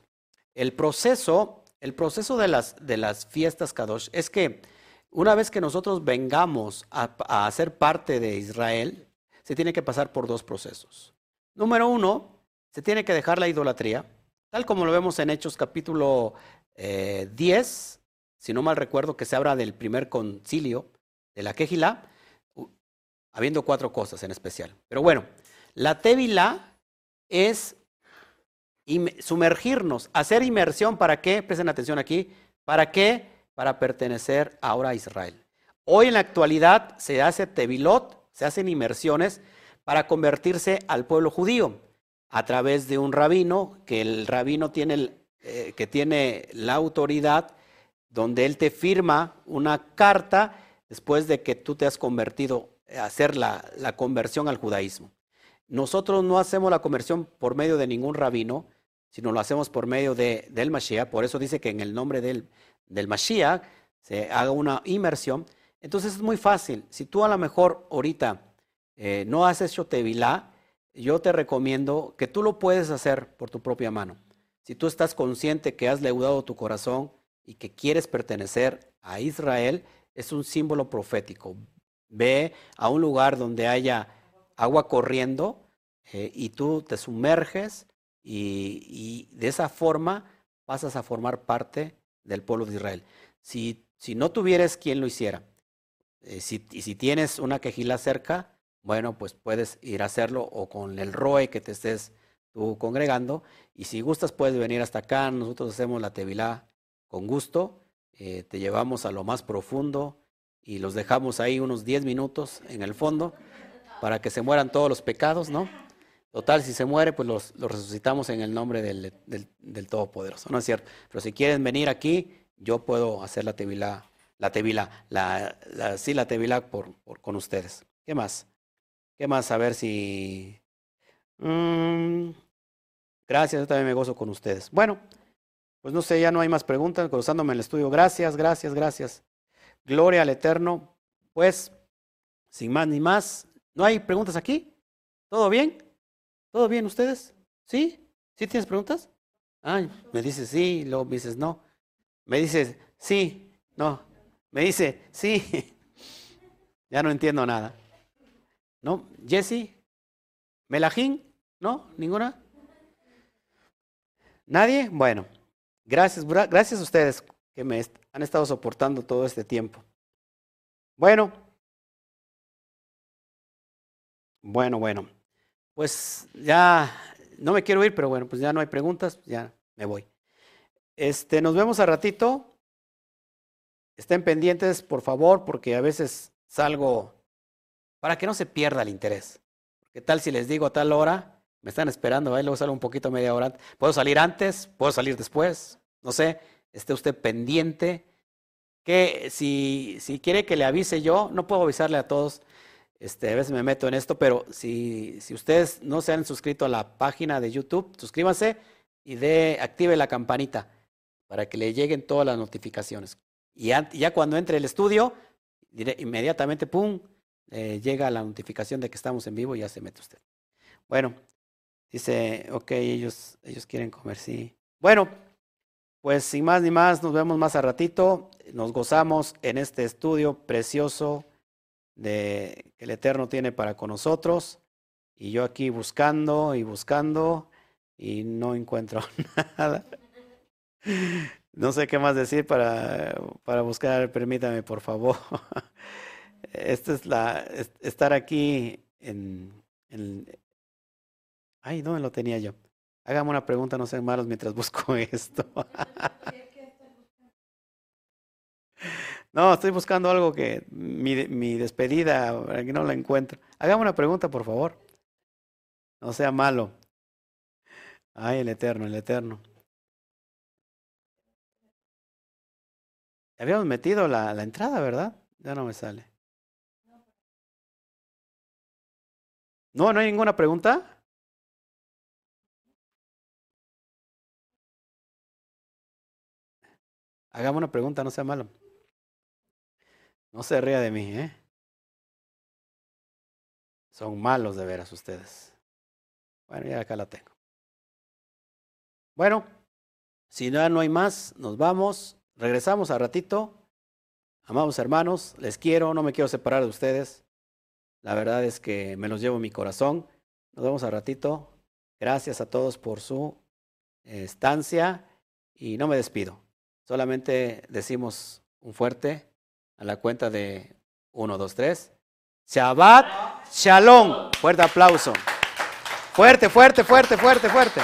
el proceso, el proceso de las, de las fiestas Kadosh es que una vez que nosotros vengamos a, a ser parte de Israel, se tiene que pasar por dos procesos. Número uno, se tiene que dejar la idolatría, tal como lo vemos en Hechos capítulo 10, eh, si no mal recuerdo, que se habla del primer concilio de la Quejilá, habiendo cuatro cosas en especial. Pero bueno, la Tevilá es sumergirnos, hacer inmersión, ¿para qué? Presten atención aquí, ¿para qué? Para pertenecer ahora a Israel. Hoy en la actualidad se hace Tevilot, se hacen inmersiones para convertirse al pueblo judío a través de un rabino, que el rabino tiene, eh, que tiene la autoridad donde él te firma una carta después de que tú te has convertido hacer la, la conversión al judaísmo. Nosotros no hacemos la conversión por medio de ningún rabino, sino lo hacemos por medio de, del Mashiach. Por eso dice que en el nombre del, del Mashiach se haga una inmersión. Entonces es muy fácil. Si tú a lo mejor ahorita eh, no has hecho yo te recomiendo que tú lo puedes hacer por tu propia mano. Si tú estás consciente que has leudado tu corazón y que quieres pertenecer a Israel, es un símbolo profético. Ve a un lugar donde haya agua corriendo eh, y tú te sumerges y, de esa forma pasas a formar parte del pueblo de Israel. Si, no tuvieras quien lo hiciera, eh, si, y si tienes una quejila cerca, bueno, pues puedes ir a hacerlo o con el ROE que te estés tú congregando. Y si gustas, puedes venir hasta acá. Nosotros hacemos la Tevilá con gusto. Eh, te llevamos a lo más profundo y los dejamos ahí unos 10 minutos en el fondo para que se mueran todos los pecados, ¿no? Total, si se muere, pues los, resucitamos en el nombre del, del, Todopoderoso, ¿no es cierto? Pero si quieren venir aquí, yo puedo hacer la Tevilá, la Tevilá, la, sí, la Tevilá por, por, con ustedes. ¿Qué más? ¿Qué más? A ver si... Mm, gracias, yo también me gozo con ustedes. Bueno, pues no sé, ya no hay más preguntas, gozándome en el estudio. Gracias, gracias, gracias. Gloria al Eterno. Pues, sin más ni más, ¿no hay preguntas aquí? ¿Todo bien? ¿Todo bien ustedes? ¿Sí? ¿Sí tienes preguntas? Me dices sí, luego me dices no. Me dices sí, no. Me dice sí. ya no entiendo nada. ¿No? Jesse, Melajín, ¿no? ¿Ninguna? ¿Nadie? Bueno, gracias, gracias a ustedes que me han estado soportando todo este tiempo. Bueno, bueno, bueno. Pues ya no me quiero ir, pero bueno, pues ya no hay preguntas, ya me voy. Este, nos vemos a ratito. Estén pendientes, por favor, porque a veces salgo para que no se pierda el interés. ¿Qué tal si les digo a tal hora? Me están esperando, ahí luego salgo un poquito media hora. ¿Puedo salir antes? ¿Puedo salir después? No sé, esté usted pendiente. Que si, si quiere que le avise yo, no puedo avisarle a todos este, a veces me meto en esto, pero si, si ustedes no se han suscrito a la página de YouTube, suscríbanse y de, active la campanita para que le lleguen todas las notificaciones. Y ya, cuando entre el estudio, inmediatamente, ¡pum!, llega la notificación de que estamos en vivo y ya se mete usted. Bueno, dice, ok, ellos, ellos quieren comer, sí. Bueno, pues sin más ni más, nos vemos más a ratito. Nos gozamos en este estudio precioso que el Eterno tiene para con nosotros. Y yo aquí buscando y buscando y no encuentro nada. No sé qué más decir para, para buscar, permítame por favor. Esta es la, estar aquí en, en... Ay, ¿dónde lo tenía yo? Hágame una pregunta, no sean malos mientras busco esto. No, estoy buscando algo que mi, mi despedida, que no la encuentro. Hágame una pregunta, por favor. No sea malo. Ay, el eterno, el eterno. Habíamos metido la, la entrada, ¿verdad? Ya no me sale. No, no hay ninguna pregunta. Hagamos una pregunta, no sea malo. No se ría de mí, ¿eh? Son malos de veras ustedes. Bueno, ya acá la tengo. Bueno, si ya no hay más, nos vamos. Regresamos a ratito. Amados hermanos, les quiero, no me quiero separar de ustedes. La verdad es que me los llevo en mi corazón. Nos vemos a ratito. Gracias a todos por su estancia y no me despido. Solamente decimos un fuerte a la cuenta de 1, 2, 3. Shabbat Shalom. Fuerte aplauso. Fuerte, fuerte, fuerte, fuerte, fuerte.